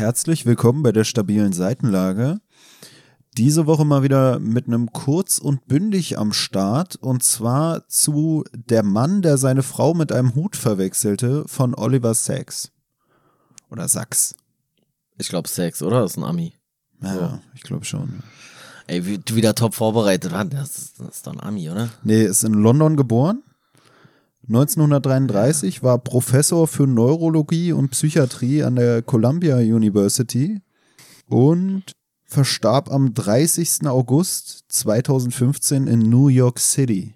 Herzlich willkommen bei der stabilen Seitenlage. Diese Woche mal wieder mit einem kurz und bündig am Start und zwar zu Der Mann, der seine Frau mit einem Hut verwechselte von Oliver Sacks. Oder Sachs. Ich glaube Sacks, oder? Das ist ein Ami. Ja, So. ich glaube schon. Ey, wie du wieder top vorbereitet warst. Das, ist- das ist doch ein Ami, oder? Nee, ist in London geboren. 1933 war Professor für Neurologie und Psychiatrie an der Columbia University und verstarb am 30. August 2015 in New York City.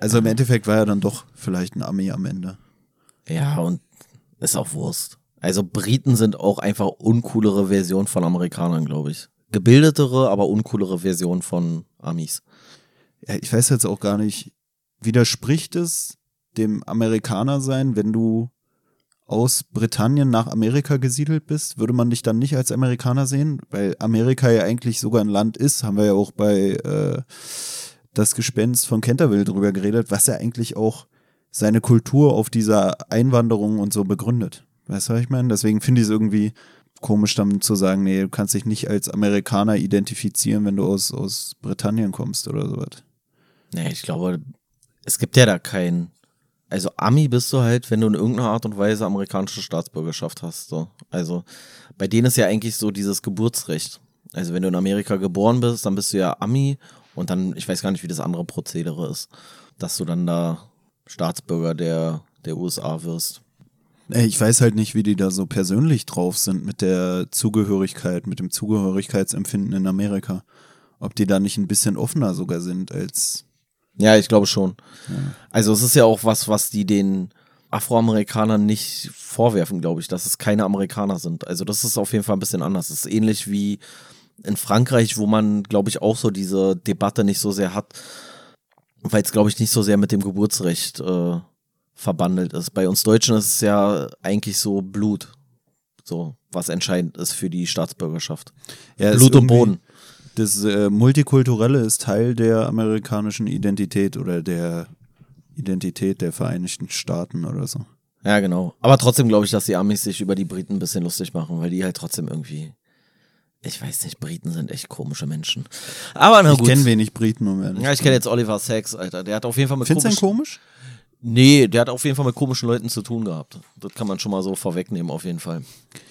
Also im Endeffekt war er dann doch vielleicht ein Ami am Ende. Ja, und ist auch Wurst. Also Briten sind auch einfach uncoolere Version von Amerikanern, glaube ich. Gebildetere, aber uncoolere Version von Amis. Ja, ich weiß jetzt auch gar nicht, widerspricht es dem Amerikaner sein, wenn du aus Britannien nach Amerika gesiedelt bist, würde man dich dann nicht als Amerikaner sehen? Weil Amerika ja eigentlich sogar ein Land ist, haben wir ja auch bei äh, das Gespenst von Canterville drüber geredet, was ja eigentlich auch seine Kultur auf dieser Einwanderung und so begründet. Weißt du, was ich meine? Deswegen finde ich es irgendwie komisch dann zu sagen, nee, du kannst dich nicht als Amerikaner identifizieren, wenn du aus, aus Britannien kommst oder sowas. Nee, ich glaube, es gibt ja da kein. Also Ami bist du halt, wenn du in irgendeiner Art und Weise amerikanische Staatsbürgerschaft hast. So. Also bei denen ist ja eigentlich so dieses Geburtsrecht. Also wenn du in Amerika geboren bist, dann bist du ja Ami und dann, ich weiß gar nicht, wie das andere Prozedere ist, dass du dann da Staatsbürger der, der USA wirst. Ich weiß halt nicht, wie die da so persönlich drauf sind mit der Zugehörigkeit, mit dem Zugehörigkeitsempfinden in Amerika. Ob die da nicht ein bisschen offener sogar sind als. Ja, ich glaube schon. Also es ist ja auch was, was die den Afroamerikanern nicht vorwerfen, glaube ich, dass es keine Amerikaner sind. Also das ist auf jeden Fall ein bisschen anders. Es ist ähnlich wie in Frankreich, wo man, glaube ich, auch so diese Debatte nicht so sehr hat, weil es, glaube ich, nicht so sehr mit dem Geburtsrecht äh, verbandelt ist. Bei uns Deutschen ist es ja eigentlich so Blut, so was entscheidend ist für die Staatsbürgerschaft. Ja, Blut und Boden. Das äh, Multikulturelle ist Teil der amerikanischen Identität oder der Identität der Vereinigten Staaten oder so. Ja, genau. Aber trotzdem glaube ich, dass die Amis sich über die Briten ein bisschen lustig machen, weil die halt trotzdem irgendwie. Ich weiß nicht, Briten sind echt komische Menschen. Aber na Ich gut. kenne wenig Briten, um ehrlich ja, ich kenne jetzt Oliver Sacks, Alter. Der hat auf jeden Fall mit Findest du komisch? Nee, der hat auf jeden Fall mit komischen Leuten zu tun gehabt. Das kann man schon mal so vorwegnehmen, auf jeden Fall.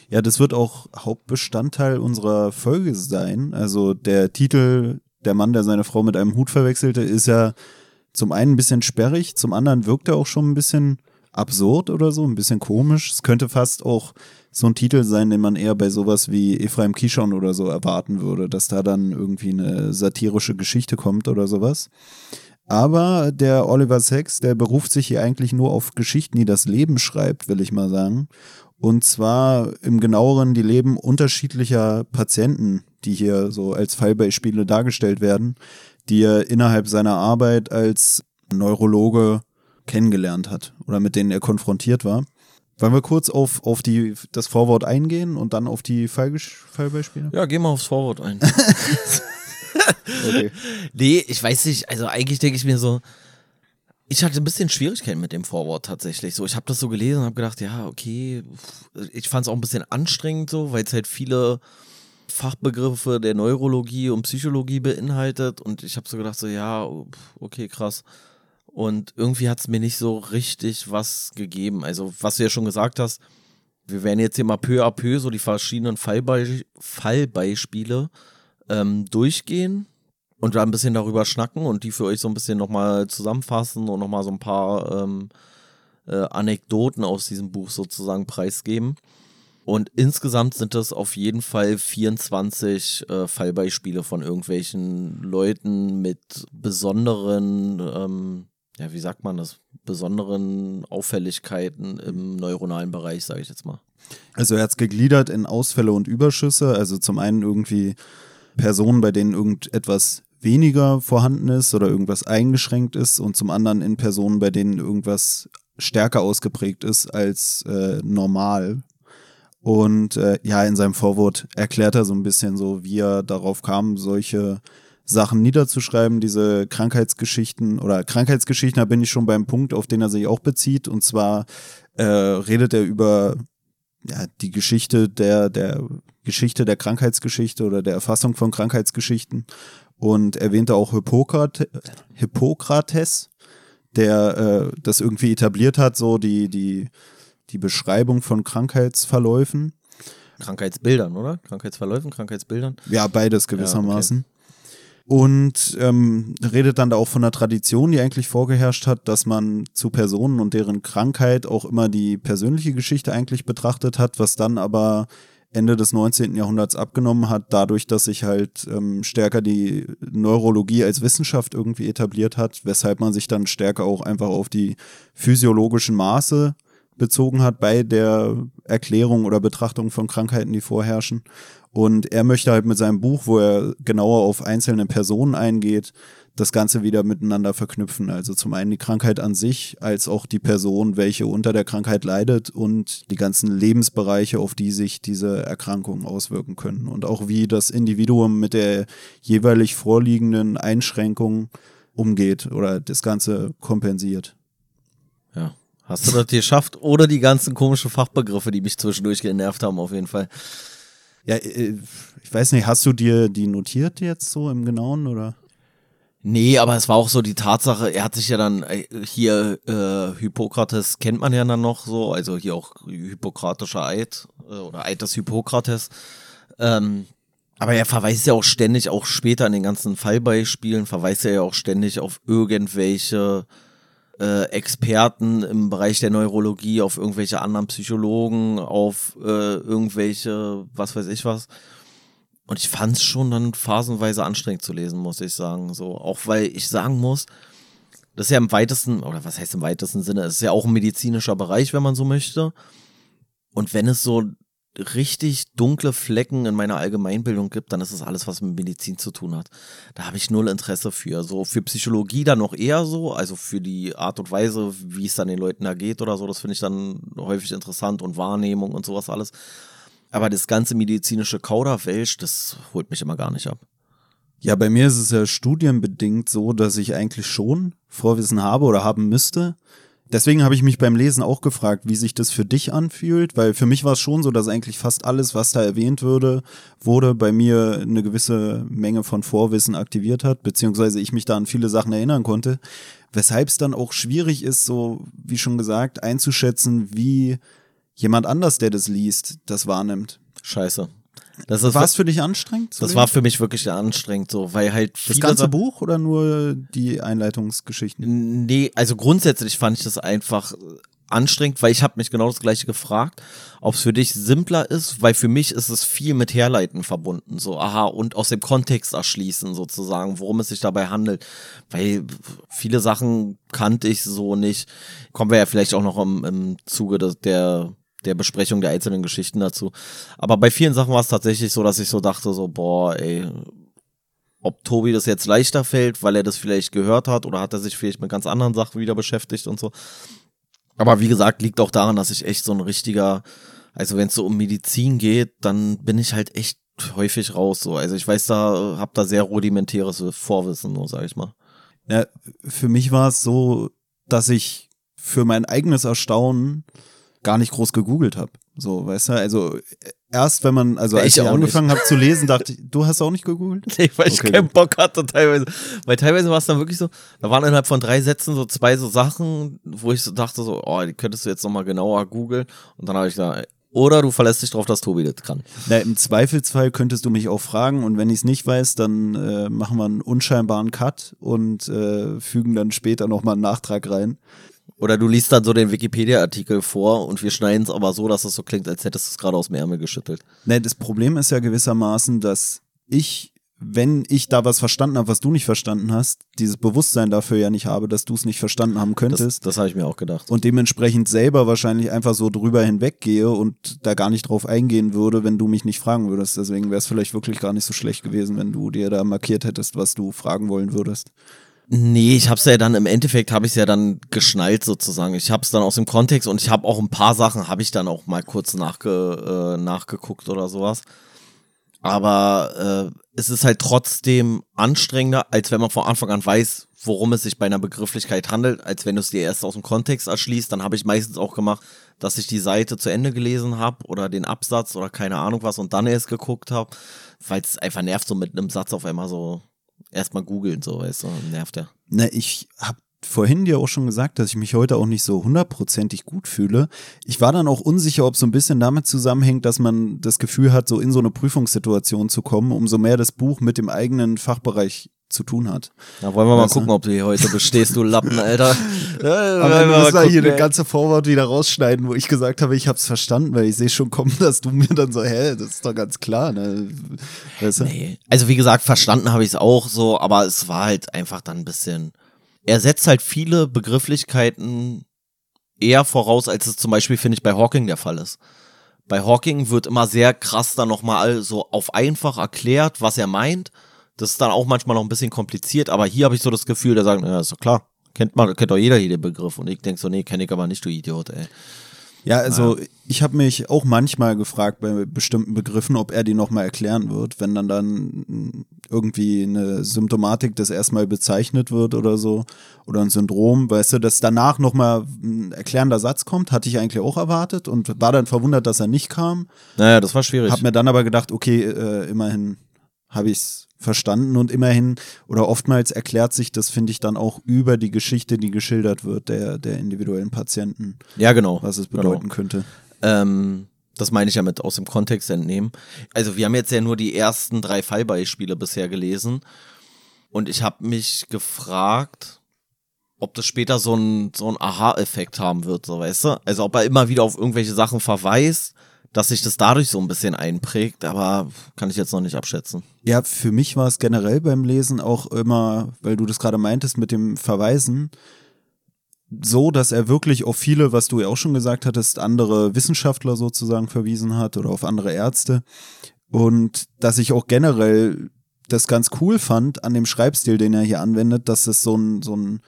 Ja, das wird auch Hauptbestandteil unserer Folge sein. Also der Titel Der Mann, der seine Frau mit einem Hut verwechselte, ist ja zum einen ein bisschen sperrig, zum anderen wirkt er auch schon ein bisschen absurd oder so, ein bisschen komisch. Es könnte fast auch so ein Titel sein, den man eher bei sowas wie Ephraim Kishon oder so erwarten würde, dass da dann irgendwie eine satirische Geschichte kommt oder sowas. Aber der Oliver Sacks, der beruft sich hier eigentlich nur auf Geschichten, die das Leben schreibt, will ich mal sagen. Und zwar im genaueren die Leben unterschiedlicher Patienten, die hier so als Fallbeispiele dargestellt werden, die er innerhalb seiner Arbeit als Neurologe kennengelernt hat oder mit denen er konfrontiert war. Wollen wir kurz auf, auf die, das Vorwort eingehen und dann auf die Fallbeispiele? Ja, geh mal aufs Vorwort ein. Okay. nee, ich weiß nicht. Also eigentlich denke ich mir so, ich hatte ein bisschen Schwierigkeiten mit dem Vorwort tatsächlich. So, ich habe das so gelesen und habe gedacht, ja, okay. Ich fand es auch ein bisschen anstrengend so, weil es halt viele Fachbegriffe der Neurologie und Psychologie beinhaltet. Und ich habe so gedacht, so, ja, okay, krass. Und irgendwie hat es mir nicht so richtig was gegeben. Also, was du ja schon gesagt hast, wir werden jetzt hier mal peu à peu so die verschiedenen Fallbei Fallbeispiele ähm, durchgehen und da ein bisschen darüber schnacken und die für euch so ein bisschen nochmal zusammenfassen und nochmal so ein paar ähm, äh, Anekdoten aus diesem Buch sozusagen preisgeben. Und insgesamt sind das auf jeden Fall 24 äh, Fallbeispiele von irgendwelchen Leuten mit besonderen, ähm, ja, wie sagt man das, besonderen Auffälligkeiten im neuronalen Bereich, sage ich jetzt mal. Also er hat es gegliedert in Ausfälle und Überschüsse. Also zum einen irgendwie Personen, bei denen irgendetwas weniger vorhanden ist oder irgendwas eingeschränkt ist und zum anderen in Personen, bei denen irgendwas stärker ausgeprägt ist als äh, normal. Und äh, ja, in seinem Vorwort erklärt er so ein bisschen so, wie er darauf kam, solche Sachen niederzuschreiben, diese Krankheitsgeschichten oder Krankheitsgeschichten, da bin ich schon beim Punkt, auf den er sich auch bezieht. Und zwar äh, redet er über ja, die Geschichte der, der Geschichte der Krankheitsgeschichte oder der Erfassung von Krankheitsgeschichten und erwähnte auch Hippokrat Hippokrates, der äh, das irgendwie etabliert hat, so die, die, die Beschreibung von Krankheitsverläufen. Krankheitsbildern, oder? Krankheitsverläufen, Krankheitsbildern? Ja, beides gewissermaßen. Ja, okay. Und ähm, redet dann da auch von einer Tradition, die eigentlich vorgeherrscht hat, dass man zu Personen und deren Krankheit auch immer die persönliche Geschichte eigentlich betrachtet hat, was dann aber Ende des 19. Jahrhunderts abgenommen hat, dadurch, dass sich halt ähm, stärker die Neurologie als Wissenschaft irgendwie etabliert hat, weshalb man sich dann stärker auch einfach auf die physiologischen Maße bezogen hat bei der Erklärung oder Betrachtung von Krankheiten, die vorherrschen. Und er möchte halt mit seinem Buch, wo er genauer auf einzelne Personen eingeht, das Ganze wieder miteinander verknüpfen. Also zum einen die Krankheit an sich, als auch die Person, welche unter der Krankheit leidet und die ganzen Lebensbereiche, auf die sich diese Erkrankungen auswirken können. Und auch wie das Individuum mit der jeweilig vorliegenden Einschränkung umgeht oder das Ganze kompensiert. Ja. Hast du das geschafft? Oder die ganzen komischen Fachbegriffe, die mich zwischendurch genervt haben, auf jeden Fall. Ja, äh, ich weiß nicht, hast du dir die notiert jetzt so im Genauen oder? Nee, aber es war auch so die Tatsache, er hat sich ja dann äh, hier äh, Hippokrates kennt man ja dann noch so, also hier auch Hippokratischer Eid äh, oder Eid des Hippokrates. Ähm, aber er verweist ja auch ständig, auch später in den ganzen Fallbeispielen, verweist er ja auch ständig auf irgendwelche äh, Experten im Bereich der Neurologie, auf irgendwelche anderen Psychologen, auf äh, irgendwelche, was weiß ich was. Und ich fand es schon dann phasenweise anstrengend zu lesen, muss ich sagen. So, auch weil ich sagen muss, das ist ja im weitesten, oder was heißt im weitesten Sinne, es ist ja auch ein medizinischer Bereich, wenn man so möchte. Und wenn es so richtig dunkle Flecken in meiner Allgemeinbildung gibt, dann ist es alles, was mit Medizin zu tun hat. Da habe ich null Interesse für. So für Psychologie dann noch eher so, also für die Art und Weise, wie es dann den Leuten da geht oder so, das finde ich dann häufig interessant und Wahrnehmung und sowas alles. Aber das ganze medizinische Kauderwelsch, das holt mich immer gar nicht ab. Ja, bei mir ist es ja studienbedingt so, dass ich eigentlich schon Vorwissen habe oder haben müsste. Deswegen habe ich mich beim Lesen auch gefragt, wie sich das für dich anfühlt, weil für mich war es schon so, dass eigentlich fast alles, was da erwähnt würde, wurde, bei mir eine gewisse Menge von Vorwissen aktiviert hat, beziehungsweise ich mich da an viele Sachen erinnern konnte, weshalb es dann auch schwierig ist, so wie schon gesagt, einzuschätzen, wie jemand anders, der das liest, das wahrnimmt. Scheiße. Das war es für dich anstrengend? Das war für mich wirklich anstrengend, so, weil halt. Das ganze Buch oder nur die Einleitungsgeschichten? Nee, also grundsätzlich fand ich das einfach anstrengend, weil ich habe mich genau das gleiche gefragt, ob es für dich simpler ist, weil für mich ist es viel mit Herleiten verbunden, so aha und aus dem Kontext erschließen sozusagen, worum es sich dabei handelt, weil viele Sachen kannte ich so nicht. Kommen wir ja vielleicht auch noch im, im Zuge des, der der Besprechung der einzelnen Geschichten dazu. Aber bei vielen Sachen war es tatsächlich so, dass ich so dachte, so, boah, ey, ob Tobi das jetzt leichter fällt, weil er das vielleicht gehört hat oder hat er sich vielleicht mit ganz anderen Sachen wieder beschäftigt und so. Aber wie gesagt, liegt auch daran, dass ich echt so ein richtiger, also wenn es so um Medizin geht, dann bin ich halt echt häufig raus so. Also ich weiß da, hab da sehr rudimentäres Vorwissen, so sag ich mal. Ja, für mich war es so, dass ich für mein eigenes Erstaunen gar nicht groß gegoogelt habe. So, weißt du, also erst wenn man, also als ich, ich angefangen habe zu lesen, dachte ich, du hast auch nicht gegoogelt? Nee, weil ich keinen Bock hatte teilweise. Weil teilweise war es dann wirklich so, da waren innerhalb von drei Sätzen so zwei so Sachen, wo ich so dachte so, oh, die könntest du jetzt nochmal genauer googeln. Und dann habe ich gesagt, oder du verlässt dich darauf, dass Tobi das kann. Na, Im Zweifelsfall könntest du mich auch fragen und wenn ich es nicht weiß, dann äh, machen wir einen unscheinbaren Cut und äh, fügen dann später nochmal einen Nachtrag rein. Oder du liest dann so den Wikipedia-Artikel vor und wir schneiden es aber so, dass es so klingt, als hättest du es gerade aus dem Ärmel geschüttelt. Ne, das Problem ist ja gewissermaßen, dass ich, wenn ich da was verstanden habe, was du nicht verstanden hast, dieses Bewusstsein dafür ja nicht habe, dass du es nicht verstanden haben könntest. Das, das habe ich mir auch gedacht. Und dementsprechend selber wahrscheinlich einfach so drüber hinweggehe und da gar nicht drauf eingehen würde, wenn du mich nicht fragen würdest. Deswegen wäre es vielleicht wirklich gar nicht so schlecht gewesen, wenn du dir da markiert hättest, was du fragen wollen würdest. Nee, ich hab's ja dann im Endeffekt habe ich ja dann geschnallt sozusagen. Ich hab's dann aus dem Kontext und ich habe auch ein paar Sachen habe ich dann auch mal kurz nachge, äh, nachgeguckt oder sowas. Aber äh, es ist halt trotzdem anstrengender, als wenn man von Anfang an weiß, worum es sich bei einer Begrifflichkeit handelt, als wenn du es dir erst aus dem Kontext erschließt. Dann habe ich meistens auch gemacht, dass ich die Seite zu Ende gelesen habe oder den Absatz oder keine Ahnung was und dann erst geguckt habe, weil es einfach nervt, so mit einem Satz auf einmal so erstmal googeln, so weißt du, nervt ja. Na, ich habe vorhin dir auch schon gesagt, dass ich mich heute auch nicht so hundertprozentig gut fühle. Ich war dann auch unsicher, ob so ein bisschen damit zusammenhängt, dass man das Gefühl hat, so in so eine Prüfungssituation zu kommen, umso mehr das Buch mit dem eigenen Fachbereich zu tun hat. Da wollen wir mal gucken, ob du hier heute bestehst, du Lappen, Alter. Ja, Aber dann müssen wir hier eine ganze Vorwort wieder rausschneiden, wo ich gesagt habe, ich habe es verstanden, weil ich sehe schon kommen, dass du mir dann so, hä, das ist doch ganz klar, ne? Weißt du? Nee. Also wie gesagt, verstanden habe ich es auch so, aber es war halt einfach dann ein bisschen er setzt halt viele Begrifflichkeiten eher voraus, als es zum Beispiel, finde ich, bei Hawking der Fall ist. Bei Hawking wird immer sehr krass dann nochmal so auf einfach erklärt, was er meint. Das ist dann auch manchmal noch ein bisschen kompliziert, aber hier habe ich so das Gefühl, der sagt, ja, ist doch klar. Kennt man, kennt doch jeder hier den Begriff. Und ich denke so, nee, kenne ich aber nicht, du Idiot, ey. Ja, also ja. ich habe mich auch manchmal gefragt bei bestimmten Begriffen, ob er die nochmal erklären wird, wenn dann dann irgendwie eine Symptomatik das erstmal bezeichnet wird oder so oder ein Syndrom, weißt du, dass danach nochmal ein erklärender Satz kommt, hatte ich eigentlich auch erwartet und war dann verwundert, dass er nicht kam. Naja, das war schwierig. Hab mir dann aber gedacht, okay, äh, immerhin habe ich es verstanden und immerhin oder oftmals erklärt sich das, finde ich, dann auch über die Geschichte, die geschildert wird, der, der individuellen Patienten. Ja, genau. Was es bedeuten genau. könnte. Ähm, das meine ich ja mit aus dem Kontext entnehmen. Also wir haben jetzt ja nur die ersten drei Fallbeispiele bisher gelesen und ich habe mich gefragt, ob das später so ein, so ein Aha-Effekt haben wird, so weißt du? Also ob er immer wieder auf irgendwelche Sachen verweist dass sich das dadurch so ein bisschen einprägt, aber kann ich jetzt noch nicht abschätzen. Ja, für mich war es generell beim Lesen auch immer, weil du das gerade meintest mit dem Verweisen, so, dass er wirklich auf viele, was du ja auch schon gesagt hattest, andere Wissenschaftler sozusagen verwiesen hat oder auf andere Ärzte. Und dass ich auch generell das ganz cool fand an dem Schreibstil, den er hier anwendet, dass es so ein, so ein,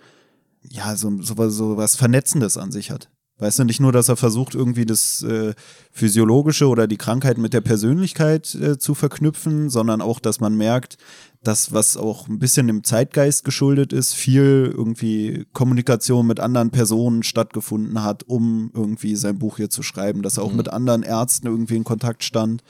ja, so, so, so was Vernetzendes an sich hat. Weißt du, nicht nur, dass er versucht, irgendwie das äh, Physiologische oder die Krankheit mit der Persönlichkeit äh, zu verknüpfen, sondern auch, dass man merkt, dass was auch ein bisschen im Zeitgeist geschuldet ist, viel irgendwie Kommunikation mit anderen Personen stattgefunden hat, um irgendwie sein Buch hier zu schreiben, dass er auch mhm. mit anderen Ärzten irgendwie in Kontakt stand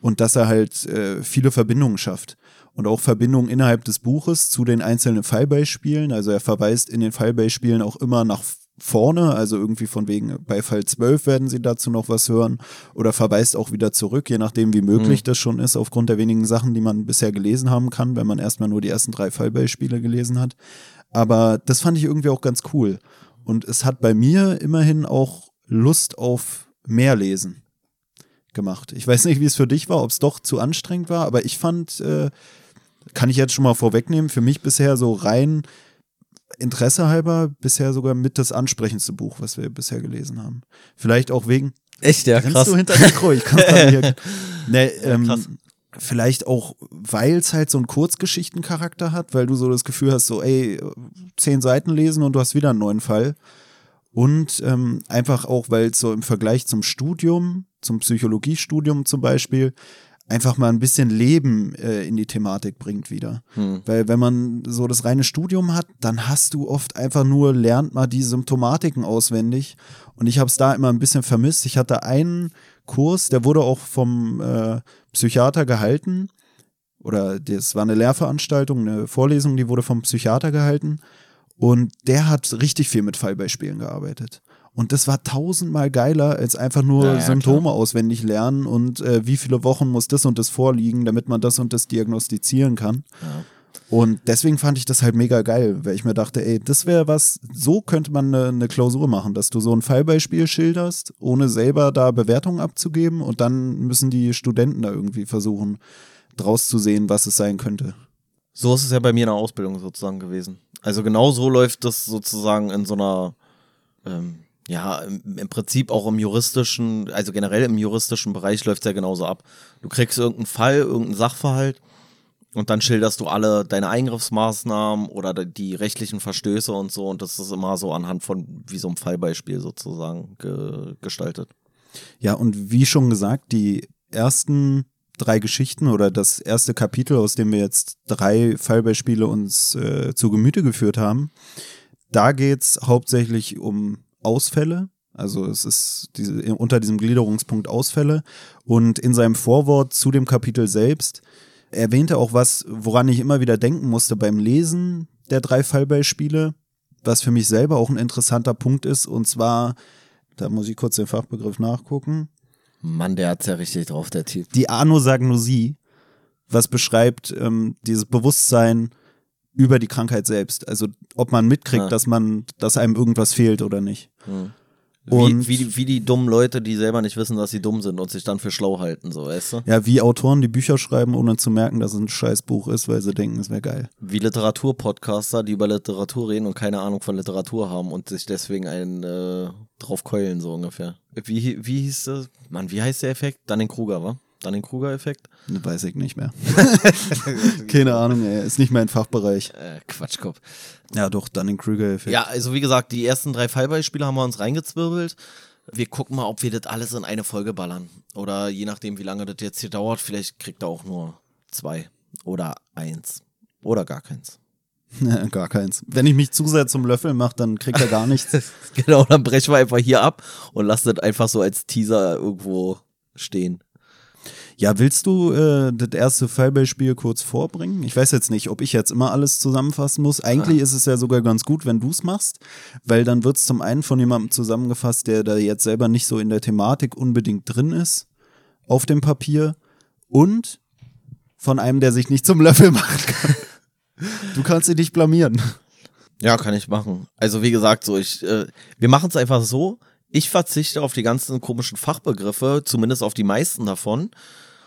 und dass er halt äh, viele Verbindungen schafft und auch Verbindungen innerhalb des Buches zu den einzelnen Fallbeispielen. Also er verweist in den Fallbeispielen auch immer nach vorne, also irgendwie von wegen bei Fall 12 werden sie dazu noch was hören oder verweist auch wieder zurück, je nachdem wie möglich mhm. das schon ist, aufgrund der wenigen Sachen, die man bisher gelesen haben kann, wenn man erstmal nur die ersten drei Fallbeispiele gelesen hat. Aber das fand ich irgendwie auch ganz cool. Und es hat bei mir immerhin auch Lust auf mehr Lesen gemacht. Ich weiß nicht, wie es für dich war, ob es doch zu anstrengend war, aber ich fand, äh, kann ich jetzt schon mal vorwegnehmen, für mich bisher so rein Interesse halber bisher sogar mit das ansprechendste Buch, was wir bisher gelesen haben. Vielleicht auch wegen. Echt, ja, krass. du hinter Mikro? Ich kann hier. Nee, ähm, ja, vielleicht auch, weil es halt so einen Kurzgeschichtencharakter hat, weil du so das Gefühl hast, so, ey, zehn Seiten lesen und du hast wieder einen neuen Fall. Und ähm, einfach auch, weil es so im Vergleich zum Studium, zum Psychologiestudium zum Beispiel, einfach mal ein bisschen Leben äh, in die Thematik bringt wieder. Hm. Weil wenn man so das reine Studium hat, dann hast du oft einfach nur, lernt mal die Symptomatiken auswendig. Und ich habe es da immer ein bisschen vermisst. Ich hatte einen Kurs, der wurde auch vom äh, Psychiater gehalten. Oder das war eine Lehrveranstaltung, eine Vorlesung, die wurde vom Psychiater gehalten. Und der hat richtig viel mit Fallbeispielen gearbeitet. Und das war tausendmal geiler, als einfach nur ja, Symptome klar. auswendig lernen und äh, wie viele Wochen muss das und das vorliegen, damit man das und das diagnostizieren kann. Ja. Und deswegen fand ich das halt mega geil, weil ich mir dachte, ey, das wäre was, so könnte man eine, eine, Klausur machen, dass du so ein Fallbeispiel schilderst, ohne selber da Bewertungen abzugeben und dann müssen die Studenten da irgendwie versuchen, draus zu sehen, was es sein könnte. So ist es ja bei mir in der Ausbildung sozusagen gewesen. Also genau so läuft das sozusagen in so einer ähm, ja, im, Prinzip auch im juristischen, also generell im juristischen Bereich läuft es ja genauso ab. Du kriegst irgendeinen Fall, irgendeinen Sachverhalt und dann schilderst du alle deine Eingriffsmaßnahmen oder die rechtlichen Verstöße und so und das ist immer so anhand von wie so einem Fallbeispiel sozusagen ge gestaltet. Ja, und wie schon gesagt, die ersten drei Geschichten oder das erste Kapitel, aus dem wir jetzt drei Fallbeispiele uns äh, zu Gemüte geführt haben. Da geht's hauptsächlich um Ausfälle. Also es ist diese, unter diesem Gliederungspunkt Ausfälle. Und in seinem Vorwort zu dem Kapitel selbst erwähnte auch was, woran ich immer wieder denken musste beim Lesen der drei Fallbeispiele, was für mich selber auch ein interessanter Punkt ist. Und zwar, da muss ich kurz den Fachbegriff nachgucken. Mann, der hat's ja richtig drauf, der Typ. Die Anosagnosie, was beschreibt ähm, dieses Bewusstsein über die Krankheit selbst. Also ob man mitkriegt, Ja. dass man, dass einem irgendwas fehlt oder nicht. Hm. Und- wie, wie, die- wie die dummen Leute, die selber nicht wissen, dass sie dumm sind und sich dann für schlau halten, so, weißt du? Ja, wie Autoren, die Bücher schreiben, ohne zu merken, dass es ein Scheißbuch ist, weil sie denken, es wäre geil. Wie Literaturpodcaster, die über Literatur reden und keine Ahnung von Literatur haben und sich deswegen einen äh, drauf keulen, so ungefähr. Wie, wie hieß das? Mann, wie heißt der Effekt? Dunning-Kruger, wa? Dunning-Kruger-Effekt? Weiß ich nicht mehr. Keine Ahnung, ey. Ist nicht mein Fachbereich. Äh, Quatschkopf. Ja, doch, Dunning-Kruger-Effekt. Ja, also wie gesagt, die ersten drei Fallbeispiele haben wir uns reingezwirbelt. Wir gucken mal, ob wir das alles in eine Folge ballern. Oder je nachdem, wie lange das jetzt hier dauert, vielleicht kriegt er auch nur zwei oder eins. Oder gar keins. Gar keins. Wenn ich mich zu sehr zum Löffel mache, dann kriegt er gar nichts. Genau, dann brechen wir einfach hier ab und lassen das einfach so als Teaser irgendwo stehen. Ja, willst du äh, das erste Fallbeispiel kurz vorbringen? Ich weiß jetzt nicht, ob ich jetzt immer alles zusammenfassen muss. Eigentlich ist es ja sogar ganz gut, wenn du es machst, weil dann wird es zum einen von jemandem zusammengefasst, der da jetzt selber nicht so in der Thematik unbedingt drin ist, auf dem Papier und von einem, der sich nicht zum Löffel machen kann. Du kannst dich nicht blamieren. Ja, kann ich machen. Also wie gesagt, so ich, äh, wir machen es einfach so. Ich verzichte auf die ganzen komischen Fachbegriffe, zumindest auf die meisten davon.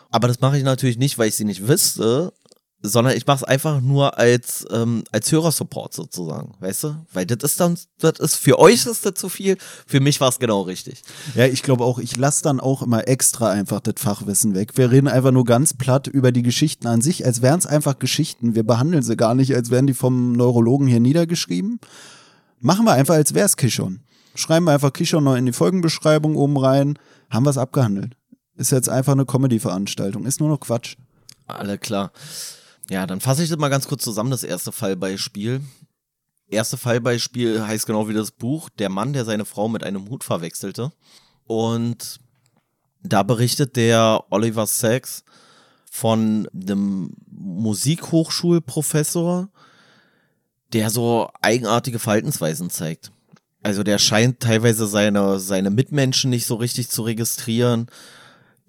Aber das mache ich natürlich nicht, weil ich sie nicht wüsste, sondern ich mache es einfach nur als ähm, als Hörersupport sozusagen, weißt du? Weil das ist dann, das ist für euch ist das zu viel, für mich war es genau richtig. Ja, ich glaube auch, ich lasse dann auch immer extra einfach das Fachwissen weg. Wir reden einfach nur ganz platt über die Geschichten an sich, als wären es einfach Geschichten. Wir behandeln sie gar nicht, als wären die vom Neurologen hier niedergeschrieben. Machen wir einfach, als wäre es Kishon. Schreiben wir einfach Kishon noch in die Folgenbeschreibung oben rein, haben wir es abgehandelt. Ist jetzt einfach eine Comedy-Veranstaltung, ist nur noch Quatsch. Alle klar. Ja, dann fasse ich das mal ganz kurz zusammen, das erste Fallbeispiel. Erste Fallbeispiel heißt genau wie das Buch, der Mann, der seine Frau mit einem Hut verwechselte. Und da berichtet der Oliver Sacks von einem Musikhochschulprofessor, der so eigenartige Verhaltensweisen zeigt. Also der scheint teilweise seine, seine Mitmenschen nicht so richtig zu registrieren.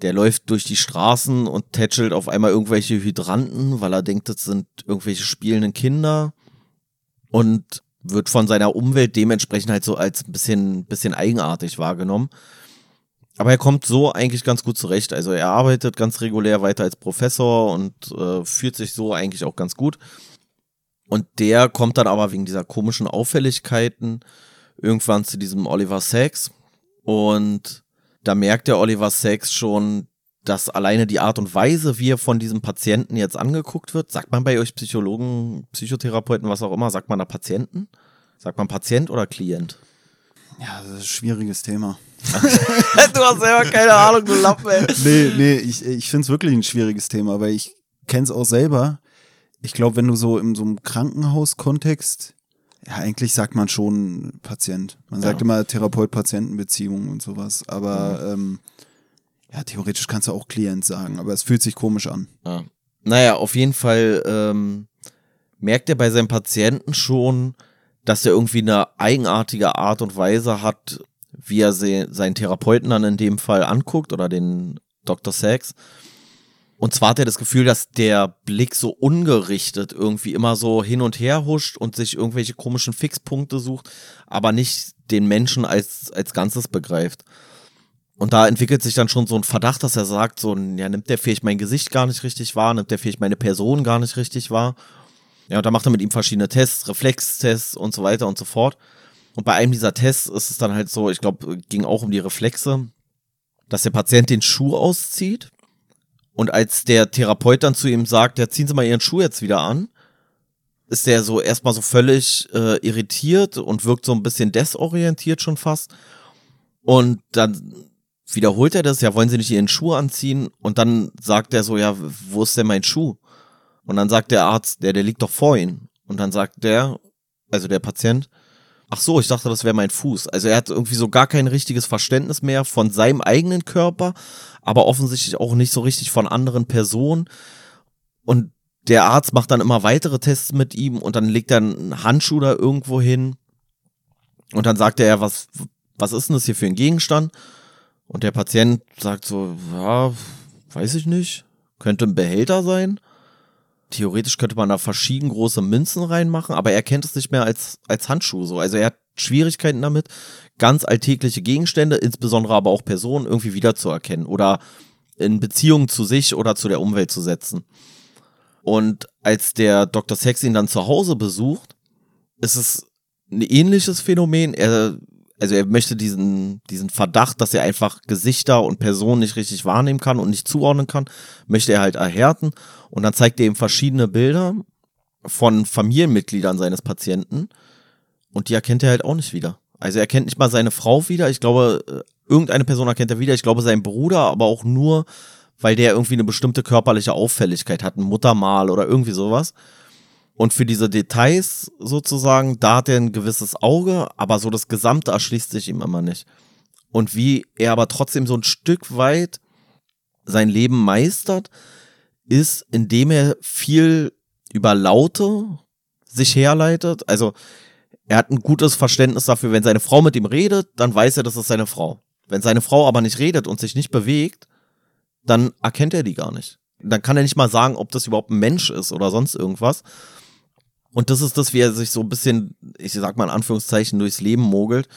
Der läuft durch die Straßen und tätschelt auf einmal irgendwelche Hydranten, weil er denkt, das sind irgendwelche spielenden Kinder. Und wird von seiner Umwelt dementsprechend halt so als ein bisschen, bisschen eigenartig wahrgenommen. Aber er kommt so eigentlich ganz gut zurecht. Also er arbeitet ganz regulär weiter als Professor und äh, fühlt sich so eigentlich auch ganz gut. Und der kommt dann aber wegen dieser komischen Auffälligkeiten irgendwann zu diesem Oliver Sacks. Und da merkt der Oliver Sacks schon, dass alleine die Art und Weise, wie er von diesem Patienten jetzt angeguckt wird, sagt man bei euch Psychologen, Psychotherapeuten, was auch immer, sagt man da Patienten? Sagt man Patient oder Klient? Ja, das ist ein schwieriges Thema. du hast selber keine Ahnung, du Lappen, ey. Nee, nee, ich, ich finde es wirklich ein schwieriges Thema, weil ich kenne es auch selber. Ich glaube, wenn du so in so einem Krankenhauskontext, ja, eigentlich sagt man schon Patient. Man sagt Ja. immer Therapeut-Patienten-Beziehung und sowas. Aber ähm, ja, theoretisch kannst du auch Klient sagen, aber es fühlt sich komisch an. Ja. Naja, auf jeden Fall ähm, merkt er bei seinem Patienten schon, dass er irgendwie eine eigenartige Art und Weise hat, wie er se seinen Therapeuten dann in dem Fall anguckt oder den Dr. Sachs. Und zwar hat er das Gefühl, dass der Blick so ungerichtet irgendwie immer so hin und her huscht und sich irgendwelche komischen Fixpunkte sucht, aber nicht den Menschen als, als Ganzes begreift. Und da entwickelt sich dann schon so ein Verdacht, dass er sagt, so, ja, nimmt der vielleicht mein Gesicht gar nicht richtig wahr, nimmt der vielleicht meine Person gar nicht richtig wahr. Ja, und da macht er mit ihm verschiedene Tests, Reflextests und so weiter und so fort. Und bei einem dieser Tests ist es dann halt so, ich glaube, ging auch um die Reflexe, dass der Patient den Schuh auszieht. Und als der Therapeut dann zu ihm sagt, ja, ziehen Sie mal Ihren Schuh jetzt wieder an, ist der so erstmal so völlig äh, irritiert und wirkt so ein bisschen desorientiert schon fast. Und dann wiederholt er das, ja, wollen Sie nicht Ihren Schuh anziehen? Und dann sagt er so, ja, wo ist denn mein Schuh? Und dann sagt der Arzt, der, der liegt doch vor Ihnen. Und dann sagt der, also der Patient, ach so, ich dachte, das wäre mein Fuß. Also er hat irgendwie so gar kein richtiges Verständnis mehr von seinem eigenen Körper, aber offensichtlich auch nicht so richtig von anderen Personen. Und der Arzt macht dann immer weitere Tests mit ihm und dann legt er einen Handschuh da irgendwo hin. Und dann sagt er, was, was ist denn das hier für ein Gegenstand? Und der Patient sagt so, ja, weiß ich nicht. Könnte ein Behälter sein. Theoretisch könnte man da verschieden große Münzen reinmachen, aber er kennt es nicht mehr als, als Handschuh so. Also er hat Schwierigkeiten damit, ganz alltägliche Gegenstände, insbesondere aber auch Personen, irgendwie wiederzuerkennen oder in Beziehung zu sich oder zu der Umwelt zu setzen. Und als der Dr. Sex ihn dann zu Hause besucht, ist es ein ähnliches Phänomen. Er, also er möchte diesen, diesen Verdacht, dass er einfach Gesichter und Personen nicht richtig wahrnehmen kann und nicht zuordnen kann, möchte er halt erhärten. Und dann zeigt er ihm verschiedene Bilder von Familienmitgliedern seines Patienten. Und die erkennt er halt auch nicht wieder. Also er kennt nicht mal seine Frau wieder. Ich glaube, äh, irgendeine Person erkennt er wieder. Ich glaube, seinen Bruder, aber auch nur, weil der irgendwie eine bestimmte körperliche Auffälligkeit hat, ein Muttermal oder irgendwie sowas. Und für diese Details sozusagen, da hat er ein gewisses Auge, aber so das Gesamte erschließt sich ihm immer nicht. Und wie er aber trotzdem so ein Stück weit sein Leben meistert, ist, indem er viel über Laute sich herleitet. Also er hat ein gutes Verständnis dafür, wenn seine Frau mit ihm redet, dann weiß er, das ist seine Frau. Wenn seine Frau aber nicht redet und sich nicht bewegt, dann erkennt er die gar nicht. Dann kann er nicht mal sagen, ob das überhaupt ein Mensch ist oder sonst irgendwas. Und das ist das, wie er sich so ein bisschen, ich sag mal in Anführungszeichen, durchs Leben mogelt.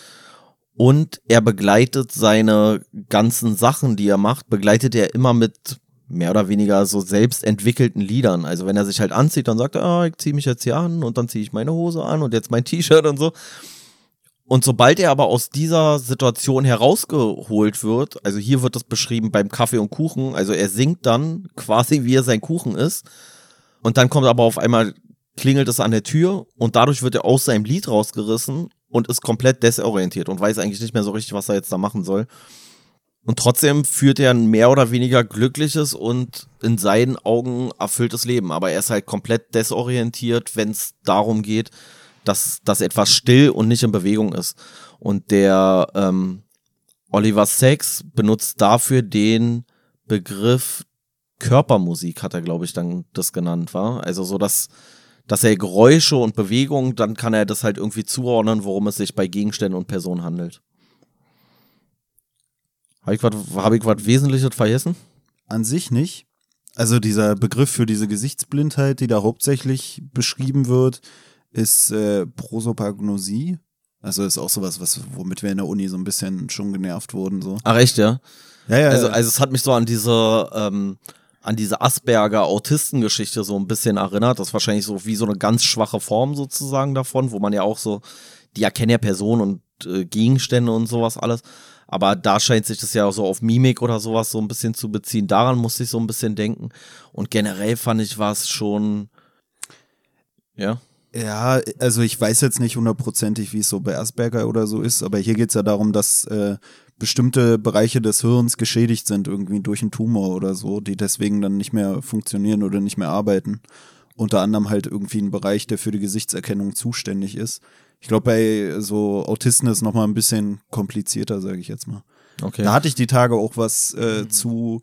Und er begleitet seine ganzen Sachen, die er macht, begleitet er immer mit mehr oder weniger so selbst entwickelten Liedern. Also wenn er sich halt anzieht, dann sagt er, ah, ich ziehe mich jetzt hier an und dann ziehe ich meine Hose an und jetzt mein T-Shirt und so. Und sobald er aber aus dieser Situation herausgeholt wird, also hier wird das beschrieben beim Kaffee und Kuchen, also er singt dann quasi, wie er sein Kuchen ist. Und dann kommt aber auf einmal, klingelt es an der Tür und dadurch wird er aus seinem Lied rausgerissen und ist komplett desorientiert und weiß eigentlich nicht mehr so richtig, was er jetzt da machen soll. Und trotzdem führt er ein mehr oder weniger glückliches und in seinen Augen erfülltes Leben. Aber er ist halt komplett desorientiert, wenn es darum geht, dass, dass etwas still und nicht in Bewegung ist. Und der ähm, Oliver Sacks benutzt dafür den Begriff Körpermusik, hat er, glaube ich, dann das genannt, war. Also so, dass, dass er Geräusche und Bewegungen, dann kann er das halt irgendwie zuordnen, worum es sich bei Gegenständen und Personen handelt. Habe ich was hab ich was Wesentliches vergessen? An sich nicht. Also dieser Begriff für diese Gesichtsblindheit, die da hauptsächlich beschrieben wird, ist äh, Prosopagnosie. Also ist auch sowas, was, womit wir in der Uni so ein bisschen schon genervt wurden. So. Ach echt, ja? Ja, ja. Also, also es hat mich so an diese, ähm, an diese Asperger-Autistengeschichte so ein bisschen erinnert. Das ist wahrscheinlich so wie so eine ganz schwache Form sozusagen davon, wo man ja auch so, die erkennen ja Personen und äh, Gegenstände und sowas alles. Aber da scheint sich das ja auch so auf Mimik oder sowas so ein bisschen zu beziehen. Daran musste ich so ein bisschen denken. Und generell fand ich was schon, ja. Ja, also ich weiß jetzt nicht hundertprozentig, wie es so bei Asperger oder so ist, aber hier geht es ja darum, dass äh, bestimmte Bereiche des Hirns geschädigt sind, irgendwie durch einen Tumor oder so, die deswegen dann nicht mehr funktionieren oder nicht mehr arbeiten. Unter anderem halt irgendwie ein Bereich, der für die Gesichtserkennung zuständig ist. Ich glaube, bei so Autisten ist es nochmal ein bisschen komplizierter, sage ich jetzt mal. Okay. Da hatte ich die Tage auch was äh, zu,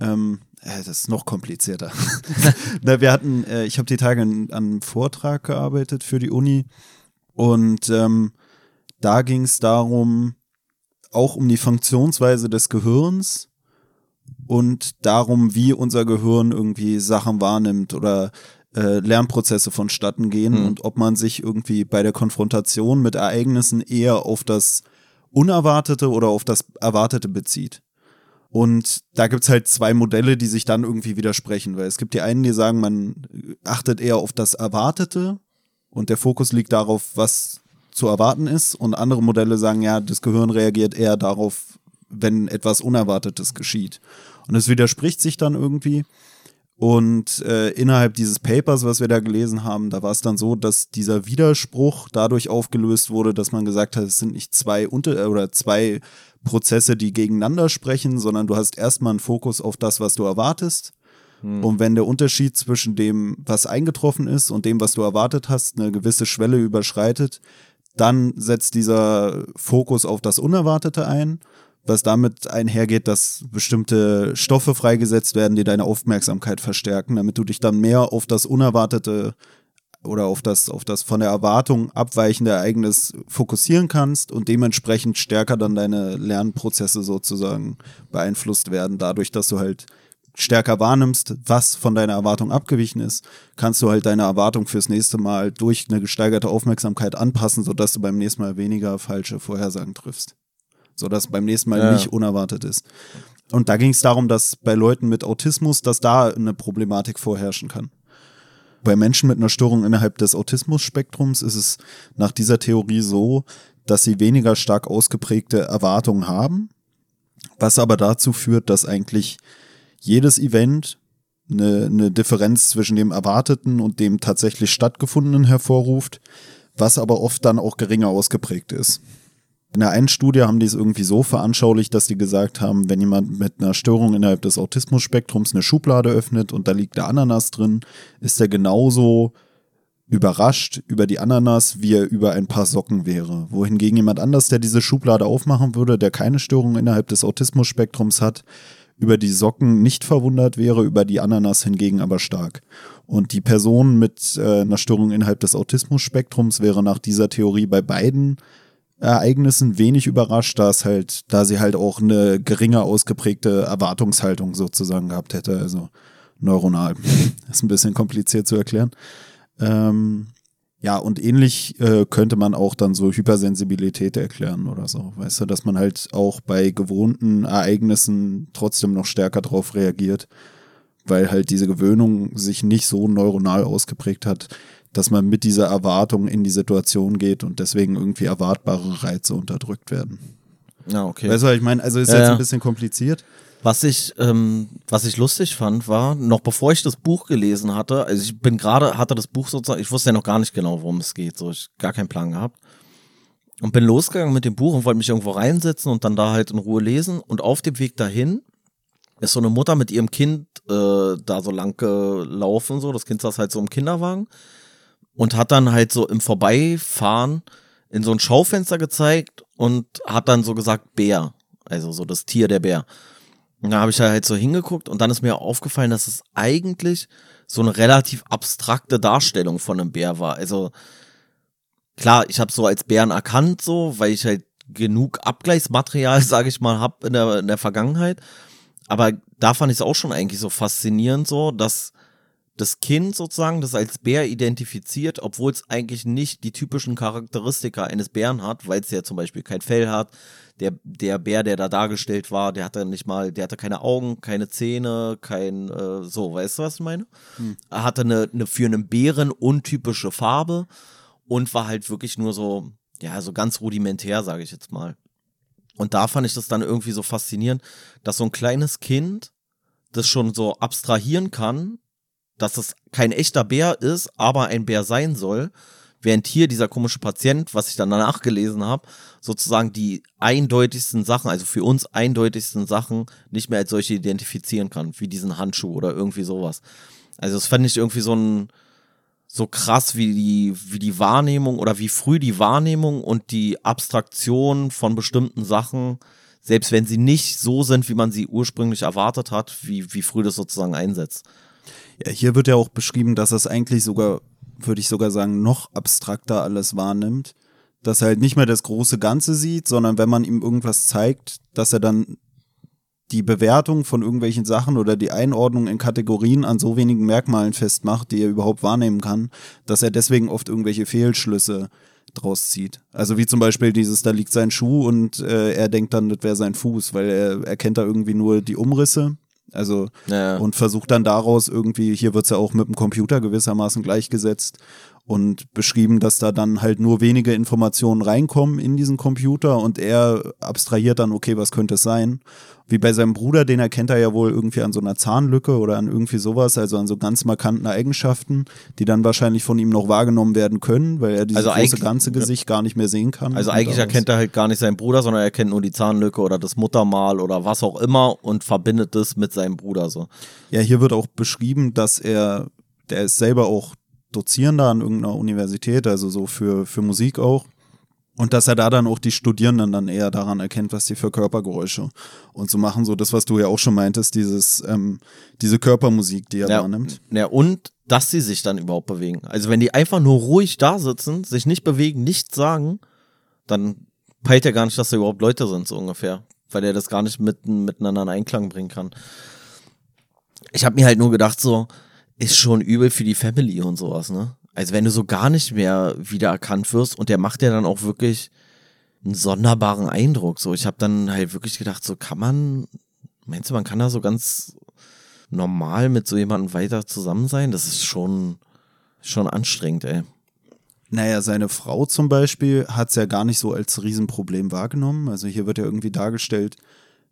ähm, äh, das ist noch komplizierter. Na, wir hatten, äh, ich habe die Tage an, an einem Vortrag gearbeitet für die Uni und ähm, da ging es darum, auch um die Funktionsweise des Gehirns und darum, wie unser Gehirn irgendwie Sachen wahrnimmt oder äh, Lernprozesse vonstatten gehen Mhm. und ob man sich irgendwie bei der Konfrontation mit Ereignissen eher auf das Unerwartete oder auf das Erwartete bezieht. Und da gibt's halt zwei Modelle, die sich dann irgendwie widersprechen, weil es gibt die einen, die sagen, man achtet eher auf das Erwartete und der Fokus liegt darauf, was zu erwarten ist. Und andere Modelle sagen, ja, das Gehirn reagiert eher darauf, wenn etwas Unerwartetes geschieht. Und es widerspricht sich dann irgendwie. Und äh, innerhalb dieses Papers, was wir da gelesen haben, da war es dann so, dass dieser Widerspruch dadurch aufgelöst wurde, dass man gesagt hat, es sind nicht zwei unter oder zwei Prozesse, die gegeneinander sprechen, sondern du hast erstmal einen Fokus auf das, was du erwartest. Hm. Und wenn der Unterschied zwischen dem, was eingetroffen ist und dem, was du erwartet hast, eine gewisse Schwelle überschreitet, dann setzt dieser Fokus auf das Unerwartete ein was damit einhergeht, dass bestimmte Stoffe freigesetzt werden, die deine Aufmerksamkeit verstärken, damit du dich dann mehr auf das Unerwartete oder auf das, auf das von der Erwartung abweichende Ereignis fokussieren kannst und dementsprechend stärker dann deine Lernprozesse sozusagen beeinflusst werden, dadurch, dass du halt stärker wahrnimmst, was von deiner Erwartung abgewichen ist, kannst du halt deine Erwartung fürs nächste Mal durch eine gesteigerte Aufmerksamkeit anpassen, sodass du beim nächsten Mal weniger falsche Vorhersagen triffst sodass beim nächsten Mal ja. nicht unerwartet ist. Und da ging es darum, dass bei Leuten mit Autismus, dass da eine Problematik vorherrschen kann. Bei Menschen mit einer Störung innerhalb des Autismus-Spektrums ist es nach dieser Theorie so, dass sie weniger stark ausgeprägte Erwartungen haben, was aber dazu führt, dass eigentlich jedes Event eine, eine Differenz zwischen dem Erwarteten und dem tatsächlich stattgefundenen hervorruft, was aber oft dann auch geringer ausgeprägt ist. In der einen Studie haben die es irgendwie so veranschaulicht, dass die gesagt haben, wenn jemand mit einer Störung innerhalb des Autismus-Spektrums eine Schublade öffnet und da liegt der Ananas drin, ist er genauso überrascht über die Ananas, wie er über ein paar Socken wäre. Wohingegen jemand anders, der diese Schublade aufmachen würde, der keine Störung innerhalb des Autismus-Spektrums hat, über die Socken nicht verwundert wäre, über die Ananas hingegen aber stark. Und die Person mit äh, einer Störung innerhalb des Autismus-Spektrums wäre nach dieser Theorie bei beiden Ereignissen wenig überrascht, da es halt, da sie halt auch eine geringer ausgeprägte Erwartungshaltung sozusagen gehabt hätte, also neuronal. ist ein bisschen kompliziert zu erklären. Ähm, ja, und ähnlich äh, könnte man auch dann so Hypersensibilität erklären oder so. Weißt du, dass man halt auch bei gewohnten Ereignissen trotzdem noch stärker drauf reagiert, weil halt diese Gewöhnung sich nicht so neuronal ausgeprägt hat dass man mit dieser Erwartung in die Situation geht und deswegen irgendwie erwartbare Reize unterdrückt werden. Ja, okay. Weißt du, was ich meine? Also ist ja, jetzt ein bisschen kompliziert. Was ich, ähm, was ich lustig fand, war, noch bevor ich das Buch gelesen hatte, also ich bin gerade, hatte das Buch sozusagen, ich wusste ja noch gar nicht genau, worum es geht, so ich gar keinen Plan gehabt. Und bin losgegangen mit dem Buch und wollte mich irgendwo reinsetzen und dann da halt in Ruhe lesen. Und auf dem Weg dahin ist so eine Mutter mit ihrem Kind äh, da so lang gelaufen, so. Das Kind saß halt so im Kinderwagen und hat dann halt so im Vorbeifahren in so ein Schaufenster gezeigt und hat dann so gesagt Bär, also so das Tier der Bär. Und da habe ich da halt so hingeguckt und dann ist mir aufgefallen, dass es eigentlich so eine relativ abstrakte Darstellung von einem Bär war. Also klar, ich habe so als Bären erkannt, so, weil ich halt genug Abgleichsmaterial, sage ich mal, habe in der, in der Vergangenheit. Aber da fand ich es auch schon eigentlich so faszinierend, so, dass das Kind sozusagen das als Bär identifiziert, obwohl es eigentlich nicht die typischen Charakteristika eines Bären hat, weil es ja zum Beispiel kein Fell hat. Der, der Bär, der da dargestellt war, der hatte nicht mal, der hatte keine Augen, keine Zähne, kein, äh, so, weißt du, was ich meine? Hm. Er hatte eine, eine für einen Bären untypische Farbe und war halt wirklich nur so, ja, so ganz rudimentär, sage ich jetzt mal. Und da fand ich das dann irgendwie so faszinierend, dass so ein kleines Kind das schon so abstrahieren kann dass es kein echter Bär ist, aber ein Bär sein soll. Während hier dieser komische Patient, was ich dann danach gelesen habe, sozusagen die eindeutigsten Sachen, also für uns eindeutigsten Sachen, nicht mehr als solche identifizieren kann, wie diesen Handschuh oder irgendwie sowas. Also das fand ich irgendwie so ein, so krass wie die, wie die Wahrnehmung oder wie früh die Wahrnehmung und die Abstraktion von bestimmten Sachen, selbst wenn sie nicht so sind, wie man sie ursprünglich erwartet hat, wie, wie früh das sozusagen einsetzt. Ja, hier wird ja auch beschrieben, dass es eigentlich sogar, würde ich sogar sagen, noch abstrakter alles wahrnimmt. Dass er halt nicht mehr das große Ganze sieht, sondern wenn man ihm irgendwas zeigt, dass er dann die Bewertung von irgendwelchen Sachen oder die Einordnung in Kategorien an so wenigen Merkmalen festmacht, die er überhaupt wahrnehmen kann, dass er deswegen oft irgendwelche Fehlschlüsse draus zieht. Also wie zum Beispiel dieses, da liegt sein Schuh und äh, er denkt dann, das wäre sein Fuß, weil er erkennt da irgendwie nur die Umrisse also ja. und versucht dann daraus irgendwie, hier wird es ja auch mit dem Computer gewissermaßen gleichgesetzt und beschrieben, dass da dann halt nur wenige Informationen reinkommen in diesen Computer und er abstrahiert dann, okay, was könnte es sein? Wie bei seinem Bruder, den erkennt er ja wohl irgendwie an so einer Zahnlücke oder an irgendwie sowas, also an so ganz markanten Eigenschaften, die dann wahrscheinlich von ihm noch wahrgenommen werden können, weil er dieses Also große ganze Gesicht gar nicht mehr sehen kann. Also eigentlich erkennt er halt gar nicht seinen Bruder, sondern er erkennt nur die Zahnlücke oder das Muttermal oder was auch immer und verbindet es mit seinem Bruder so. Ja, hier wird auch beschrieben, dass er, der ist selber auch Dozierender an irgendeiner Universität, also so für, für Musik auch. Und dass er da dann auch die Studierenden dann eher daran erkennt, was die für Körpergeräusche und so machen, so das, was du ja auch schon meintest, dieses, ähm, diese Körpermusik, die er Ja, wahrnimmt. ja, und dass sie sich dann überhaupt bewegen. Also wenn die einfach nur ruhig da sitzen, sich nicht bewegen, nichts sagen, dann peilt er gar nicht, dass da überhaupt Leute sind, so ungefähr. Weil er das gar nicht mit, miteinander in Einklang bringen kann. Ich habe mir halt nur gedacht, so, ist schon übel für die Family und sowas, ne? Also wenn du so gar nicht mehr wiedererkannt wirst und der macht ja dann auch wirklich einen sonderbaren Eindruck. So, ich habe dann halt wirklich gedacht, so kann man, meinst du, man kann da so ganz normal mit so jemandem weiter zusammen sein? Das ist schon, schon anstrengend, ey. Naja, seine Frau zum Beispiel hat es ja gar nicht so als Riesenproblem wahrgenommen. Also hier wird ja irgendwie dargestellt,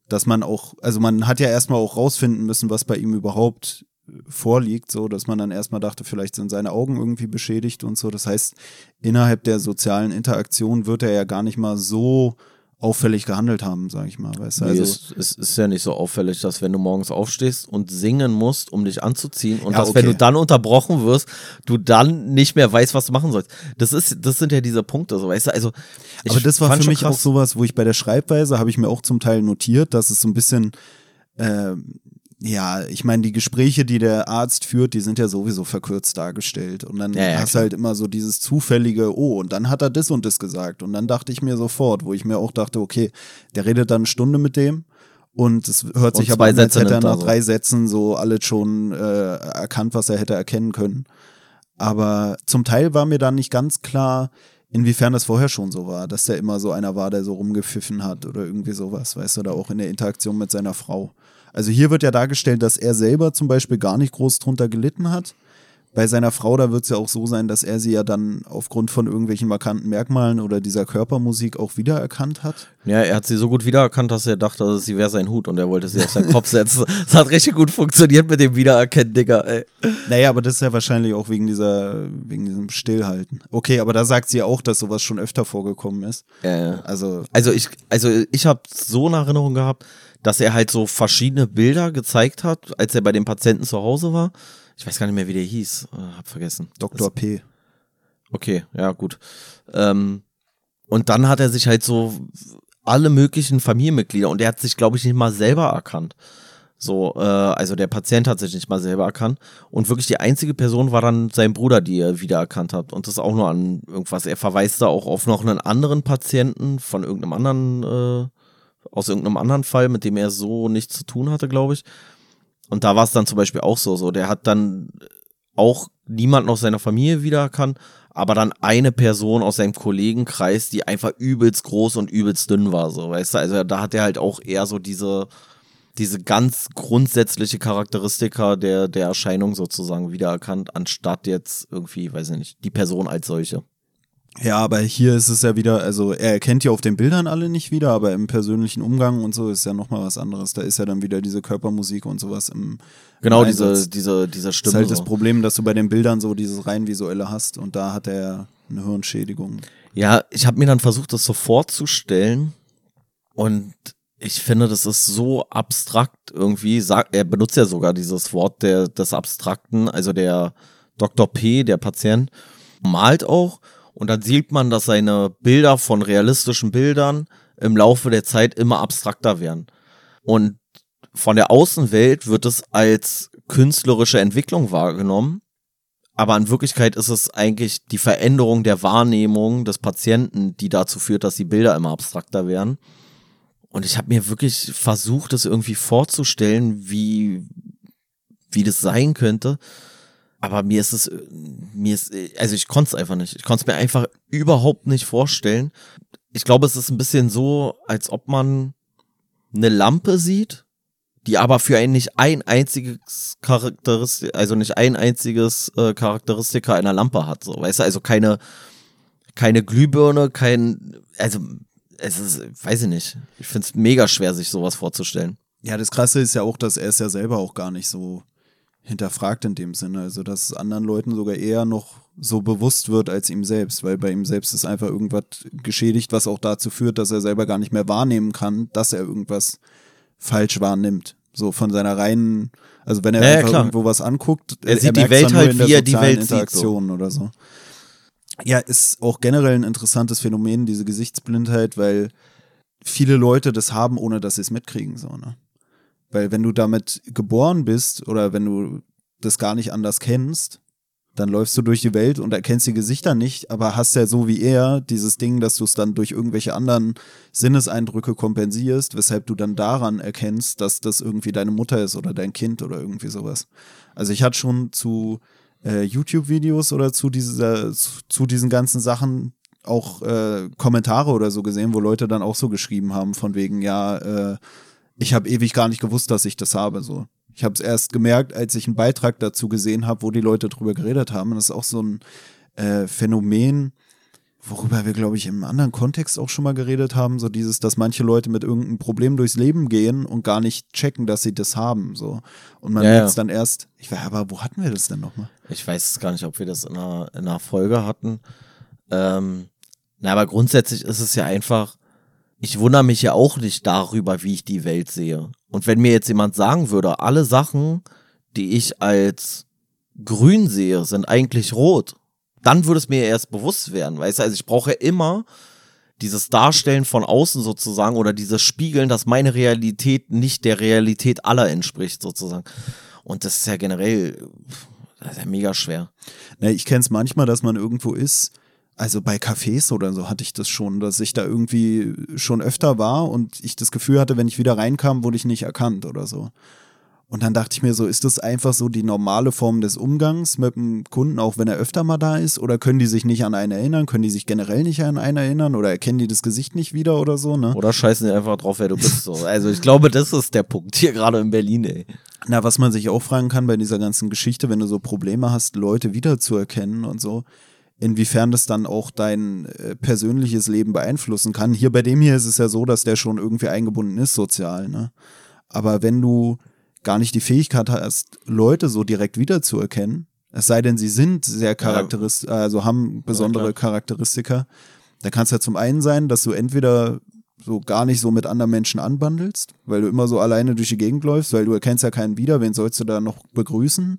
dass man auch, also man hat ja erstmal auch rausfinden müssen, was bei ihm überhaupt vorliegt, so dass man dann erstmal dachte, vielleicht sind seine Augen irgendwie beschädigt und so. Das heißt, innerhalb der sozialen Interaktion wird er ja gar nicht mal so auffällig gehandelt haben, sag ich mal. Weißt du? Nee, Also, es, es ist ja nicht so auffällig, dass wenn du morgens aufstehst und singen musst, um dich anzuziehen und Ja, dass wenn okay. du dann unterbrochen wirst, du dann nicht mehr weißt, was du machen sollst. Das ist, das sind ja diese Punkte, so weißt du. Also, ich aber das war für mich auch krass. sowas, wo ich bei der Schreibweise habe ich mir auch zum Teil notiert, dass es so ein bisschen ähm, ja, ich meine, die Gespräche, die der Arzt führt, die sind ja sowieso verkürzt dargestellt. Und dann Ja, ja, hast du klar. halt immer so dieses zufällige, oh, und dann hat er das und das gesagt. Und dann dachte ich mir sofort, wo ich mir auch dachte, okay, der redet dann eine Stunde mit dem. Und es hört sich aber an, als hätte er nach drei Sätzen so alles schon äh, erkannt, was er hätte erkennen können. Aber zum Teil war mir dann nicht ganz klar, inwiefern das vorher schon so war, dass der immer so einer war, der so rumgepfiffen hat oder irgendwie sowas, weißt du, oder auch in der Interaktion mit seiner Frau. Also hier wird ja dargestellt, dass er selber zum Beispiel gar nicht groß drunter gelitten hat. Bei seiner Frau, da wird es ja auch so sein, dass er sie ja dann aufgrund von irgendwelchen markanten Merkmalen oder dieser Körpermusik auch wiedererkannt hat. Ja, er hat sie so gut wiedererkannt, dass er dachte, sie wäre sein Hut und er wollte sie auf seinen Kopf setzen. Das hat richtig gut funktioniert mit dem Wiedererkennen, Digga, ey. Naja, aber das ist ja wahrscheinlich auch wegen dieser, wegen diesem Stillhalten. Okay, aber da sagt sie auch, dass sowas schon öfter vorgekommen ist. Ja, ja. Also, Also ich, also ich habe so eine Erinnerung gehabt, dass er halt so verschiedene Bilder gezeigt hat, als er bei dem Patienten zu Hause war. Ich weiß gar nicht mehr, wie der hieß. Äh, hab vergessen. Dr. P. Okay, ja, gut. Ähm, und dann hat er sich halt so alle möglichen Familienmitglieder und er hat sich, glaube ich, nicht mal selber erkannt. So, äh, also der Patient hat sich nicht mal selber erkannt. Und wirklich die einzige Person war dann sein Bruder, die er wiedererkannt hat. Und das auch nur an irgendwas. Er verweist da auch auf noch einen anderen Patienten von irgendeinem anderen, äh, aus irgendeinem anderen Fall, mit dem er so nichts zu tun hatte, glaube ich. Und da war es dann zum Beispiel auch so, so, der hat dann auch niemanden aus seiner Familie wiedererkannt, aber dann eine Person aus seinem Kollegenkreis, die einfach übelst groß und übelst dünn war, so, weißt du, also da hat er halt auch eher so diese, diese ganz grundsätzliche Charakteristika der, der Erscheinung sozusagen wiedererkannt, anstatt jetzt irgendwie, weiß ich nicht, die Person als solche. Ja, aber hier ist es ja wieder, also er erkennt ja auf den Bildern alle nicht wieder, aber im persönlichen Umgang und so ist ja nochmal was anderes. Da ist ja dann wieder diese Körpermusik und sowas im Genau, im diese, diese, diese Das Stimme. ist halt das so. Problem, dass du bei den Bildern so dieses rein visuelle hast und da hat er eine Hirnschädigung. Ja, ich habe mir dann versucht, das so vorzustellen und ich finde, das ist so abstrakt irgendwie. Sag, er benutzt ja sogar dieses Wort der, des Abstrakten, also der Dr. P, der Patient, malt auch und dann sieht man, dass seine Bilder von realistischen Bildern im Laufe der Zeit immer abstrakter werden. Und von der Außenwelt wird es als künstlerische Entwicklung wahrgenommen. Aber in Wirklichkeit ist es eigentlich die Veränderung der Wahrnehmung des Patienten, die dazu führt, dass die Bilder immer abstrakter werden. Und ich habe mir wirklich versucht, es irgendwie vorzustellen, wie, wie das sein könnte. Aber mir ist es, mir ist, also ich konnte es einfach nicht. Ich konnte es mir einfach überhaupt nicht vorstellen. Ich glaube, es ist ein bisschen so, als ob man eine Lampe sieht, die aber für ein nicht ein einziges Charakteristik, also nicht ein einziges äh, Charakteristika einer Lampe hat, so, weißt du, also keine, keine Glühbirne, kein, also es ist, weiß ich nicht. Ich finde es mega schwer, sich sowas vorzustellen. Ja, das Krasse ist ja auch, dass er es ja selber auch gar nicht so hinterfragt in dem Sinne. Also, dass es anderen Leuten sogar eher noch so bewusst wird als ihm selbst, weil bei ihm selbst ist einfach irgendwas geschädigt, was auch dazu führt, dass er selber gar nicht mehr wahrnehmen kann, dass er irgendwas falsch wahrnimmt. So von seiner reinen, also wenn er Ja, ja, einfach klar. irgendwo was anguckt, Er sieht die Welt halt, wie er die Welt sieht, so. Interaktion oder so. Ja, ist auch generell ein interessantes Phänomen, diese Gesichtsblindheit, weil viele Leute das haben, ohne dass sie es mitkriegen, so, ne? Weil wenn du damit geboren bist oder wenn du das gar nicht anders kennst, dann läufst du durch die Welt und erkennst die Gesichter nicht, aber hast ja so wie er dieses Ding, dass du es dann durch irgendwelche anderen Sinneseindrücke kompensierst, weshalb du dann daran erkennst, dass das irgendwie deine Mutter ist oder dein Kind oder irgendwie sowas. Also ich hatte schon zu äh, YouTube-Videos oder zu dieser, zu, zu diesen ganzen Sachen auch äh, Kommentare oder so gesehen, wo Leute dann auch so geschrieben haben, von wegen, ja, äh, ich habe ewig gar nicht gewusst, dass ich das habe. So. Ich habe es erst gemerkt, als ich einen Beitrag dazu gesehen habe, wo die Leute drüber geredet haben. Und das ist auch so ein äh, Phänomen, worüber wir, glaube ich, im anderen Kontext auch schon mal geredet haben. So dieses, dass manche Leute mit irgendeinem Problem durchs Leben gehen und gar nicht checken, dass sie das haben. So. Und man Ja, merkt ja. es dann erst, ich weiß, aber wo hatten wir das denn nochmal? Ich weiß gar nicht, ob wir das in einer, in einer Folge hatten. Ähm, na, aber grundsätzlich ist es ja einfach, ich wundere mich ja auch nicht darüber, wie ich die Welt sehe. Und wenn mir jetzt jemand sagen würde, alle Sachen, die ich als grün sehe, sind eigentlich rot, dann würde es mir erst bewusst werden, weißt du? Also ich brauche immer dieses Darstellen von außen sozusagen oder dieses Spiegeln, dass meine Realität nicht der Realität aller entspricht sozusagen. Und das ist ja generell, das ist ja mega schwer. Ne, ich kenne es manchmal, dass man irgendwo ist. Also bei Cafés oder so hatte ich das schon, dass ich da irgendwie schon öfter war und ich das Gefühl hatte, wenn ich wieder reinkam, wurde ich nicht erkannt oder so. Und dann dachte ich mir so, ist das einfach so die normale Form des Umgangs mit dem Kunden, auch wenn er öfter mal da ist? Oder können die sich nicht an einen erinnern? Können die sich generell nicht an einen erinnern? Oder erkennen die das Gesicht nicht wieder oder so, ne? Oder scheißen die einfach drauf, wer du bist. So. Also ich glaube, das ist der Punkt hier gerade in Berlin, ey. Na, was man sich auch fragen kann bei dieser ganzen Geschichte, wenn du so Probleme hast, Leute wiederzuerkennen und so, inwiefern das dann auch dein äh, persönliches Leben beeinflussen kann. Hier bei dem hier ist es ja so, dass der schon irgendwie eingebunden ist sozial, ne? Aber wenn du gar nicht die Fähigkeit hast, Leute so direkt wiederzuerkennen, es sei denn, sie sind sehr charakteristisch, also haben besondere klar. Charakteristika, dann kann es ja zum einen sein, dass du entweder so gar nicht so mit anderen Menschen anbandelst, weil du immer so alleine durch die Gegend läufst, weil du erkennst ja keinen wieder, wen sollst du da noch begrüßen?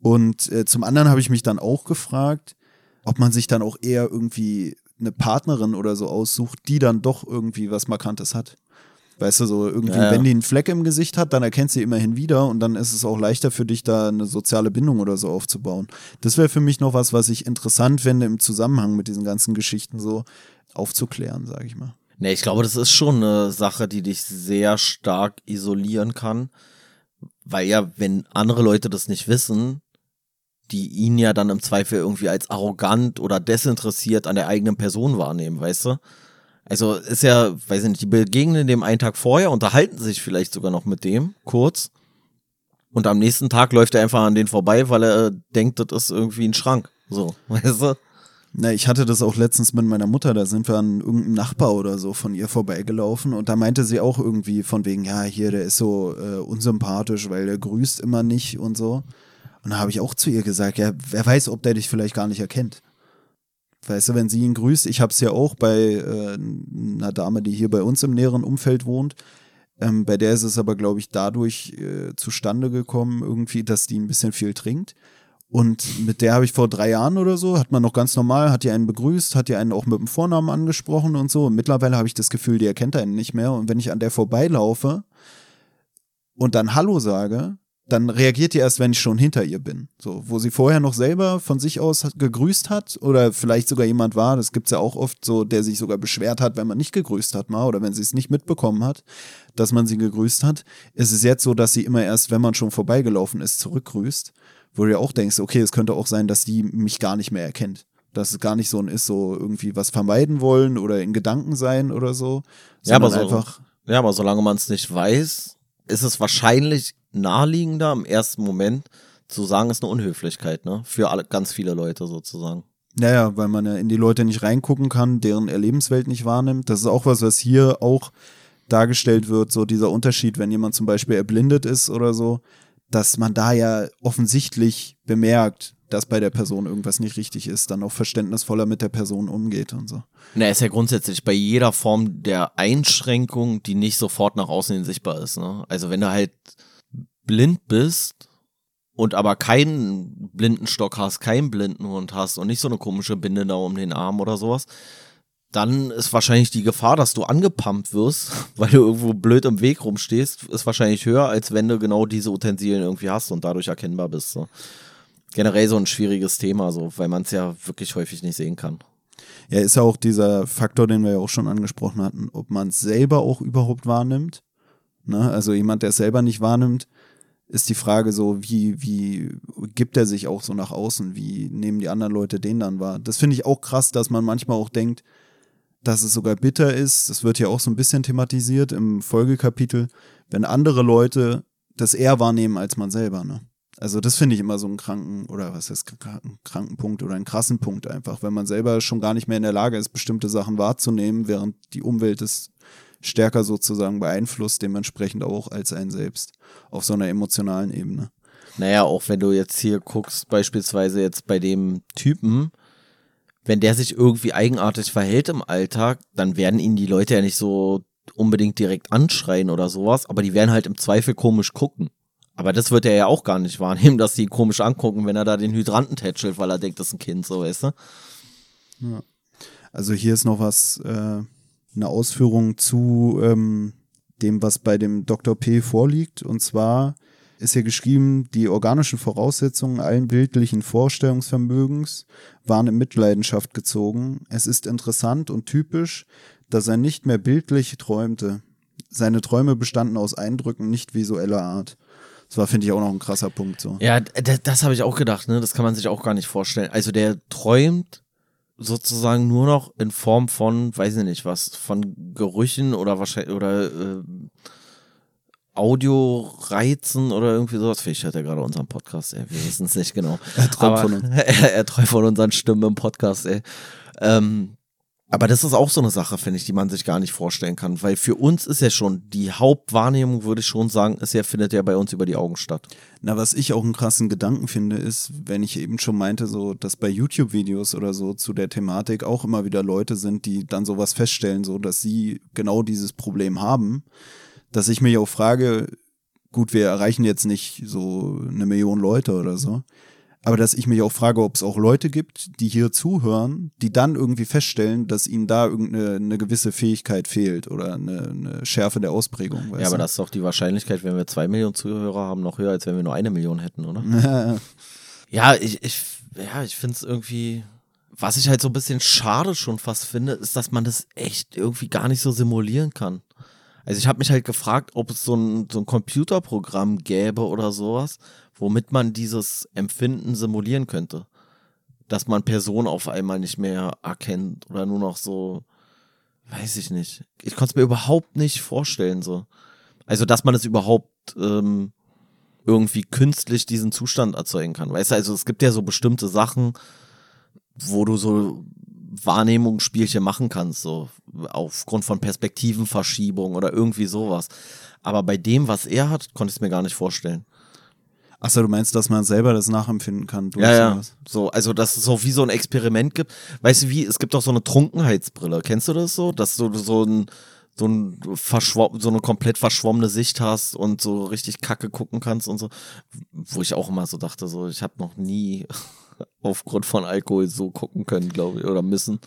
Und äh, zum anderen habe ich mich dann auch gefragt, ob man sich dann auch eher irgendwie eine Partnerin oder so aussucht, die dann doch irgendwie was Markantes hat. Weißt du, so irgendwie, Ja, ja. wenn die einen Fleck im Gesicht hat, dann erkennst du sie immerhin wieder und dann ist es auch leichter für dich, da eine soziale Bindung oder so aufzubauen. Das wäre für mich noch was, was ich interessant fände, im Zusammenhang mit diesen ganzen Geschichten so aufzuklären, sage ich mal. Nee, ich glaube, das ist schon eine Sache, die dich sehr stark isolieren kann. Weil ja, wenn andere Leute das nicht wissen, die ihn ja dann im Zweifel irgendwie als arrogant oder desinteressiert an der eigenen Person wahrnehmen, weißt du? Also ist ja, weiß ich nicht, die begegnen dem einen Tag vorher, unterhalten sich vielleicht sogar noch mit dem, kurz. Und am nächsten Tag läuft er einfach an den vorbei, weil er denkt, das ist irgendwie ein Schrank. So, weißt du? Na, ich hatte das auch letztens mit meiner Mutter, da sind wir an irgendeinem Nachbar oder so von ihr vorbeigelaufen und da meinte sie auch irgendwie von wegen, ja, hier, der ist so äh, unsympathisch, weil der grüßt immer nicht und so. Und da habe ich auch zu ihr gesagt, ja, wer weiß, ob der dich vielleicht gar nicht erkennt. Weißt du, wenn sie ihn grüßt, ich habe es ja auch bei äh, einer Dame, die hier bei uns im näheren Umfeld wohnt, ähm, bei der ist es aber, glaube ich, dadurch äh, zustande gekommen, irgendwie, dass die ein bisschen viel trinkt. Und mit der habe ich vor drei Jahren oder so, hat man noch ganz normal, hat die einen begrüßt, hat die einen auch mit dem Vornamen angesprochen und so. Und mittlerweile habe ich das Gefühl, die erkennt einen nicht mehr. Und wenn ich an der vorbeilaufe und dann Hallo sage, dann reagiert die erst, wenn ich schon hinter ihr bin. So, wo sie vorher noch selber von sich aus hat, gegrüßt hat oder vielleicht sogar jemand war, das gibt's ja auch oft so, der sich sogar beschwert hat, wenn man nicht gegrüßt hat mal oder wenn sie es nicht mitbekommen hat, dass man sie gegrüßt hat. Es ist jetzt so, dass sie immer erst, wenn man schon vorbeigelaufen ist, zurückgrüßt, wo du ja auch denkst, okay, es könnte auch sein, dass die mich gar nicht mehr erkennt. Dass es gar nicht so ein ist, so irgendwie was vermeiden wollen oder in Gedanken sein oder so. Ja, aber so- einfach, Ja, aber solange man es nicht weiß, ist es wahrscheinlich naheliegender im ersten Moment zu sagen, ist eine Unhöflichkeit, ne? Für alle, ganz viele Leute sozusagen. Naja, weil man ja in die Leute nicht reingucken kann, deren Erlebenswelt nicht wahrnimmt. Das ist auch was, was hier auch dargestellt wird, so dieser Unterschied, wenn jemand zum Beispiel erblindet ist oder so, dass man da ja offensichtlich bemerkt, dass bei der Person irgendwas nicht richtig ist, dann auch verständnisvoller mit der Person umgeht und so. Na, ist ja grundsätzlich bei jeder Form der Einschränkung, die nicht sofort nach außen hin sichtbar ist. Ne? Also wenn du halt blind bist und aber keinen Blindenstock hast, keinen Blindenhund hast und nicht so eine komische Binde da um den Arm oder sowas, dann ist wahrscheinlich die Gefahr, dass du angepumpt wirst, weil du irgendwo blöd im Weg rumstehst, ist wahrscheinlich höher, als wenn du genau diese Utensilien irgendwie hast und dadurch erkennbar bist. So generell so ein schwieriges Thema, so, weil man es ja wirklich häufig nicht sehen kann. Ja, ist ja auch dieser Faktor, den wir ja auch schon angesprochen hatten, ob man es selber auch überhaupt wahrnimmt. Ne? Also jemand, der es selber nicht wahrnimmt, ist die Frage so, wie, wie gibt er sich auch so nach außen? Wie nehmen die anderen Leute den dann wahr? Das finde ich auch krass, dass man manchmal auch denkt, dass es sogar bitter ist. Das wird ja auch so ein bisschen thematisiert im Folgekapitel, wenn andere Leute das eher wahrnehmen als man selber. Ne? Also das finde ich immer so einen kranken oder was heißt kranken Punkt oder einen krassen Punkt einfach, wenn man selber schon gar nicht mehr in der Lage ist, bestimmte Sachen wahrzunehmen, während die Umwelt es stärker sozusagen beeinflusst, dementsprechend auch als ein selbst auf so einer emotionalen Ebene. Naja, auch wenn du jetzt hier guckst, beispielsweise jetzt bei dem Typen, wenn der sich irgendwie eigenartig verhält im Alltag, dann werden ihn die Leute ja nicht so unbedingt direkt anschreien oder sowas, aber die werden halt im Zweifel komisch gucken. Aber das wird er ja auch gar nicht wahrnehmen, dass die ihn komisch angucken, wenn er da den Hydranten tätschelt, weil er denkt, das ist ein Kind, so weißt du? Ja. Also hier ist noch was, äh, eine Ausführung zu ähm, dem, was bei dem Dr. P vorliegt. Und zwar ist hier geschrieben, die organischen Voraussetzungen allen bildlichen Vorstellungsvermögens waren in Mitleidenschaft gezogen. Es ist interessant und typisch, dass er nicht mehr bildlich träumte. Seine Träume bestanden aus Eindrücken nicht visueller Art. Das war, finde ich, auch noch ein krasser Punkt. So. Ja, das, habe ich auch gedacht, ne? Das kann man sich auch gar nicht vorstellen. Also der träumt sozusagen nur noch in Form von, weiß ich nicht, was, von Gerüchen oder wahrscheinlich oder äh, Audioreizen oder irgendwie sowas. Vielleicht hört er gerade unseren Podcast, ey. Wir wissen es nicht genau. er träumt von uns. er, er träumt von unseren Stimmen im Podcast, ey. Ähm, aber das ist auch so eine Sache, finde ich, die man sich gar nicht vorstellen kann, weil für uns ist ja schon die Hauptwahrnehmung, würde ich schon sagen, ist ja, findet ja bei uns über die Augen statt. Na, was ich auch einen krassen Gedanken finde, ist, wenn ich eben schon meinte, so, dass bei YouTube-Videos oder so zu der Thematik auch immer wieder Leute sind, die dann sowas feststellen, so, dass sie genau dieses Problem haben, dass ich mich auch frage, gut, wir erreichen jetzt nicht so eine Million Leute oder so, aber dass ich mich auch frage, ob es auch Leute gibt, die hier zuhören, die dann irgendwie feststellen, dass ihnen da irgendeine eine gewisse Fähigkeit fehlt oder eine, eine Schärfe der Ausprägung. Ja, aber du? das ist doch die Wahrscheinlichkeit, wenn wir zwei Millionen Zuhörer haben, noch höher, als wenn wir nur eine Million hätten, oder? ja, ich, ich, ja, ich finde es irgendwie. Was ich halt so ein bisschen schade schon fast finde, ist, dass man das echt irgendwie gar nicht so simulieren kann. Also ich habe mich halt gefragt, ob es so ein, so ein Computerprogramm gäbe oder sowas, womit man dieses Empfinden simulieren könnte. Dass man Personen auf einmal nicht mehr erkennt oder nur noch so, weiß ich nicht. Ich konnte es mir überhaupt nicht vorstellen, so. Also, dass man es überhaupt ähm, irgendwie künstlich diesen Zustand erzeugen kann. Weißt du, also es gibt ja so bestimmte Sachen, wo du so Wahrnehmungsspielchen machen kannst, so aufgrund von Perspektivenverschiebung oder irgendwie sowas. Aber bei dem, was er hat, konnte ich es mir gar nicht vorstellen. Achso, du meinst, dass man selber das nachempfinden kann? Ja, ja. So, also, dass es so wie so ein Experiment gibt. Weißt du, wie, es gibt doch so eine Trunkenheitsbrille. Kennst du das so? Dass du so ein, so, ein so eine komplett verschwommene Sicht hast und so richtig kacke gucken kannst und so. Wo ich auch immer so dachte, so, ich habe noch nie aufgrund von Alkohol so gucken können, glaube ich, oder müssen.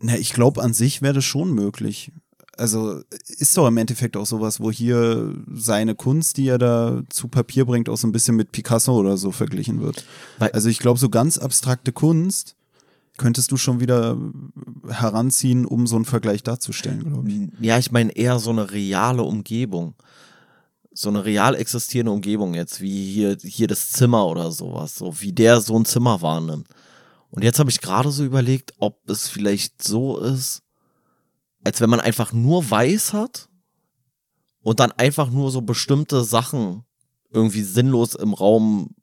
Na, ich glaube, an sich wäre das schon möglich also ist doch im Endeffekt auch sowas, wo hier seine Kunst, die er da zu Papier bringt, auch so ein bisschen mit Picasso oder so verglichen wird. Also ich glaube, so ganz abstrakte Kunst könntest du schon wieder heranziehen, um so einen Vergleich darzustellen, glaube ich. Ja, ich meine eher so eine reale Umgebung. So eine real existierende Umgebung jetzt, wie hier, hier das Zimmer oder sowas, so wie der so ein Zimmer wahrnimmt. Und jetzt habe ich gerade so überlegt, ob es vielleicht so ist, als wenn man einfach nur weiß hat und dann einfach nur so bestimmte Sachen irgendwie sinnlos im Raum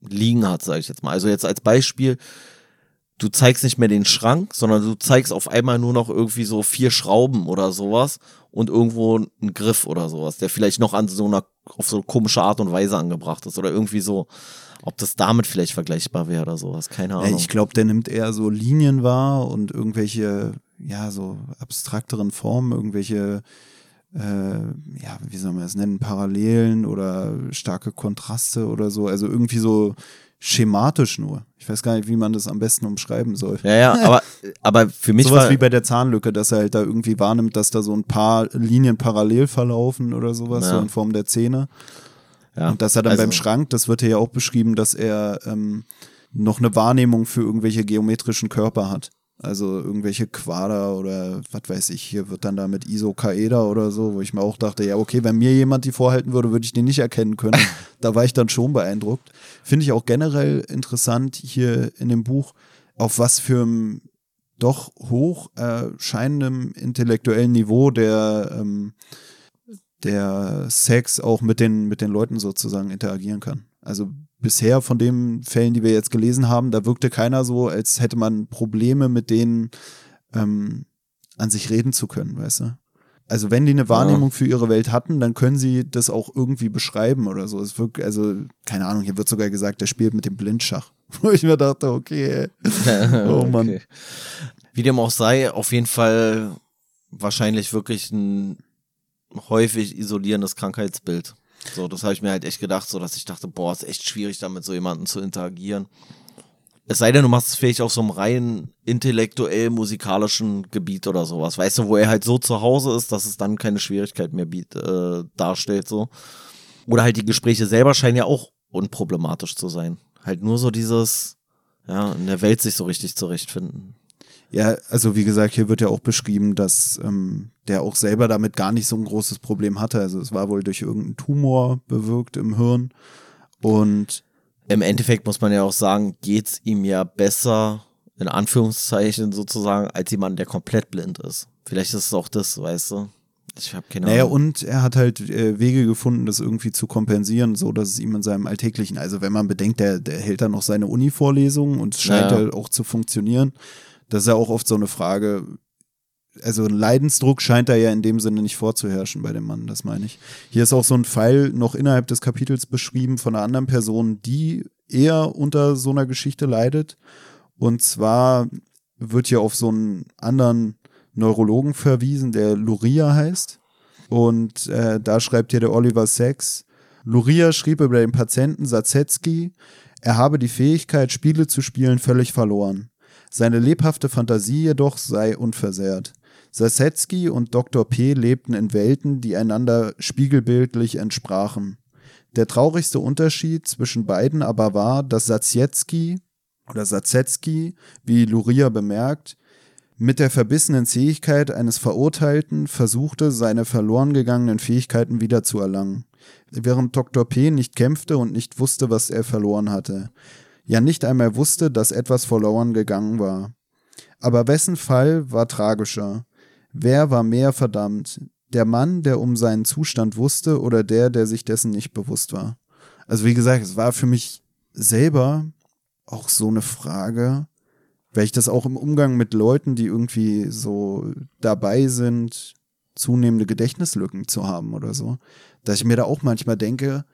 liegen hat, sage ich jetzt mal. Also jetzt als Beispiel, du zeigst nicht mehr den Schrank, sondern du zeigst auf einmal nur noch irgendwie so vier Schrauben oder sowas und irgendwo einen Griff oder sowas, der vielleicht noch an so einer auf so komische Art und Weise angebracht ist oder irgendwie so, ob das damit vielleicht vergleichbar wäre oder sowas, keine Ahnung. Ich glaube, der nimmt eher so Linien wahr und irgendwelche, ja, so abstrakteren Formen, irgendwelche äh, ja, wie soll man es nennen, Parallelen oder starke Kontraste oder so. Also irgendwie so schematisch nur. Ich weiß gar nicht, wie man das am besten umschreiben soll. Ja, ja, aber, aber für mich Sowas war, wie bei der Zahnlücke, dass er halt da irgendwie wahrnimmt, dass da so ein paar Linien parallel verlaufen oder sowas, Ja. so in Form der Zähne. ja, Und dass er dann also- beim Schrank, das wird hier ja auch beschrieben, dass er ähm, noch eine Wahrnehmung für irgendwelche geometrischen Körper hat. Also irgendwelche Quader oder was weiß ich, hier wird dann da mit Isokaeder oder so, wo ich mir auch dachte, ja, okay, wenn mir jemand die vorhalten würde, würde ich den nicht erkennen können. da war ich dann schon beeindruckt. Finde ich auch generell interessant hier in dem Buch, auf was für einem doch hoch erscheinendem intellektuellen Niveau der, ähm, der Sex auch mit den, mit den Leuten sozusagen interagieren kann. Also bisher von den Fällen, die wir jetzt gelesen haben, da wirkte keiner so, als hätte man Probleme mit denen ähm, an sich reden zu können, weißt du? Also wenn die eine Wahrnehmung für ihre Welt hatten, dann können sie das auch irgendwie beschreiben oder so. Es wirkt, also, keine Ahnung, hier wird sogar gesagt, der spielt mit dem Blindschach. Wo ich mir dachte, okay, oh Mann. Okay. Wie dem auch sei, auf jeden Fall wahrscheinlich wirklich ein häufig isolierendes Krankheitsbild. So, das habe ich mir halt echt gedacht, so dass ich dachte, boah, ist echt schwierig, damit so jemanden zu interagieren. Es sei denn, du machst es vielleicht auf so einem rein intellektuell musikalischen Gebiet oder sowas, weißt du, wo er halt so zu Hause ist, dass es dann keine Schwierigkeit mehr biet, äh, darstellt, so. Oder halt die Gespräche selber scheinen ja auch unproblematisch zu sein. Halt nur so dieses, ja, in der Welt sich so richtig zurechtfinden. Ja, also wie gesagt, hier wird ja auch beschrieben, dass ähm, der auch selber damit gar nicht so ein großes Problem hatte. Also es war wohl durch irgendeinen Tumor bewirkt im Hirn. Und Im Endeffekt muss man ja auch sagen, geht's ihm ja besser, in Anführungszeichen sozusagen, als jemand, der komplett blind ist. Vielleicht ist es auch das, weißt du? Ich habe keine naja, Ahnung. und er hat halt äh, Wege gefunden, das irgendwie zu kompensieren, so dass es ihm in seinem alltäglichen, also wenn man bedenkt, der, der hält dann noch seine Uni-Vorlesungen und es scheint Ja. halt auch zu funktionieren. Das ist ja auch oft so eine Frage, also ein Leidensdruck scheint da ja in dem Sinne nicht vorzuherrschen bei dem Mann, das meine ich. Hier ist auch so ein Fall noch innerhalb des Kapitels beschrieben von einer anderen Person, die eher unter so einer Geschichte leidet. Und zwar wird hier auf so einen anderen Neurologen verwiesen, der Luria heißt. Und äh, da schreibt hier der Oliver Sacks, Luria schrieb über den Patienten Sazetski, er habe die Fähigkeit, Spiele zu spielen, völlig verloren. Seine lebhafte Fantasie jedoch sei unversehrt. Sasetski und Dr. P. lebten in Welten, die einander spiegelbildlich entsprachen. Der traurigste Unterschied zwischen beiden aber war, dass Satsietski oder Sazetski, wie Luria bemerkt, mit der verbissenen Zähigkeit eines Verurteilten versuchte, seine verloren gegangenen Fähigkeiten wiederzuerlangen, während Dr. P. nicht kämpfte und nicht wusste, was er verloren hatte. Ja, nicht einmal wusste, dass etwas verloren gegangen war. Aber wessen Fall war tragischer? Wer war mehr verdammt? Der Mann, der um seinen Zustand wusste, oder der, der sich dessen nicht bewusst war? Also wie gesagt, es war für mich selber auch so eine Frage, weil ich das auch im Umgang mit Leuten, die irgendwie so dabei sind, zunehmende Gedächtnislücken zu haben oder so, dass ich mir da auch manchmal denke,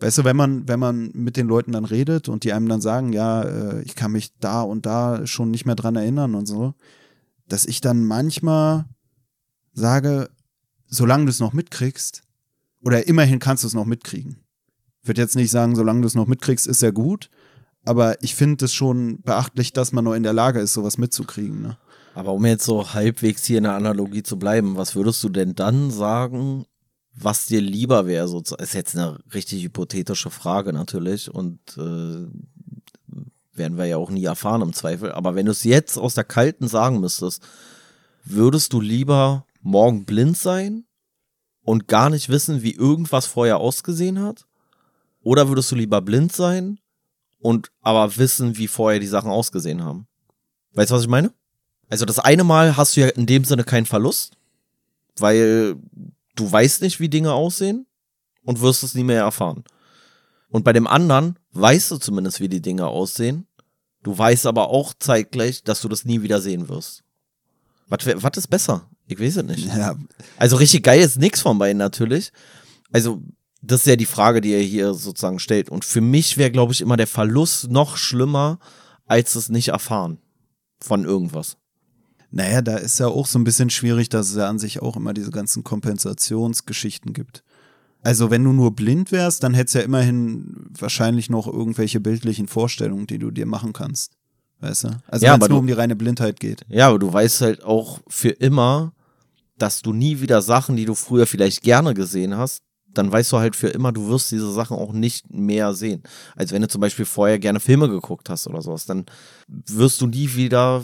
weißt du, wenn man, wenn man mit den Leuten dann redet und die einem dann sagen, ja, äh, ich kann mich da und da schon nicht mehr dran erinnern und so, dass ich dann manchmal sage, solange du es noch mitkriegst, oder immerhin kannst du es noch mitkriegen. Ich würde jetzt nicht sagen, solange du es noch mitkriegst, ist ja gut, aber ich finde es schon beachtlich, dass man noch in der Lage ist, sowas mitzukriegen. Ne? Aber um jetzt so halbwegs hier in der Analogie zu bleiben, was würdest du denn dann sagen, was dir lieber wäre? So, ist jetzt eine richtig hypothetische Frage natürlich und äh, werden wir ja auch nie erfahren im Zweifel. Aber wenn du es jetzt aus der kalten sagen müsstest, würdest du lieber morgen blind sein und gar nicht wissen, wie irgendwas vorher ausgesehen hat? Oder würdest du lieber blind sein und aber wissen, wie vorher die Sachen ausgesehen haben? Weißt du, was ich meine? Also das eine Mal hast du ja in dem Sinne keinen Verlust, weil du weißt nicht, wie Dinge aussehen und wirst es nie mehr erfahren. Und bei dem anderen weißt du zumindest, wie die Dinge aussehen. Du weißt aber auch zeitgleich, dass du das nie wieder sehen wirst. Was, was ist besser? Ich weiß es nicht. Ja, Also richtig geil ist nix von beiden natürlich. Also das ist ja die Frage, die er hier sozusagen stellt. Und für mich wäre, glaube ich, immer der Verlust noch schlimmer, als es nicht erfahren von irgendwas. Naja, da ist ja auch so ein bisschen schwierig, dass es ja an sich auch immer diese ganzen Kompensationsgeschichten gibt. Also wenn du nur blind wärst, dann hättest du ja immerhin wahrscheinlich noch irgendwelche bildlichen Vorstellungen, die du dir machen kannst. Weißt du? Also Ja, wenn es nur du- um die reine Blindheit geht. Ja, aber du weißt halt auch für immer, dass du nie wieder Sachen, die du früher vielleicht gerne gesehen hast, dann weißt du halt für immer, du wirst diese Sachen auch nicht mehr sehen. Als wenn du zum Beispiel vorher gerne Filme geguckt hast oder sowas, dann wirst du nie wieder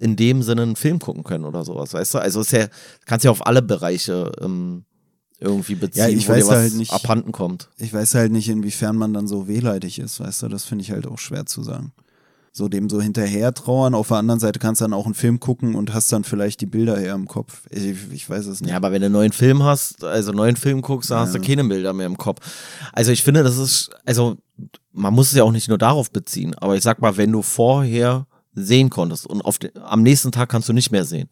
in dem Sinne einen Film gucken können oder sowas, weißt du? Also ist ja, kannst ja auf alle Bereiche ähm, irgendwie beziehen, ich wo dir weiß was halt nicht- abhanden kommt. Ich weiß halt nicht, inwiefern man dann so wehleidig ist, weißt du? Das finde ich halt auch schwer zu sagen. So dem so hinterher trauern. Auf der anderen Seite kannst du dann auch einen Film gucken und hast dann vielleicht die Bilder eher im Kopf. Ich, ich weiß es nicht. Ja, aber wenn du einen neuen Film hast, also einen neuen Film guckst, dann hast du Ja. keine Bilder mehr im Kopf. Also ich finde, das ist, also man muss es ja auch nicht nur darauf beziehen, aber ich sag mal, wenn du vorher sehen konntest und auf den, am nächsten Tag kannst du nicht mehr sehen,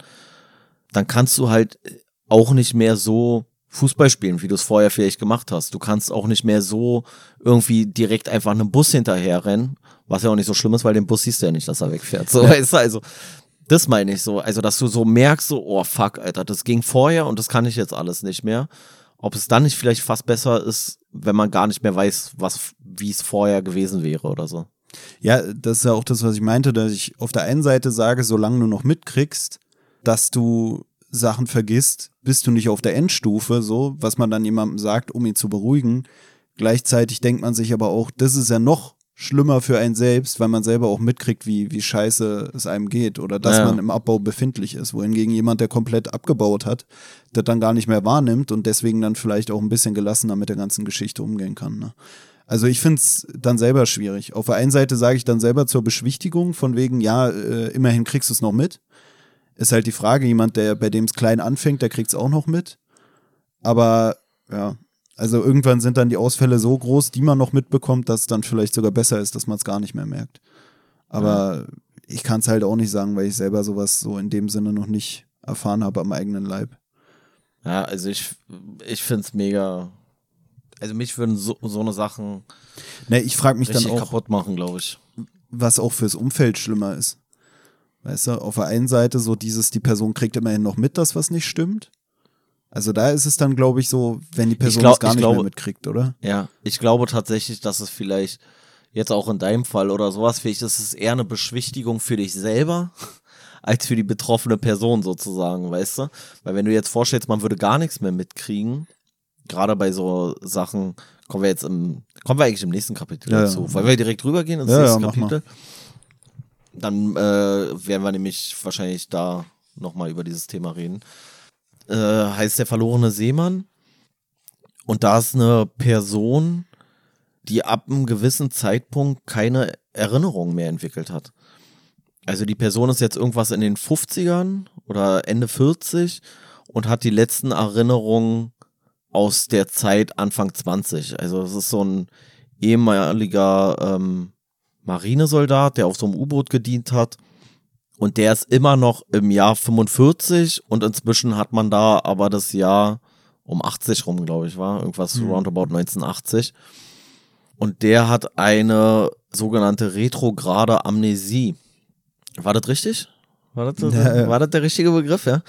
dann kannst du halt auch nicht mehr so Fußball spielen, wie du es vorher vielleicht gemacht hast. Du kannst auch nicht mehr so irgendwie direkt einfach einem Bus hinterher rennen, was ja auch nicht so schlimm ist, weil den Bus siehst du ja nicht, dass er wegfährt. So, weißt du, also das meine ich so. Also, dass du so merkst, so, oh fuck, Alter, das ging vorher und das kann ich jetzt alles nicht mehr. Ob es dann nicht vielleicht fast besser ist, wenn man gar nicht mehr weiß, was, wie es vorher gewesen wäre oder so. Ja, das ist ja auch das, was ich meinte, dass ich auf der einen Seite sage, solange du noch mitkriegst, dass du Sachen vergisst, bist du nicht auf der Endstufe, so, was man dann jemandem sagt, um ihn zu beruhigen. Gleichzeitig denkt man sich aber auch, das ist ja noch schlimmer für einen selbst, weil man selber auch mitkriegt, wie, wie scheiße es einem geht oder dass Ja. man im Abbau befindlich ist. Wohingegen jemand, der komplett abgebaut hat, das dann gar nicht mehr wahrnimmt und deswegen dann vielleicht auch ein bisschen gelassener mit der ganzen Geschichte umgehen kann. Ne? Also ich finde es dann selber schwierig. Auf der einen Seite sage ich dann selber zur Beschwichtigung, von wegen, ja, äh, immerhin kriegst du es noch mit. Ist halt die Frage, jemand, der bei dem es klein anfängt, der kriegt es auch noch mit. Aber ja, also irgendwann sind dann die Ausfälle so groß, die man noch mitbekommt, dass es dann vielleicht sogar besser ist, dass man es gar nicht mehr merkt. Aber ich kann es halt auch nicht sagen, weil ich selber sowas so in dem Sinne noch nicht erfahren habe am eigenen Leib. Ja, also ich, ich finde es mega. Also mich würden so, so eine Sachen Ne, ich frage mich dann auch, kaputt machen, glaube ich. was auch fürs Umfeld schlimmer ist. Weißt du, auf der einen Seite so dieses, die Person kriegt immerhin noch mit, dass was nicht stimmt. Also da ist es dann, glaube ich, so, wenn die Person glaub- es gar ich nicht glaube- mehr mitkriegt, oder? Ja, ich glaube tatsächlich, dass es vielleicht jetzt auch in deinem Fall oder sowas, vielleicht ist es eher eine Beschwichtigung für dich selber als für die betroffene Person sozusagen, weißt du? Weil wenn du jetzt vorstellst, man würde gar nichts mehr mitkriegen, gerade bei so Sachen, kommen wir jetzt im, kommen wir eigentlich im nächsten Kapitel Ja, dazu. ja. Wollen wir direkt rübergehen ins Ja, nächste ja. Kapitel? Dann äh, werden wir nämlich wahrscheinlich da nochmal über dieses Thema reden. Äh, heißt der verlorene Seemann. Und da ist eine Person, die ab einem gewissen Zeitpunkt keine Erinnerung mehr entwickelt hat. Also die Person ist jetzt irgendwas in den 50ern oder Ende 40 und hat die letzten Erinnerungen aus der Zeit Anfang 20. Also es ist so ein ehemaliger ähm, Marinesoldat, der auf so einem U-Boot gedient hat. Und der ist immer noch im Jahr 45 und inzwischen hat man da aber das Jahr um 80 rum, glaube ich, war. Irgendwas Mhm. roundabout 1980. Und der hat eine sogenannte retrograde Amnesie. War das richtig? War das, Ja, war das der richtige Begriff, ja?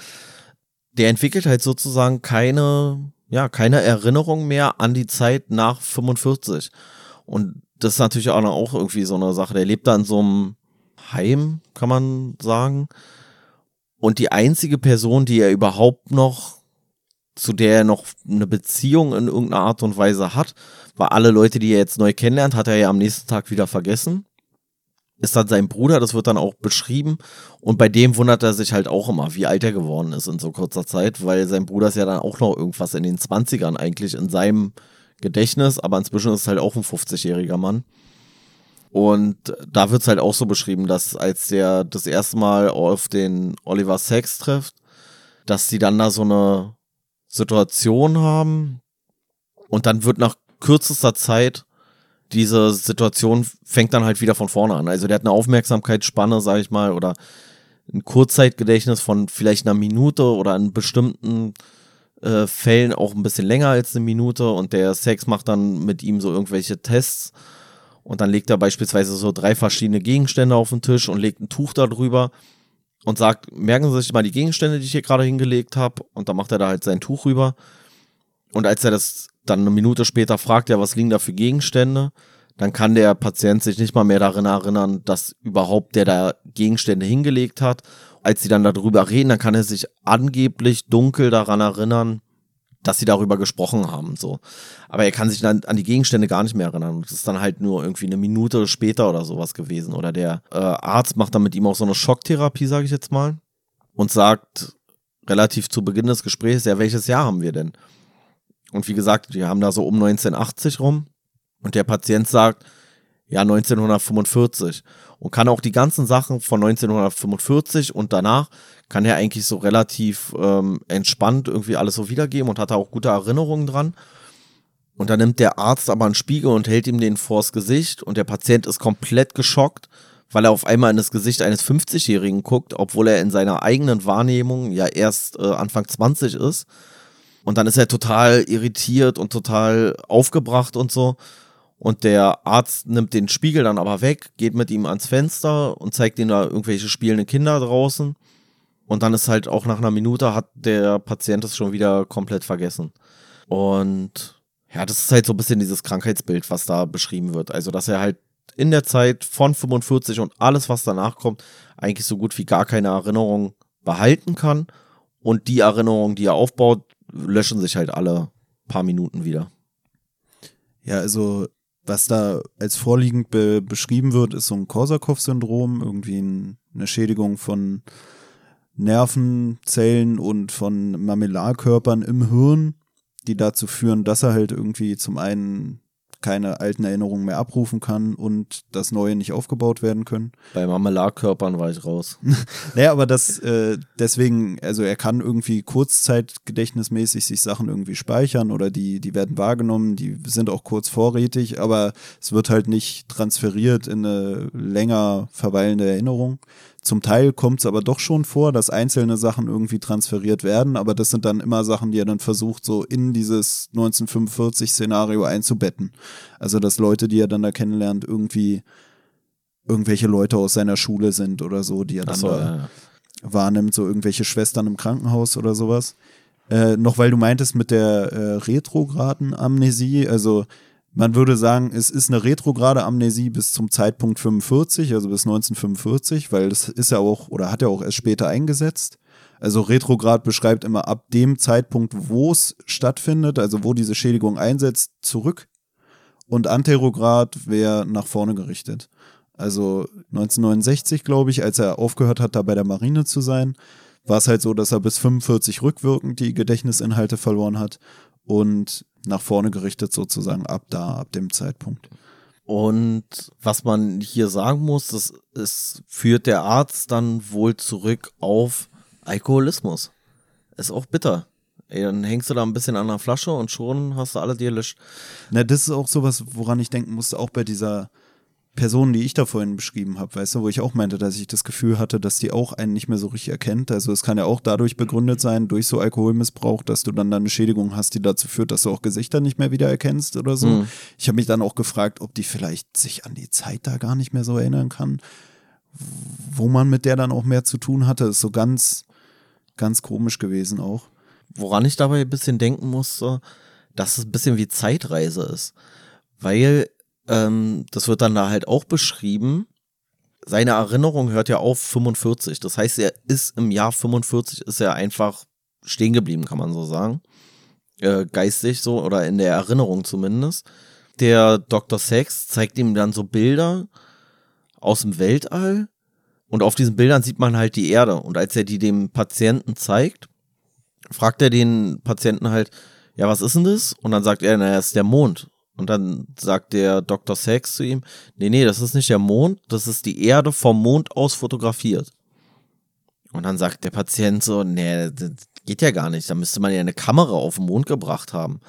Der entwickelt halt sozusagen keine, ja, keine Erinnerung mehr an die Zeit nach 45. Und das ist natürlich auch, auch irgendwie so eine Sache. Der lebt da in so einem Heim, kann man sagen. Und die einzige Person, die er überhaupt noch, zu der er noch eine Beziehung in irgendeiner Art und Weise hat, weil alle Leute, die er jetzt neu kennenlernt, hat er ja am nächsten Tag wieder vergessen. Ist dann sein Bruder, das wird dann auch beschrieben. Und bei dem wundert er sich halt auch immer, wie alt er geworden ist in so kurzer Zeit, weil sein Bruder ist ja dann auch noch irgendwas in den 20ern eigentlich in seinem Gedächtnis, aber inzwischen ist es halt auch ein 50-jähriger Mann. Und da wird es halt auch so beschrieben, dass als der das erste Mal auf den Oliver Sacks trifft, dass die dann da so eine Situation haben und dann wird nach kürzester Zeit diese Situation fängt dann halt wieder von vorne an. Also der hat eine Aufmerksamkeitsspanne, sage ich mal, oder ein Kurzzeitgedächtnis von vielleicht einer Minute oder in bestimmten äh, Fällen auch ein bisschen länger als eine Minute und der Sex macht dann mit ihm so irgendwelche Tests und dann legt er beispielsweise so drei verschiedene Gegenstände auf den Tisch und legt ein Tuch darüber und sagt, merken Sie sich mal die Gegenstände, die ich hier gerade hingelegt habe und dann macht er da halt sein Tuch rüber und als er das dann eine Minute später fragt, ja, was liegen da für Gegenstände, dann kann der Patient sich nicht mal mehr daran erinnern, dass überhaupt der da Gegenstände hingelegt hat. Als sie dann darüber reden, dann kann er sich angeblich dunkel daran erinnern, dass sie darüber gesprochen haben, so. Aber er kann sich dann an die Gegenstände gar nicht mehr erinnern. Das ist dann halt nur irgendwie eine Minute später oder sowas gewesen. Oder der äh, Arzt macht dann mit ihm auch so eine Schocktherapie, sage ich jetzt mal, und sagt relativ zu Beginn des Gesprächs, ja, welches Jahr haben wir denn? Und wie gesagt, wir haben da so um 1980 rum. Und der Patient sagt, ja, 1945. Und kann auch die ganzen Sachen von 1945 und danach kann er eigentlich so relativ ähm, entspannt irgendwie alles so wiedergeben und hat da auch gute Erinnerungen dran. Und dann nimmt der Arzt aber einen Spiegel und hält ihm den vors Gesicht und der Patient ist komplett geschockt, weil er auf einmal in das Gesicht eines 50-Jährigen guckt, obwohl er in seiner eigenen Wahrnehmung ja erst äh, Anfang 20 ist. Und dann ist er total irritiert und total aufgebracht und so. Und der Arzt nimmt den Spiegel dann aber weg, geht mit ihm ans Fenster und zeigt ihm da irgendwelche spielende Kinder draußen. Und dann ist halt auch nach einer Minute hat der Patient es schon wieder komplett vergessen. Und ja, das ist halt so ein bisschen dieses Krankheitsbild, was da beschrieben wird. Also, dass er halt in der Zeit von 45 und alles, was danach kommt, eigentlich so gut wie gar keine Erinnerung behalten kann. Und die Erinnerungen, die er aufbaut, löschen sich halt alle paar Minuten wieder. Ja, also was da als vorliegend be beschrieben wird, ist so ein Korsakow-Syndrom, irgendwie ein, eine Schädigung von Nervenzellen und von Mamellarkörpern im Hirn, die dazu führen, dass er halt irgendwie zum einen keine alten Erinnerungen mehr abrufen kann und das Neue nicht aufgebaut werden können. Bei Marmeladkörpern war ich raus. naja, aber das äh, deswegen, also er kann irgendwie kurzzeitgedächtnismäßig sich Sachen irgendwie speichern oder die, die werden wahrgenommen, die sind auch kurz vorrätig, aber es wird halt nicht transferiert in eine länger verweilende Erinnerung. Zum Teil kommt es aber doch schon vor, dass einzelne Sachen irgendwie transferiert werden, aber das sind dann immer Sachen, die er dann versucht, so in dieses 1945-Szenario einzubetten. Also, dass Leute, die er dann da kennenlernt, irgendwie irgendwelche Leute aus seiner Schule sind oder so, die er dann so, da ja. wahrnimmt, so irgendwelche Schwestern im Krankenhaus oder sowas. Äh, noch weil du meintest mit der äh, retrograden Amnesie, also man würde sagen, es ist eine retrograde Amnesie bis zum Zeitpunkt 45, also bis 1945, weil das ist ja auch oder hat ja auch erst später eingesetzt. Also retrograd beschreibt immer ab dem Zeitpunkt, wo es stattfindet, also wo diese Schädigung einsetzt, zurück. Und anterograd wäre nach vorne gerichtet. Also 1969, glaube ich, als er aufgehört hat, da bei der Marine zu sein, war es halt so, dass er bis 45 rückwirkend die Gedächtnisinhalte verloren hat und nach vorne gerichtet sozusagen ab da, ab dem Zeitpunkt. Und was man hier sagen muss, das ist, führt der Arzt dann wohl zurück auf Alkoholismus. Ist auch bitter. Ey, dann hängst du da ein bisschen an der Flasche und schon hast du alle dir löscht. Na, das ist auch sowas, woran ich denken musste, auch bei dieser Personen, die ich da vorhin beschrieben habe, weißt du, wo ich auch meinte, dass ich das Gefühl hatte, dass die auch einen nicht mehr so richtig erkennt. Also es kann ja auch dadurch begründet sein, durch so Alkoholmissbrauch, dass du dann, dann eine Schädigung hast, die dazu führt, dass du auch Gesichter nicht mehr wieder erkennst oder so. Mhm. Ich habe mich dann auch gefragt, ob die vielleicht sich an die Zeit da gar nicht mehr so erinnern kann, wo man mit der dann auch mehr zu tun hatte. Das ist so ganz, ganz komisch gewesen auch. Woran ich dabei ein bisschen denken musste, dass es ein bisschen wie Zeitreise ist. Weil ähm, das wird dann da halt auch beschrieben. Seine Erinnerung hört ja auf 45. Das heißt, er ist im Jahr 45 ist er einfach stehen geblieben, kann man so sagen. Äh, geistig so oder in der Erinnerung zumindest. Der Dr. Sex zeigt ihm dann so Bilder aus dem Weltall und auf diesen Bildern sieht man halt die Erde. Und als er die dem Patienten zeigt, fragt er den Patienten halt, ja, was ist denn das? Und dann sagt er, naja, es ist der Mond. Und dann sagt der Dr. Sachs zu ihm, nee, nee, das ist nicht der Mond, das ist die Erde vom Mond aus fotografiert. Und dann sagt der Patient so, nee, geht ja gar nicht. Da müsste man ja eine Kamera auf den Mond gebracht haben.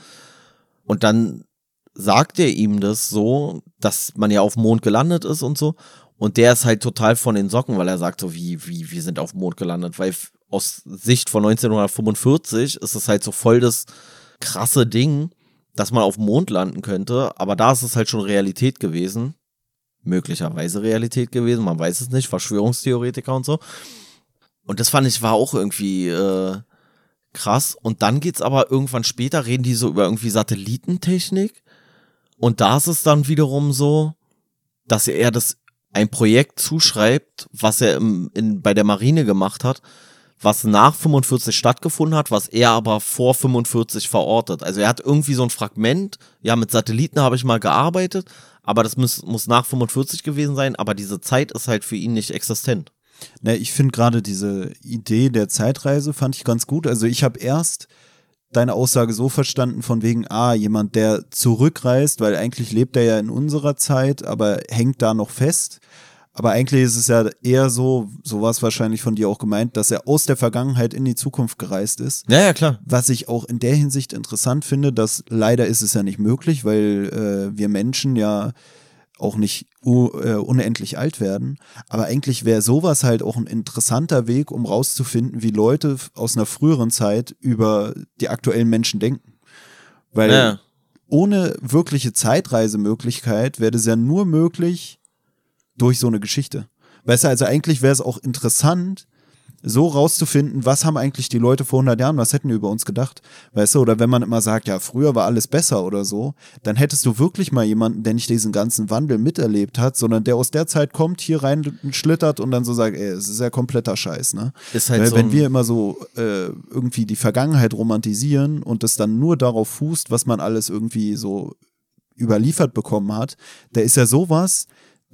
Und dann sagt er ihm das so, dass man ja auf dem Mond gelandet ist und so. Und der ist halt total von den Socken, weil er sagt so, wie, wie, wir sind auf dem Mond gelandet. Weil aus Sicht von 1945 ist es halt so voll das krasse Ding, dass man auf dem Mond landen könnte. Aber da ist es halt schon Realität gewesen. Möglicherweise Realität gewesen, man weiß es nicht, Verschwörungstheoretiker und so. Und das fand ich war auch irgendwie äh, krass. Und dann geht's aber irgendwann später, reden die so über irgendwie Satellitentechnik. Und da ist es dann wiederum so, dass er das ein Projekt zuschreibt, was er im, in, bei der Marine gemacht hat, was nach 45 stattgefunden hat, was er aber vor 45 verortet. Also er hat irgendwie so ein Fragment, ja, mit Satelliten habe ich mal gearbeitet, aber das muss, muss nach 45 gewesen sein, aber diese Zeit ist halt für ihn nicht existent. Na, ich finde gerade diese Idee der Zeitreise fand ich ganz gut. Also ich habe erst deine Aussage so verstanden von wegen, ah, jemand, der zurückreist, weil eigentlich lebt er ja in unserer Zeit, aber hängt da noch fest. Aber eigentlich ist es ja eher so, so war es wahrscheinlich von dir auch gemeint, dass er aus der Vergangenheit in die Zukunft gereist ist. Ja, ja, klar. Was ich auch in der Hinsicht interessant finde, dass leider ist es ja nicht möglich, weil äh, wir Menschen ja auch nicht uh, unendlich alt werden. Aber eigentlich wäre sowas halt auch ein interessanter Weg, um rauszufinden, wie Leute aus einer früheren Zeit über die aktuellen Menschen denken. Weil ja. ohne wirkliche Zeitreisemöglichkeit wäre es ja nur möglich durch so eine Geschichte. Weißt du, also eigentlich wäre es auch interessant, so rauszufinden, was haben eigentlich die Leute vor 100 Jahren, was hätten die über uns gedacht, weißt du, oder wenn man immer sagt, ja, früher war alles besser oder so, dann hättest du wirklich mal jemanden, der nicht diesen ganzen Wandel miterlebt hat, sondern der aus der Zeit kommt, hier rein schlittert und dann so sagt, ey, es ist ja kompletter Scheiß, ne? Ist halt Weil so wenn wir immer so äh, irgendwie die Vergangenheit romantisieren und es dann nur darauf fußt, was man alles irgendwie so überliefert bekommen hat, da ist ja sowas,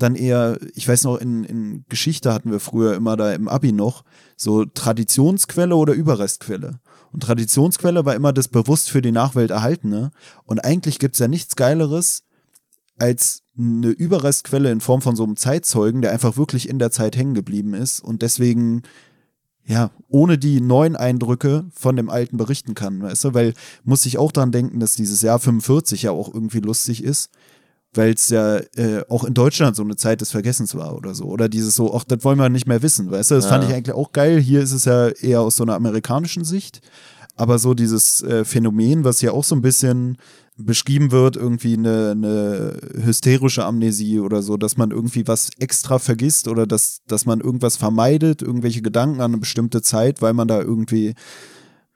dann eher, ich weiß noch, in, in Geschichte hatten wir früher immer da im Abi noch, so Traditionsquelle oder Überrestquelle. Und Traditionsquelle war immer das bewusst für die Nachwelt erhaltene. Und eigentlich gibt's ja nichts Geileres als eine Überrestquelle in Form von so einem Zeitzeugen, der einfach wirklich in der Zeit hängen geblieben ist und deswegen ja, ohne die neuen Eindrücke von dem Alten berichten kann, weißt du, weil muss ich auch dran denken, dass dieses Jahr 45 ja auch irgendwie lustig ist weil es ja äh, auch in Deutschland so eine Zeit des Vergessens war oder so. Oder dieses so, ach, das wollen wir nicht mehr wissen, weißt du? Das ja. fand ich eigentlich auch geil. Hier ist es ja eher aus so einer amerikanischen Sicht. Aber so dieses äh, Phänomen, was hier auch so ein bisschen beschrieben wird, irgendwie eine, eine hysterische Amnesie oder so, dass man irgendwie was extra vergisst oder dass, dass man irgendwas vermeidet, irgendwelche Gedanken an eine bestimmte Zeit, weil man da irgendwie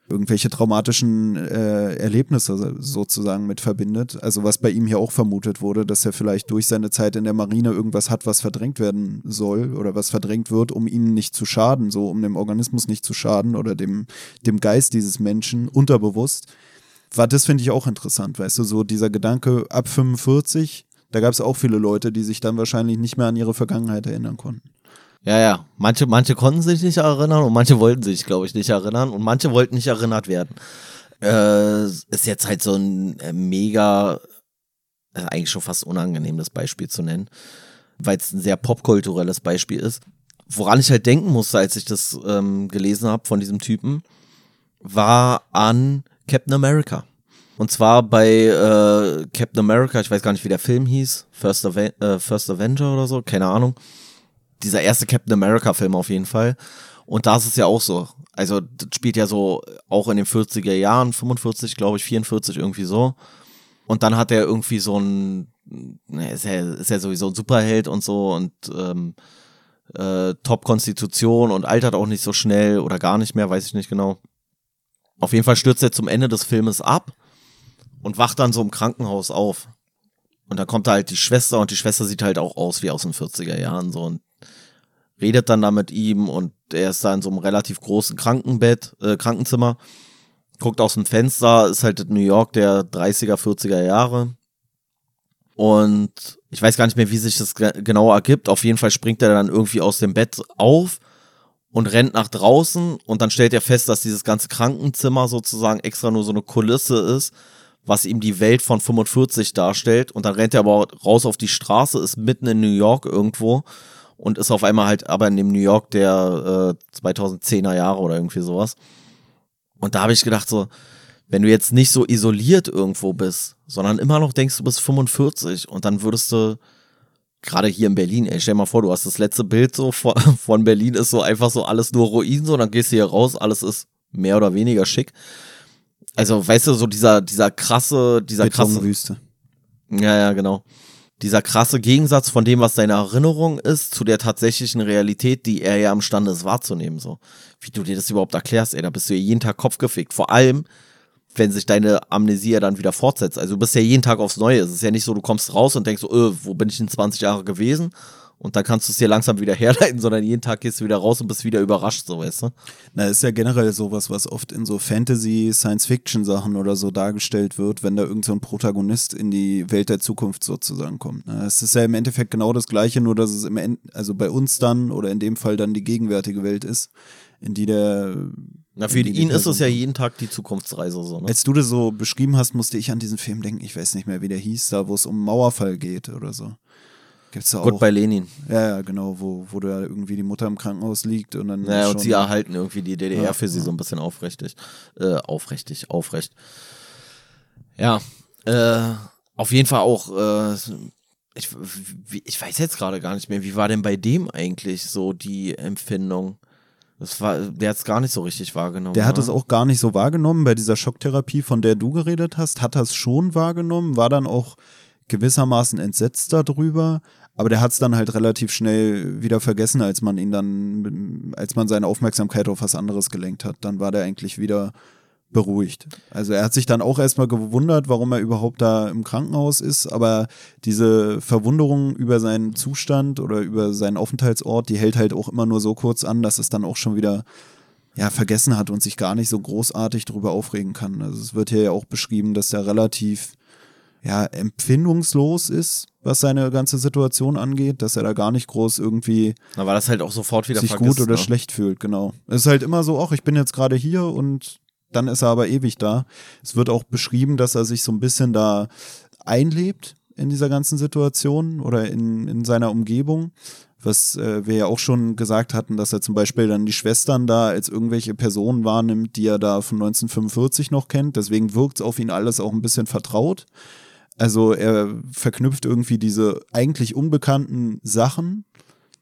irgendwelche traumatischen äh, Erlebnisse sozusagen mit verbindet. Also was bei ihm hier auch vermutet wurde, dass er vielleicht durch seine Zeit in der Marine irgendwas hat, was verdrängt werden soll oder was verdrängt wird, um ihm nicht zu schaden, so um dem Organismus nicht zu schaden oder dem, dem Geist dieses Menschen unterbewusst. War das finde ich auch interessant, weißt du, so dieser Gedanke ab 45, da gab es auch viele Leute, die sich dann wahrscheinlich nicht mehr an ihre Vergangenheit erinnern konnten. Ja, ja. Manche, manche konnten sich nicht erinnern und manche wollten sich, glaube ich, nicht erinnern und manche wollten nicht erinnert werden. Äh, ist jetzt halt so ein äh, mega, äh, eigentlich schon fast unangenehmes Beispiel zu nennen, weil es ein sehr popkulturelles Beispiel ist. Woran ich halt denken musste, als ich das ähm, gelesen habe von diesem Typen, war an Captain America. Und zwar bei äh, Captain America, ich weiß gar nicht, wie der Film hieß, First, Aven äh, First Avenger oder so, keine Ahnung dieser erste Captain America-Film auf jeden Fall. Und da ist es ja auch so. Also, das spielt ja so auch in den 40er Jahren, 45, glaube ich, 44 irgendwie so. Und dann hat er irgendwie so ein, ne, ist ja, ist ja sowieso ein Superheld und so und ähm, äh, Top-Konstitution und altert auch nicht so schnell oder gar nicht mehr, weiß ich nicht genau. Auf jeden Fall stürzt er zum Ende des Filmes ab und wacht dann so im Krankenhaus auf. Und dann kommt da halt die Schwester und die Schwester sieht halt auch aus wie aus den 40er Jahren so und redet dann da mit ihm und er ist da in so einem relativ großen Krankenbett, äh, Krankenzimmer, guckt aus dem Fenster, ist halt New York der 30er, 40er Jahre. Und ich weiß gar nicht mehr, wie sich das genau ergibt. Auf jeden Fall springt er dann irgendwie aus dem Bett auf und rennt nach draußen und dann stellt er fest, dass dieses ganze Krankenzimmer sozusagen extra nur so eine Kulisse ist, was ihm die Welt von 45 darstellt. Und dann rennt er aber raus auf die Straße, ist mitten in New York irgendwo und ist auf einmal halt aber in dem New York der äh, 2010er Jahre oder irgendwie sowas. Und da habe ich gedacht, so, wenn du jetzt nicht so isoliert irgendwo bist, sondern immer noch denkst, du bist 45 und dann würdest du, gerade hier in Berlin, ey, stell dir mal vor, du hast das letzte Bild so von, von Berlin, ist so einfach so alles nur Ruinen, so, dann gehst du hier raus, alles ist mehr oder weniger schick. Also, weißt du, so dieser, dieser krasse, dieser krasse. Betonwüste. Ja, ja, genau. Dieser krasse Gegensatz von dem, was deine Erinnerung ist, zu der tatsächlichen Realität, die er ja imstande ist wahrzunehmen, so. Wie du dir das überhaupt erklärst, ey, da bist du ja jeden Tag Kopf gefickt. Vor allem, wenn sich deine Amnesie ja dann wieder fortsetzt. Also du bist ja jeden Tag aufs Neue. Es ist ja nicht so, du kommst raus und denkst so, öh, wo bin ich in 20 Jahre gewesen? Und dann kannst du es dir langsam wieder herleiten, sondern jeden Tag gehst du wieder raus und bist wieder überrascht, so weißt du? Na, ist ja generell sowas, was oft in so Fantasy, Science-Fiction-Sachen oder so dargestellt wird, wenn da irgend so ein Protagonist in die Welt der Zukunft sozusagen kommt. Ne? Es ist ja im Endeffekt genau das Gleiche, nur dass es im End also bei uns dann oder in dem Fall dann die gegenwärtige Welt ist, in die der Na, für ihn ist es ja jeden Tag die Zukunftsreise, so, ne? Als du das so beschrieben hast, musste ich an diesen Film denken, ich weiß nicht mehr, wie der hieß, da wo es um Mauerfall geht oder so. Gibt's da Gut auch. bei Lenin. Ja, ja, genau, wo, wo da irgendwie die Mutter im Krankenhaus liegt und dann. Naja, und sie erhalten irgendwie die DDR Ja, für sie ja. so ein bisschen aufrichtig. Äh, aufrichtig, aufrecht. Ja, äh, auf jeden Fall auch, äh, ich, ich weiß jetzt gerade gar nicht mehr, wie war denn bei dem eigentlich so die Empfindung? Das war, der hat es gar nicht so richtig wahrgenommen. Der hat es auch gar nicht so wahrgenommen. Bei dieser Schocktherapie, von der du geredet hast, hat er es schon wahrgenommen, war dann auch gewissermaßen entsetzt darüber. Aber der hat es dann halt relativ schnell wieder vergessen, als man ihn dann, als man seine Aufmerksamkeit auf was anderes gelenkt hat. Dann war der eigentlich wieder beruhigt. Also er hat sich dann auch erstmal gewundert, warum er überhaupt da im Krankenhaus ist, aber diese Verwunderung über seinen Zustand oder über seinen Aufenthaltsort, die hält halt auch immer nur so kurz an, dass es dann auch schon wieder ja, vergessen hat und sich gar nicht so großartig darüber aufregen kann. Also es wird hier ja auch beschrieben, dass er relativ ja, empfindungslos ist, was seine ganze Situation angeht, dass er da gar nicht groß irgendwie Da war das halt auch sofort wieder sich vergisst, gut oder ne? schlecht fühlt, genau. Es ist halt immer so, ach, ich bin jetzt gerade hier und dann ist er aber ewig da. Es wird auch beschrieben, dass er sich so ein bisschen da einlebt in dieser ganzen Situation oder in, in seiner Umgebung. Was äh, wir ja auch schon gesagt hatten, dass er zum Beispiel dann die Schwestern da als irgendwelche Personen wahrnimmt, die er da von 1945 noch kennt. Deswegen wirkt es auf ihn alles auch ein bisschen vertraut. Also er verknüpft irgendwie diese eigentlich unbekannten Sachen,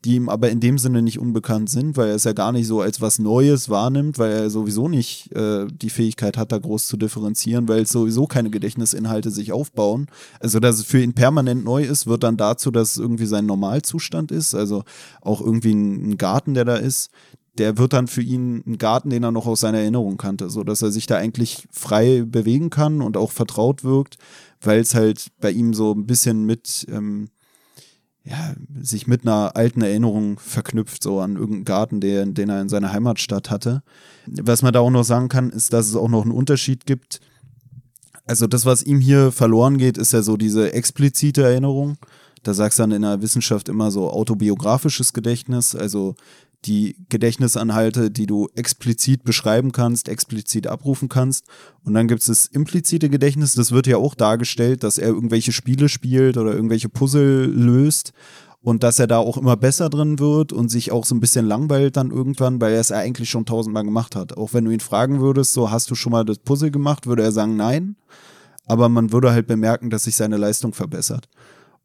die ihm aber in dem Sinne nicht unbekannt sind, weil er es ja gar nicht so als was Neues wahrnimmt, weil er sowieso nicht äh, die Fähigkeit hat, da groß zu differenzieren, weil es sowieso keine Gedächtnisinhalte sich aufbauen. Also, dass es für ihn permanent neu ist, wird dann dazu, dass es irgendwie sein Normalzustand ist. Also auch irgendwie ein, ein Garten, der da ist, der wird dann für ihn ein Garten, den er noch aus seiner Erinnerung kannte, so dass er sich da eigentlich frei bewegen kann und auch vertraut wirkt, weil es halt bei ihm so ein bisschen mit ähm, ja, sich mit einer alten Erinnerung verknüpft, so an irgendeinen Garten, der, den er in seiner Heimatstadt hatte. Was man da auch noch sagen kann, ist, dass es auch noch einen Unterschied gibt. Also das, was ihm hier verloren geht, ist ja so diese explizite Erinnerung. Da sagst du dann in der Wissenschaft immer so autobiografisches Gedächtnis, also die Gedächtnisanhalte, die du explizit beschreiben kannst, explizit abrufen kannst. Und dann gibt es das implizite Gedächtnis, das wird ja auch dargestellt, dass er irgendwelche Spiele spielt oder irgendwelche Puzzle löst und dass er da auch immer besser drin wird und sich auch so ein bisschen langweilt dann irgendwann, weil er es eigentlich schon tausendmal gemacht hat. Auch wenn du ihn fragen würdest, so hast du schon mal das Puzzle gemacht, würde er sagen nein. Aber man würde halt bemerken, dass sich seine Leistung verbessert.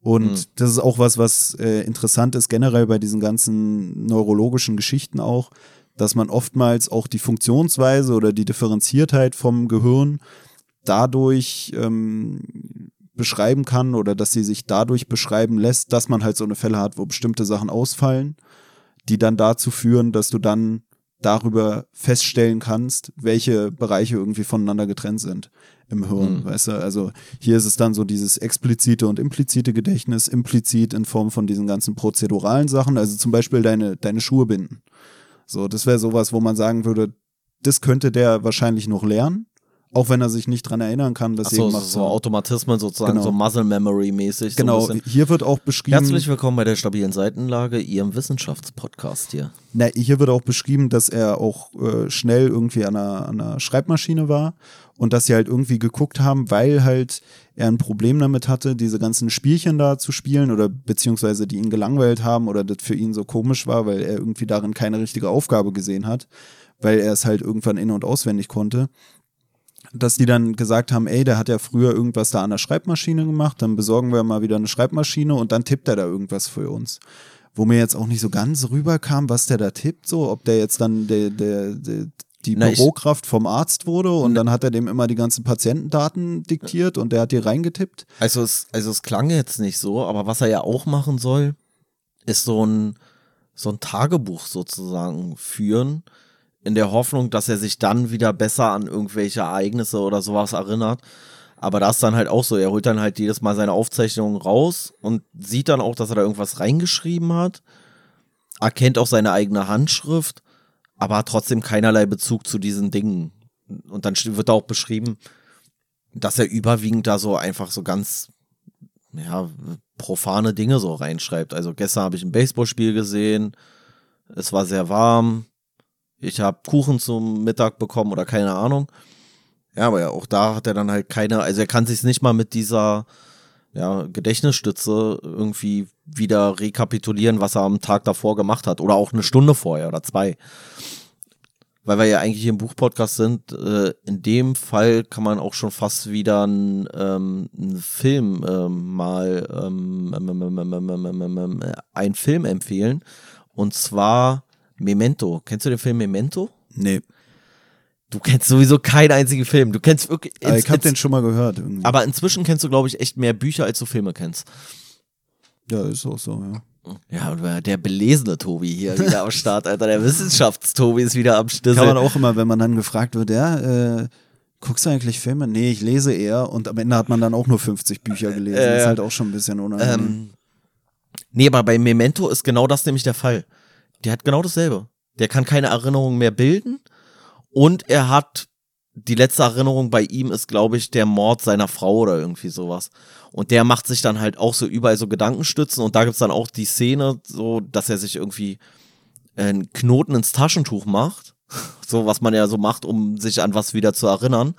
Und Mhm. das ist auch was, was äh, interessant ist generell bei diesen ganzen neurologischen Geschichten auch, dass man oftmals auch die Funktionsweise oder die Differenziertheit vom Gehirn dadurch ähm, beschreiben kann oder dass sie sich dadurch beschreiben lässt, dass man halt so eine Fälle hat, wo bestimmte Sachen ausfallen, die dann dazu führen, dass du dann darüber feststellen kannst, welche Bereiche irgendwie voneinander getrennt sind im Hirn, Mhm. weißt du? Also hier ist es dann so dieses explizite und implizite Gedächtnis, implizit in Form von diesen ganzen prozeduralen Sachen, also zum Beispiel deine, deine Schuhe binden. So, das wäre sowas, wo man sagen würde, das könnte der wahrscheinlich noch lernen, auch wenn er sich nicht dran erinnern kann, deswegen Achso, macht so Automatismen sozusagen, Genau. so Muscle Memory mäßig. So Genau, bisschen. hier wird auch beschrieben. Herzlich willkommen bei der stabilen Seitenlage, Ihrem Wissenschaftspodcast hier. Na, hier wird auch beschrieben, dass er auch äh, schnell irgendwie an einer, an einer Schreibmaschine war und dass sie halt irgendwie geguckt haben, weil halt er ein Problem damit hatte, diese ganzen Spielchen da zu spielen oder beziehungsweise die ihn gelangweilt haben oder das für ihn so komisch war, weil er irgendwie darin keine richtige Aufgabe gesehen hat, weil er es halt irgendwann in- und auswendig konnte, dass die dann gesagt haben, ey, der hat ja früher irgendwas da an der Schreibmaschine gemacht, dann besorgen wir mal wieder eine Schreibmaschine und dann tippt er da irgendwas für uns. Wo mir jetzt auch nicht so ganz rüberkam, was der da tippt, so, ob der jetzt dann der, der, der die Na, Bürokraft vom Arzt wurde und dann hat er dem immer die ganzen Patientendaten diktiert und der hat die reingetippt. Also es, also es klang jetzt nicht so, aber was er ja auch machen soll, ist so ein, so ein Tagebuch sozusagen führen, in der Hoffnung, dass er sich dann wieder besser an irgendwelche Ereignisse oder sowas erinnert. Aber das ist dann halt auch so, er holt dann halt jedes Mal seine Aufzeichnungen raus und sieht dann auch, dass er da irgendwas reingeschrieben hat, erkennt auch seine eigene Handschrift, aber hat trotzdem keinerlei Bezug zu diesen Dingen. Und dann wird da auch beschrieben, dass er überwiegend da so einfach so ganz, ja, profane Dinge so reinschreibt. Also gestern habe ich ein Baseballspiel gesehen, es war sehr warm, ich habe Kuchen zum Mittag bekommen oder keine Ahnung. Ja, aber ja, auch da hat er dann halt keine, also er kann sich nicht mal mit dieser ja, Gedächtnisstütze irgendwie wieder rekapitulieren, was er am Tag davor gemacht hat oder auch eine Stunde vorher oder zwei. Weil wir ja eigentlich hier im Buchpodcast sind, äh, in dem Fall kann man auch schon fast wieder einen, ähm, Film ähm, mal ähm, ähm, ähm, ähm einen Film empfehlen. Und zwar Memento. Kennst du den Film Memento? Nee, Du kennst sowieso keinen einzigen Film. Du kennst wirklich. aber ich habe ins- den schon mal gehört irgendwie. aber inzwischen kennst du, glaube ich, echt mehr Bücher, als du Filme kennst. ja, ist auch so, ja. Ja, der belesene Tobi hier wieder am Start, Alter. Der Wissenschaftstobi ist wieder am Stissel. Kann man auch immer, wenn man dann gefragt wird, ja, äh, guckst du eigentlich Filme? Nee, ich lese eher und am Ende hat man dann auch nur 50 Bücher gelesen. Äh, ist halt auch schon ein bisschen unangenehm. Ähm, nee, aber bei Memento ist genau das nämlich der Fall. Der hat genau dasselbe. Der kann keine Erinnerungen mehr bilden und er hat die letzte Erinnerung bei ihm ist, glaube ich, der Mord seiner Frau oder irgendwie sowas. Und der macht sich dann halt auch so überall so Gedankenstützen und da gibt's dann auch die Szene, so, dass er sich irgendwie einen Knoten ins Taschentuch macht. So, was man ja so macht, um sich an was wieder zu erinnern.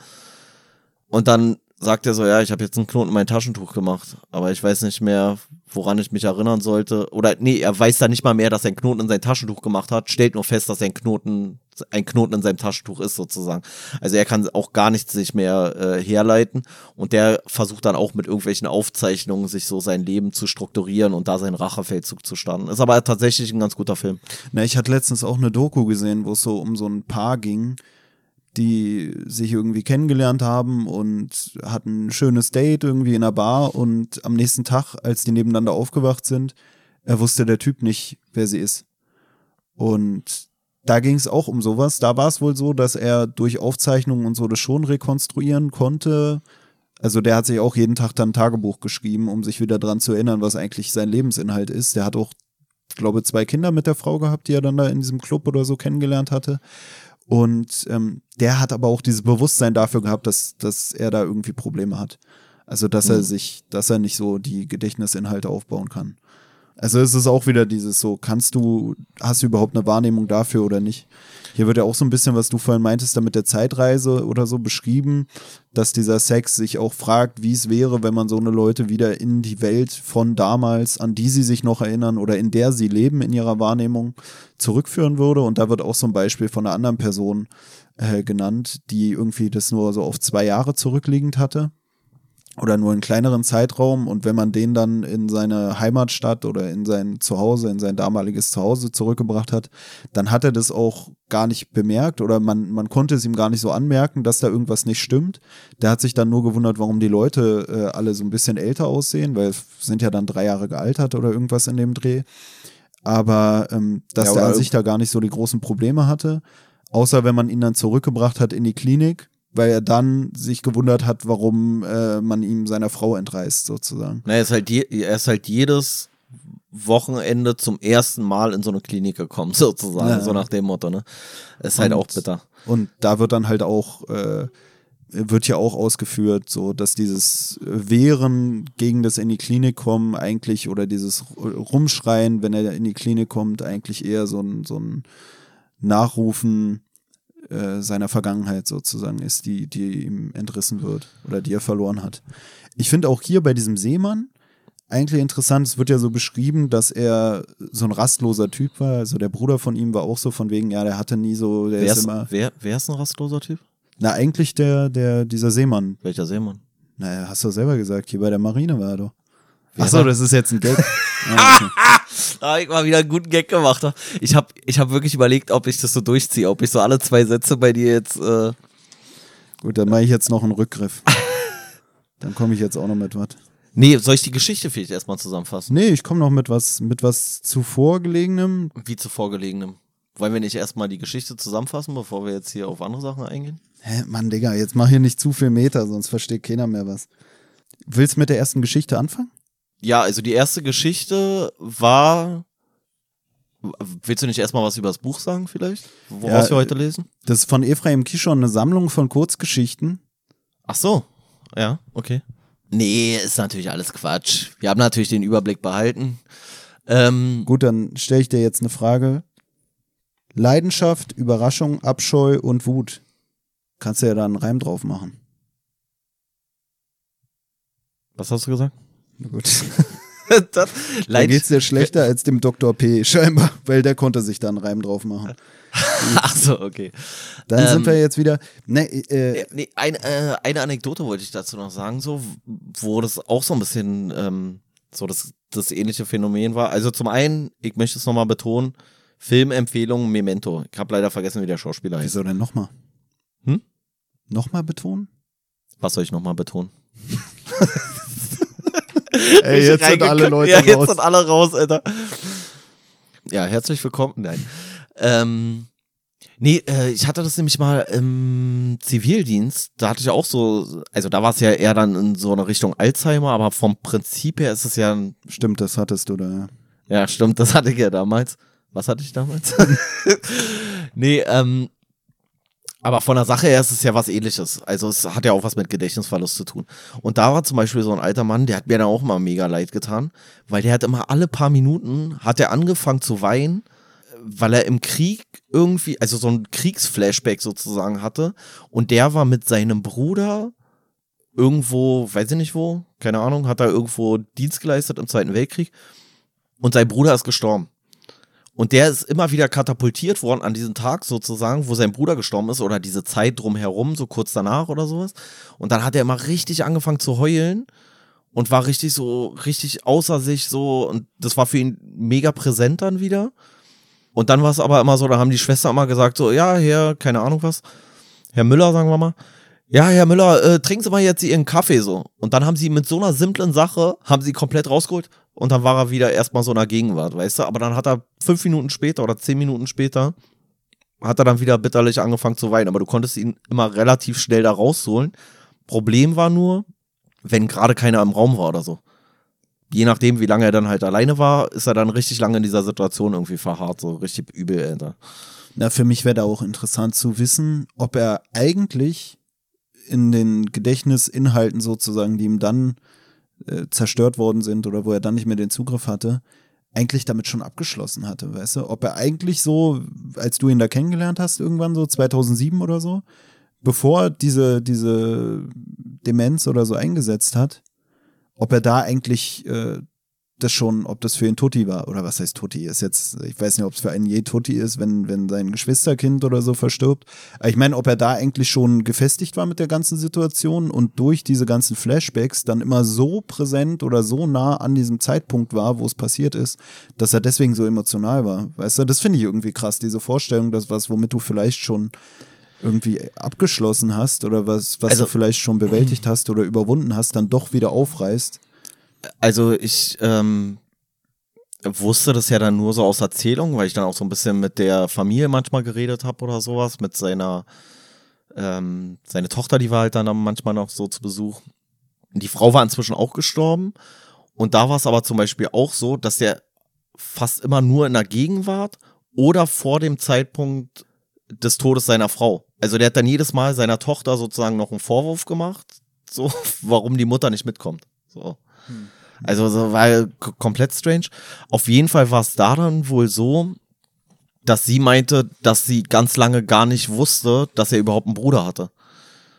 Und dann sagt er so, ja, ich habe jetzt einen Knoten in mein Taschentuch gemacht, aber ich weiß nicht mehr, woran ich mich erinnern sollte. Oder nee, er weiß da nicht mal mehr, dass er einen Knoten in sein Taschentuch gemacht hat, stellt nur fest, dass er ein Knoten, ein Knoten in seinem Taschentuch ist sozusagen. Also er kann auch gar nichts sich mehr äh, herleiten und der versucht dann auch mit irgendwelchen Aufzeichnungen sich so sein Leben zu strukturieren und da seinen Rachefeldzug zu starten. Ist aber tatsächlich ein ganz guter Film. Na, ich hatte letztens auch eine Doku gesehen, wo es so um so ein Paar ging, die sich irgendwie kennengelernt haben und hatten ein schönes Date irgendwie in einer Bar und am nächsten Tag, als die nebeneinander aufgewacht sind, er wusste der Typ nicht, wer sie ist. Und da ging es auch um sowas. Da war es wohl so, dass er durch Aufzeichnungen und so das schon rekonstruieren konnte. Also der hat sich auch jeden Tag dann ein Tagebuch geschrieben, um sich wieder dran zu erinnern, was eigentlich sein Lebensinhalt ist. Der hat auch, glaube zwei Kinder mit der Frau gehabt, die er dann da in diesem Club oder so kennengelernt hatte. Und ähm, der hat aber auch dieses Bewusstsein dafür gehabt, dass, dass er da irgendwie Probleme hat. Also, dass er Mhm. sich, dass er nicht so die Gedächtnisinhalte aufbauen kann. Also es ist auch wieder dieses so, kannst du, hast du überhaupt eine Wahrnehmung dafür oder nicht? Hier wird ja auch so ein bisschen, was du vorhin meintest, da mit der Zeitreise oder so beschrieben, dass dieser Sex sich auch fragt, wie es wäre, wenn man so eine Leute wieder in die Welt von damals, an die sie sich noch erinnern oder in der sie leben in ihrer Wahrnehmung, zurückführen würde. Und da wird auch so ein Beispiel von einer anderen Person äh, genannt, die irgendwie das nur so auf zwei Jahre zurückliegend hatte oder nur einen kleineren Zeitraum und wenn man den dann in seine Heimatstadt oder in sein Zuhause, in sein damaliges Zuhause zurückgebracht hat, dann hat er das auch gar nicht bemerkt oder man, man konnte es ihm gar nicht so anmerken, dass da irgendwas nicht stimmt. Der hat sich dann nur gewundert, warum die Leute äh, alle so ein bisschen älter aussehen, weil es sind ja dann drei Jahre gealtert oder irgendwas in dem Dreh. Aber ähm, dass Ja, der an sich da gar nicht so die großen Probleme hatte, außer wenn man ihn dann zurückgebracht hat in die Klinik, weil er dann sich gewundert hat, warum äh, man ihm seiner Frau entreißt, sozusagen. Na, er ist halt, je, er ist halt jedes Wochenende zum ersten Mal in so eine Klinik gekommen, sozusagen, Ja. so nach dem Motto, ne? Ist halt Und- auch bitter. Und da wird dann halt auch, äh, wird ja auch ausgeführt, so dass dieses Wehren gegen das in die Klinik kommen eigentlich oder dieses Rumschreien, wenn er in die Klinik kommt, eigentlich eher so ein, so ein Nachrufen äh, seiner Vergangenheit sozusagen ist, die, die ihm entrissen wird oder die er verloren hat. Ich finde auch hier bei diesem Seemann, eigentlich interessant. Es wird ja so beschrieben, dass er so ein rastloser Typ war. Also der Bruder von ihm war auch so von wegen, ja, der hatte nie so, der Wer ist ist, immer. wer, wer ist ein rastloser Typ? Na, eigentlich der, der, dieser Seemann. Welcher Seemann? Naja, hast du selber gesagt, hier bei der Marine war er doch. Achso, war- das ist jetzt ein Gag. Ah, okay. Da hab ich mal wieder einen guten Gag gemacht. Ich habe ich hab wirklich überlegt, ob ich das so durchziehe, ob ich so alle zwei Sätze bei dir jetzt. Äh Gut, dann mache ich jetzt noch einen Rückgriff. Dann komme ich jetzt auch noch mit was. nee, soll ich die Geschichte vielleicht erstmal zusammenfassen? Nee, ich komme noch mit was, mit was zuvor gelegenem. Wie zuvor gelegenem. Wollen wir nicht erstmal die Geschichte zusammenfassen, bevor wir jetzt hier auf andere Sachen eingehen? Hä, Mann, Digga, jetzt mach hier nicht zu viel Meter, sonst versteht keiner mehr was. Willst du mit der ersten Geschichte anfangen? Ja, also die erste Geschichte war. Willst du nicht erstmal was über das Buch sagen, vielleicht? Woraus Ja, wir heute lesen? Das ist von Ephraim Kishon eine Sammlung von Kurzgeschichten. Ach so. Ja, okay. Nee, ist natürlich alles Quatsch. Wir haben natürlich den Überblick behalten. Ähm, Gut, dann stelle ich dir jetzt eine Frage. Leidenschaft, Überraschung, Abscheu und Wut. Kannst du ja da einen Reim drauf machen. was hast du gesagt? Na gut. das, Da geht's dir schlechter als dem Dr. P. scheinbar, weil der konnte sich da einen Reim drauf machen. Ach so, okay. Dann Ähm, sind wir jetzt wieder. Ne, äh, Ja, nee, ein, äh, eine Anekdote wollte ich dazu noch sagen, so, wo das auch so ein bisschen ähm, so das, das ähnliche Phänomen war. Also zum einen, ich möchte es nochmal betonen, Filmempfehlung Memento. Ich habe leider vergessen, wie der Schauspieler heißt. wieso denn nochmal? Hm? Nochmal betonen? Was soll ich nochmal betonen? Ey, jetzt sind alle Leute ja, jetzt raus. sind alle raus, Alter. Ja, herzlich willkommen. Nein. Ähm, nee, äh, ich hatte das nämlich mal im Zivildienst. Da hatte ich auch so, also da war es ja eher dann in so eine Richtung Alzheimer, aber vom Prinzip her ist es ja, ein- Stimmt, das hattest du da. ja. ja, stimmt, das hatte ich ja damals. Was hatte ich damals? nee, ähm, aber von der Sache her ist es ja was ähnliches. Also es hat ja auch was mit Gedächtnisverlust zu tun. Und da war zum Beispiel so ein alter Mann, der hat mir dann auch mal mega leid getan, weil der hat immer alle paar Minuten, hat er angefangen zu weinen, weil er im Krieg irgendwie, also so ein Kriegsflashback sozusagen hatte. Und der war mit seinem Bruder irgendwo, weiß ich nicht wo, keine Ahnung, hat er irgendwo Dienst geleistet im Zweiten Weltkrieg. Und sein Bruder ist gestorben. Und der ist immer wieder katapultiert worden an diesen Tag sozusagen, wo sein Bruder gestorben ist oder diese Zeit drumherum, so kurz danach oder sowas. Und dann hat er immer richtig angefangen zu heulen und war richtig so, richtig außer sich so. Und das war für ihn mega präsent dann wieder. Und dann war es aber immer so, da haben die Schwestern immer gesagt, so, ja, Herr, keine Ahnung was, Herr Müller, sagen wir mal, ja, Herr Müller, äh, trinken Sie mal jetzt Ihren Kaffee so. Und dann haben sie mit so einer simplen Sache, haben sie komplett rausgeholt und dann war er wieder erstmal so in der Gegenwart, weißt du? Aber dann hat er fünf Minuten später oder zehn Minuten später, hat er dann wieder bitterlich angefangen zu weinen. Aber du konntest ihn immer relativ schnell da rausholen. Problem war nur, wenn gerade keiner im Raum war oder so. Je nachdem, wie lange er dann halt alleine war, ist er dann richtig lange in dieser Situation irgendwie verharrt, so richtig übel, Alter. Na, für mich wäre da auch interessant zu wissen, ob er eigentlich in den Gedächtnisinhalten sozusagen, die ihm dann äh, zerstört worden sind oder wo er dann nicht mehr den Zugriff hatte, eigentlich damit schon abgeschlossen hatte, weißt du? Ob er eigentlich so, als du ihn da kennengelernt hast, irgendwann so 2007 oder so, bevor diese, diese Demenz oder so eingesetzt hat, ob er da eigentlich äh, das schon, ob das für ihn Tutti war oder was heißt Tutti ist jetzt, ich weiß nicht, ob es für einen je Tutti ist, wenn, wenn sein Geschwisterkind oder so verstirbt. Aber ich meine, ob er da eigentlich schon gefestigt war mit der ganzen Situation und durch diese ganzen Flashbacks dann immer so präsent oder so nah an diesem Zeitpunkt war, wo es passiert ist, dass er deswegen so emotional war. Weißt du, das finde ich irgendwie krass, diese Vorstellung, dass was, womit du vielleicht schon irgendwie abgeschlossen hast oder was, was Also- du vielleicht schon bewältigt hast oder überwunden hast, dann doch wieder aufreißt. Also ich ähm, wusste das ja dann nur so aus Erzählung, weil ich dann auch so ein bisschen mit der Familie manchmal geredet habe oder sowas, mit seiner ähm, seine Tochter, die war halt dann manchmal noch so zu Besuch. Die Frau war inzwischen auch gestorben und da war es aber zum Beispiel auch so, dass der fast immer nur in der Gegenwart oder vor dem Zeitpunkt des Todes seiner Frau. Also der hat dann jedes Mal seiner Tochter sozusagen noch einen Vorwurf gemacht, so warum die Mutter nicht mitkommt. So. Also so war komplett strange. Auf jeden Fall war es da dann wohl so, dass sie meinte, dass sie ganz lange gar nicht wusste, dass er überhaupt einen Bruder hatte.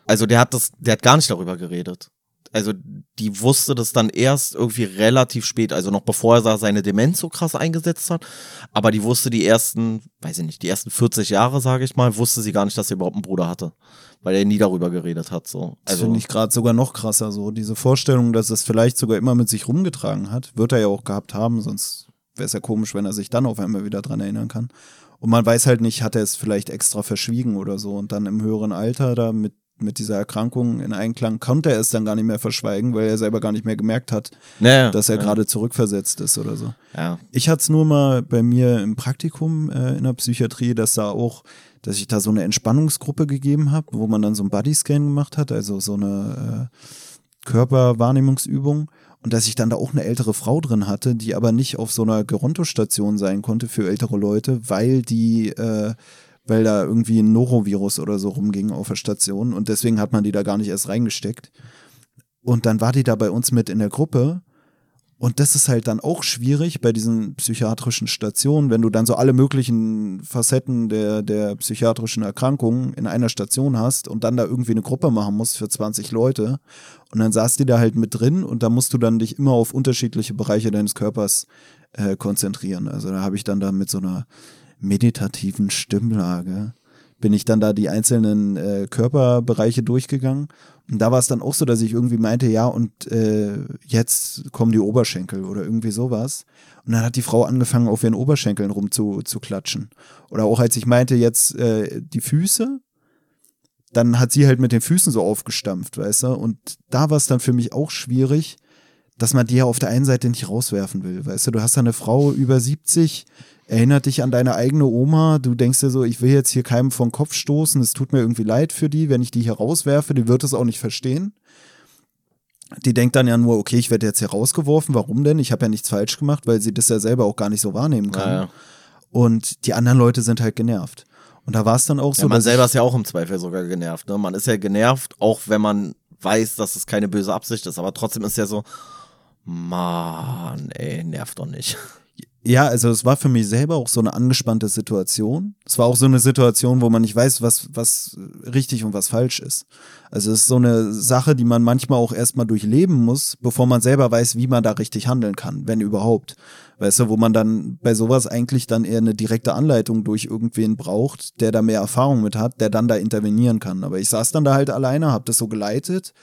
Also der hat das, der hat gar nicht darüber geredet. Also die wusste das dann erst irgendwie relativ spät, also noch bevor er seine Demenz so krass eingesetzt hat. Aber die wusste die ersten, weiß ich nicht, die ersten 40 Jahre, sage ich mal, wusste sie gar nicht, dass sie überhaupt einen Bruder hatte. Weil er nie darüber geredet hat. So. Also, das finde ich gerade sogar noch krasser so. Diese Vorstellung, dass es vielleicht sogar immer mit sich rumgetragen hat, wird er ja auch gehabt haben, sonst wäre es ja komisch, wenn er sich dann auf einmal wieder dran erinnern kann. Und man weiß halt nicht, hat er es vielleicht extra verschwiegen oder so und dann im höheren Alter da mit mit dieser Erkrankung in Einklang konnte er es dann gar nicht mehr verschweigen, weil er selber gar nicht mehr gemerkt hat, naja, dass er ja. gerade zurückversetzt ist oder so. Ja. Ich hatte es nur mal bei mir im Praktikum äh, in der Psychiatrie, dass da auch, dass ich da so eine Entspannungsgruppe gegeben habe, wo man dann so einen Bodyscan gemacht hat, also so eine äh, Körperwahrnehmungsübung. Und dass ich dann da auch eine ältere Frau drin hatte, die aber nicht auf so einer Gerontostation sein konnte für ältere Leute, weil die äh, weil da irgendwie ein Norovirus oder so rumging auf der Station und deswegen hat man die da gar nicht erst reingesteckt. Und dann war die da bei uns mit in der Gruppe. Und das ist halt dann auch schwierig bei diesen psychiatrischen Stationen, wenn du dann so alle möglichen Facetten der, der psychiatrischen Erkrankungen in einer Station hast und dann da irgendwie eine Gruppe machen musst für 20 Leute. Und dann saß die da halt mit drin und da musst du dann dich immer auf unterschiedliche Bereiche deines Körpers äh, konzentrieren. Also da habe ich dann da mit so einer meditativen Stimmlage bin ich dann da die einzelnen äh, Körperbereiche durchgegangen. Und da war es dann auch so, dass ich irgendwie meinte, ja, und äh, jetzt kommen die Oberschenkel oder irgendwie sowas. Und dann hat die Frau angefangen, auf ihren Oberschenkeln rumzuklatschen. Oder auch als ich meinte, jetzt äh, die Füße, dann hat sie halt mit den Füßen so aufgestampft, weißt du? Und da war es dann für mich auch schwierig, dass man die ja auf der einen Seite nicht rauswerfen will, weißt du? Du hast da eine Frau über 70, erinnert dich an deine eigene Oma. Du denkst dir so, ich will jetzt hier keinem vom Kopf stoßen. Es tut mir irgendwie leid für die, wenn ich die hier rauswerfe. Die wird es auch nicht verstehen. Die denkt dann ja nur, okay, ich werde jetzt hier rausgeworfen. Warum denn? Ich habe ja nichts falsch gemacht, weil sie das ja selber auch gar nicht so wahrnehmen kann. Ja, ja. Und die anderen Leute sind halt genervt. Und da war es dann auch so. Ja, man selber ist ja auch im Zweifel sogar genervt. Ne? Man ist ja genervt, auch wenn man weiß, dass es keine böse Absicht ist. Aber trotzdem ist ja so, Mann, ey, nervt doch nicht. Ja, also es war für mich selber auch so eine angespannte Situation. Es war auch so eine Situation, wo man nicht weiß, was, was richtig und was falsch ist. Also es ist so eine Sache, die man manchmal auch erstmal durchleben muss, bevor man selber weiß, wie man da richtig handeln kann, wenn überhaupt. Weißt du, wo man dann bei sowas eigentlich dann eher eine direkte Anleitung durch irgendwen braucht, der da mehr Erfahrung mit hat, der dann da intervenieren kann. Aber ich saß dann da halt alleine, hab das so geleitet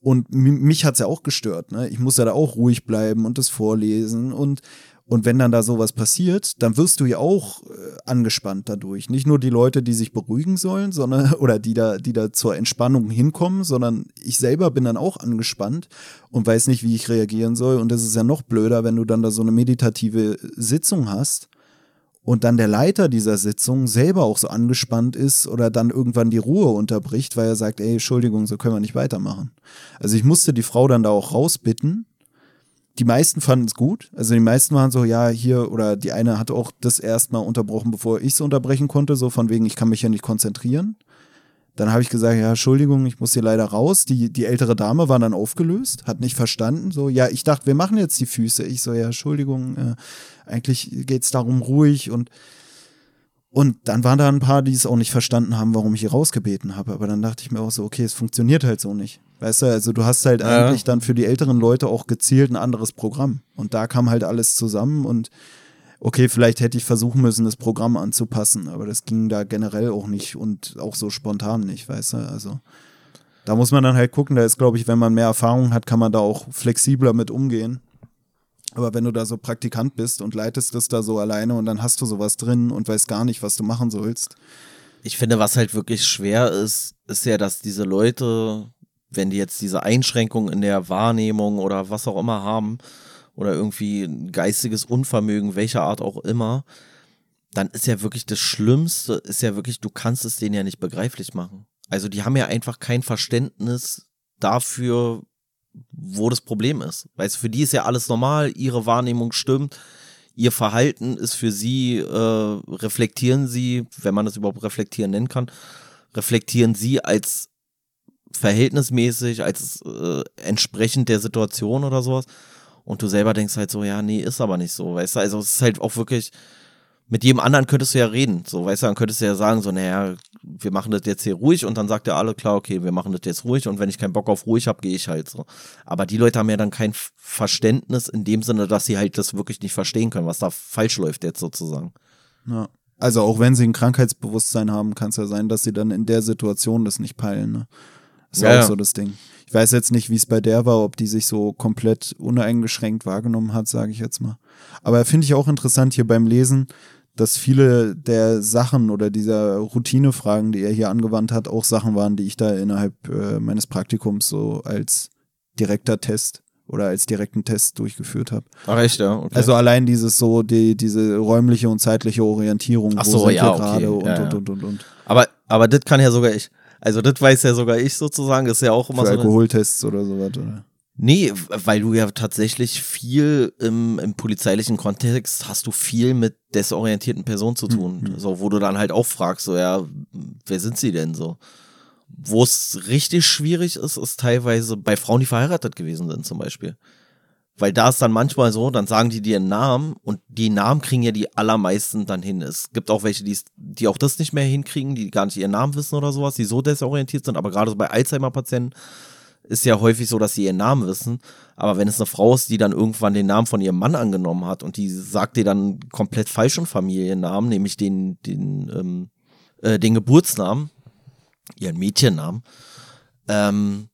und mich hat's ja auch gestört. Ne? Ich muss ja da auch ruhig bleiben und das vorlesen und und wenn dann da sowas passiert, dann wirst du ja auch äh, angespannt dadurch. Nicht nur die Leute, die sich beruhigen sollen, sondern oder die da, die da zur Entspannung hinkommen, sondern ich selber bin dann auch angespannt und weiß nicht, wie ich reagieren soll. Und das ist ja noch blöder, wenn du dann da so eine meditative Sitzung hast und dann der Leiter dieser Sitzung selber auch so angespannt ist oder dann irgendwann die Ruhe unterbricht, weil er sagt, ey, Entschuldigung, so können wir nicht weitermachen. Also ich musste die Frau dann da auch rausbitten die meisten fanden es gut. Also die meisten waren so, ja, hier, oder die eine hat auch das erstmal unterbrochen, bevor ich es unterbrechen konnte, so von wegen, ich kann mich ja nicht konzentrieren. Dann habe ich gesagt, ja, Entschuldigung, ich muss hier leider raus. Die, die ältere Dame war dann aufgelöst, hat nicht verstanden. So, ja, ich dachte, wir machen jetzt die Füße. Ich so, ja, Entschuldigung, äh, eigentlich geht es darum ruhig und und dann waren da ein paar, die es auch nicht verstanden haben, warum ich hier rausgebeten habe. Aber dann dachte ich mir auch so, okay, es funktioniert halt so nicht. Weißt du, also du hast halt ja. eigentlich dann für die älteren Leute auch gezielt ein anderes Programm. Und da kam halt alles zusammen und okay, vielleicht hätte ich versuchen müssen, das Programm anzupassen, aber das ging da generell auch nicht und auch so spontan nicht, weißt du, also da muss man dann halt gucken, da ist, glaube ich, wenn man mehr Erfahrung hat, kann man da auch flexibler mit umgehen. Aber wenn du da so Praktikant bist und leitest das da so alleine und dann hast du sowas drin und weißt gar nicht, was du machen sollst. Ich finde, was halt wirklich schwer ist, ist ja, dass diese Leute, wenn die jetzt diese Einschränkungen in der Wahrnehmung oder was auch immer haben oder irgendwie geistiges Unvermögen, welcher Art auch immer, dann ist ja wirklich das Schlimmste, ist ja wirklich, du kannst es denen ja nicht begreiflich machen. Also die haben ja einfach kein Verständnis dafür, wo das Problem ist. Weißt du, für die ist ja alles normal, ihre Wahrnehmung stimmt, ihr Verhalten ist für sie, äh, reflektieren sie, wenn man das überhaupt reflektieren nennen kann, reflektieren sie als verhältnismäßig, als äh, entsprechend der Situation oder sowas. Und du selber denkst halt so, ja, nee, ist aber nicht so, weißt du, also es ist halt auch wirklich, mit jedem anderen könntest du ja reden. So, weißt du, dann könntest du ja sagen, so, naja, wir machen das jetzt hier ruhig und dann sagt der alle, klar, okay, wir machen das jetzt ruhig und wenn ich keinen Bock auf ruhig habe, gehe ich halt so. Aber die Leute haben ja dann kein Verständnis in dem Sinne, dass sie halt das wirklich nicht verstehen können, was da falsch läuft jetzt sozusagen. Ja. Also auch wenn sie ein Krankheitsbewusstsein haben, kann es ja sein, dass sie dann in der Situation das nicht peilen. Ne? Ist Ja, auch ja. so das Ding. Ich weiß jetzt nicht, wie es bei der war, ob die sich so komplett uneingeschränkt wahrgenommen hat, sage ich jetzt mal. Aber finde ich auch interessant hier beim Lesen, dass viele der Sachen oder dieser Routinefragen, die er hier angewandt hat, auch Sachen waren, die ich da innerhalb äh, meines Praktikums so als direkter Test oder als direkten Test durchgeführt habe. Ach echt, ja. Okay. Also allein dieses so, die, diese räumliche und zeitliche Orientierung, Ach wo so, sind ja, wir okay. gerade und, Ja, ja. und, und, und, und. aber, aber das kann ja sogar ich. Also das weiß ja sogar ich sozusagen, ist ja auch immer Für so. Alkoholtests oder sowas, oder? Nee, weil du ja tatsächlich viel im, im polizeilichen Kontext hast du viel mit desorientierten Personen zu tun. Mhm. So, wo du dann halt auch fragst, so, ja, wer sind sie denn so? Wo es richtig schwierig ist, ist teilweise bei Frauen, die verheiratet gewesen sind, zum Beispiel. Weil da ist dann manchmal so, dann sagen die dir einen Namen und die Namen kriegen ja die allermeisten dann hin. Es gibt auch welche, die, die auch das nicht mehr hinkriegen, die gar nicht ihren Namen wissen oder sowas, die so desorientiert sind. Aber gerade so bei Alzheimer-Patienten ist ja häufig so, dass sie ihren Namen wissen. Aber wenn es eine Frau ist, die dann irgendwann den Namen von ihrem Mann angenommen hat und die sagt dir dann komplett falschen Familiennamen, nämlich den, den, ähm, äh, den Geburtsnamen, ihren Mädchennamen, ähm,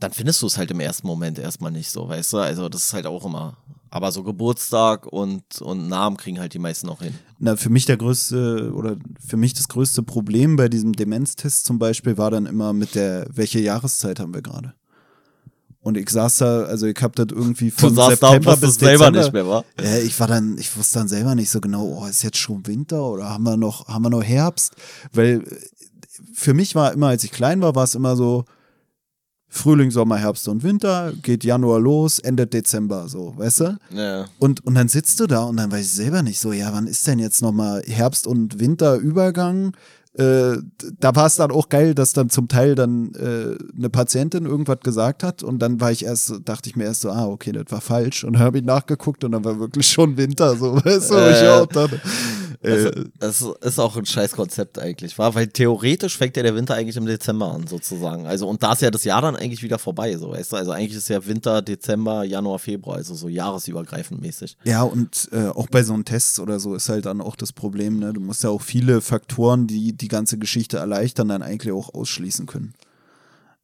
dann findest du es halt im ersten Moment erstmal nicht so, weißt du? Also das ist halt auch immer. Aber so Geburtstag und, und Namen kriegen halt die meisten auch hin. Na, für mich der größte oder für mich das größte Problem bei diesem Demenztest zum Beispiel war dann immer mit der, welche Jahreszeit haben wir gerade? Und ich saß da, also ich hab das irgendwie Du von da und September wusstest bis selber Dezember. nicht mehr, wa? Ja, ich war dann, ich wusste dann selber nicht so genau, oh, ist jetzt schon Winter oder haben wir noch, haben wir noch Herbst? Weil äh, für mich war immer, als ich klein war, war es immer so Frühling, Sommer, Herbst und Winter, geht Januar los, endet Dezember, so, weißt du? Ja. Und, und dann sitzt du da und dann weiß ich selber nicht so, ja, wann ist denn jetzt nochmal Herbst- und Winterübergang? Äh, da war es dann auch geil, dass dann zum Teil dann äh, eine Patientin irgendwas gesagt hat und dann war ich erst, dachte ich mir erst so, ah, okay, das war falsch. Und dann habe ich nachgeguckt und dann war wirklich schon Winter, so, weißt du, wo ich Äh, auch dachte, Das, äh, das ist auch ein scheiß Konzept eigentlich, war, weil theoretisch fängt ja der Winter eigentlich im Dezember an, sozusagen. Also, und da ist ja das Jahr dann eigentlich wieder vorbei, so, weißt du? Also, eigentlich ist ja Winter, Dezember, Januar, Februar, also so jahresübergreifend mäßig. Ja, und äh, auch bei so einem Test oder so ist halt dann auch das Problem, ne? Du musst ja auch viele Faktoren, die die ganze Geschichte erleichtern, dann eigentlich auch ausschließen können.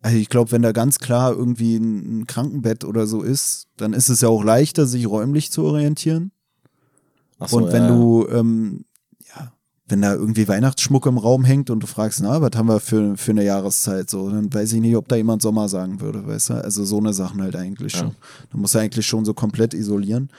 Also ich glaube, wenn da ganz klar irgendwie ein, Krankenbett oder so ist, dann ist es ja auch leichter, sich räumlich zu orientieren. So, und wenn ja, du, ähm, wenn da irgendwie Weihnachtsschmuck im Raum hängt und du fragst, na, was haben wir für, für eine Jahreszeit, so, dann weiß ich nicht, ob da jemand Sommer sagen würde, weißt du? Also so eine Sachen halt eigentlich schon. Da musst du eigentlich schon so komplett isolieren.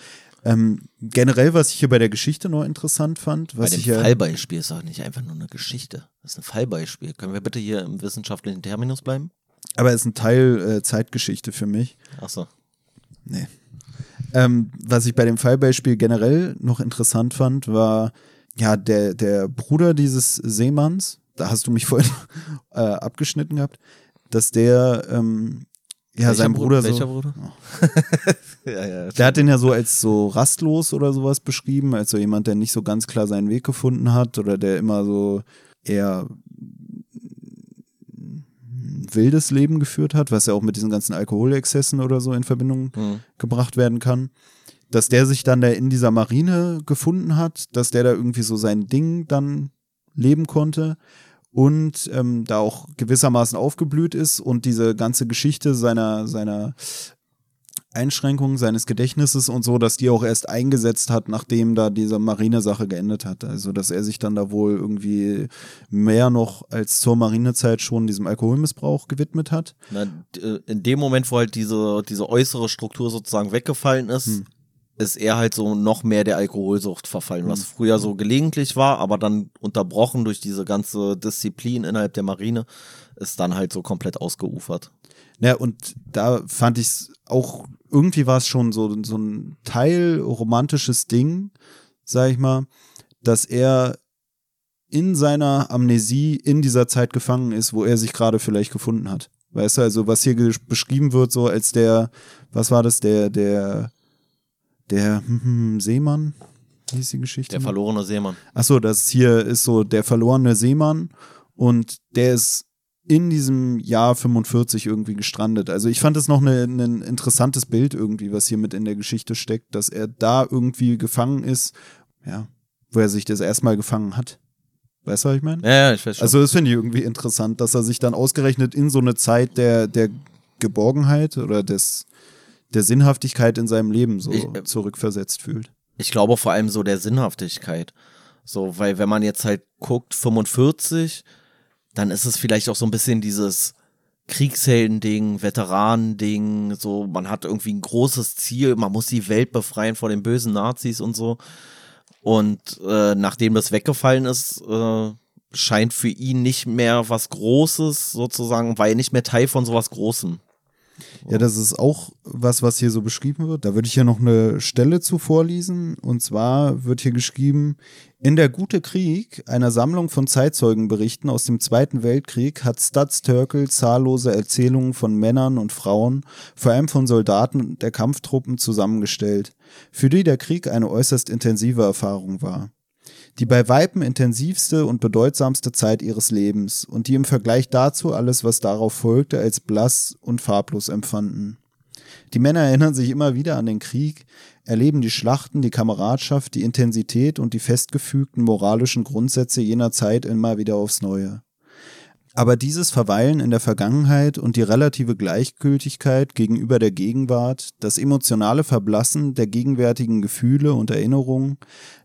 Ähm, generell, was ich hier bei der Geschichte noch interessant fand, Bei was dem ich ja, Fallbeispiel ist doch nicht einfach nur eine Geschichte. Das ist ein Fallbeispiel. Können wir bitte hier im wissenschaftlichen Terminus bleiben? aber ist ein Teil äh, Zeitgeschichte für mich. Ach so. Nee. Ähm, was ich bei dem Fallbeispiel generell noch interessant fand, war ja der, der Bruder dieses Seemanns, da hast du mich vorhin äh, abgeschnitten gehabt, dass der ähm, ja Welcher sein Bru- Bruder Welcher so, Bruder? ja, ja. der hat den ja so als so rastlos oder sowas beschrieben, als so jemand, der nicht so ganz klar seinen Weg gefunden hat oder der immer so eher ein wildes Leben geführt hat, was ja auch mit diesen ganzen Alkoholexzessen oder so in Verbindung Hm. gebracht werden kann. Dass der sich dann da in dieser Marine gefunden hat, dass der da irgendwie so sein Ding dann leben konnte und ähm, da auch gewissermaßen aufgeblüht ist und diese ganze Geschichte seiner, seiner Einschränkungen seines Gedächtnisses und so, dass die auch erst eingesetzt hat, nachdem da diese Marinesache geendet hat. Also, dass er sich dann da wohl irgendwie mehr noch als zur Marinezeit schon diesem Alkoholmissbrauch gewidmet hat. Na, äh, in dem Moment, wo halt diese, diese äußere Struktur sozusagen weggefallen ist, Hm. Ist er halt so noch mehr der Alkoholsucht verfallen, was früher so gelegentlich war, aber dann unterbrochen durch diese ganze Disziplin innerhalb der Marine, ist dann halt so komplett ausgeufert. Ja, und da fand ich es auch, irgendwie war es schon so, so ein Teil romantisches Ding, sag ich mal, dass er in seiner Amnesie in dieser Zeit gefangen ist, wo er sich gerade vielleicht gefunden hat. Weißt du, also was hier beschrieben wird, so als der, was war das, der, der, der hm, hm, Seemann? Wie hieß die Geschichte? Der verlorene Seemann. Achso, das hier ist so der verlorene Seemann und der ist in diesem Jahr 45 irgendwie gestrandet. Also ich fand es noch ein ne, ne interessantes Bild irgendwie, was hier mit in der Geschichte steckt, dass er da irgendwie gefangen ist, ja, wo er sich das erstmal gefangen hat. Weißt du, was ich meine? Ja, ja, ich weiß schon. Also das finde ich irgendwie interessant, dass er sich dann ausgerechnet in so eine Zeit der, der Geborgenheit oder des, der Sinnhaftigkeit in seinem Leben so ich, äh, zurückversetzt fühlt. Ich glaube vor allem so der Sinnhaftigkeit. So, weil wenn man jetzt halt guckt, 45, dann ist es vielleicht auch so ein bisschen dieses Kriegshelden-Ding, Veteranen-Ding, so, man hat irgendwie ein großes Ziel, man muss die Welt befreien vor den bösen Nazis und so. Und äh, nachdem das weggefallen ist, äh, scheint für ihn nicht mehr was Großes sozusagen, war er nicht mehr Teil von sowas Großem. Ja, das ist auch was, was hier so beschrieben wird. Da würde ich hier noch eine Stelle zu vorlesen. Und zwar wird hier geschrieben, in der Gute Krieg, einer Sammlung von Zeitzeugenberichten aus dem Zweiten Weltkrieg, hat Studs Turkel zahllose Erzählungen von Männern und Frauen, vor allem von Soldaten der Kampftruppen, zusammengestellt, für die der Krieg eine äußerst intensive Erfahrung war die bei Weipen intensivste und bedeutsamste Zeit ihres Lebens und die im Vergleich dazu alles, was darauf folgte, als blass und farblos empfanden. Die Männer erinnern sich immer wieder an den Krieg, erleben die Schlachten, die Kameradschaft, die Intensität und die festgefügten moralischen Grundsätze jener Zeit immer wieder aufs Neue. Aber dieses Verweilen in der Vergangenheit und die relative Gleichgültigkeit gegenüber der Gegenwart, das emotionale Verblassen der gegenwärtigen Gefühle und Erinnerungen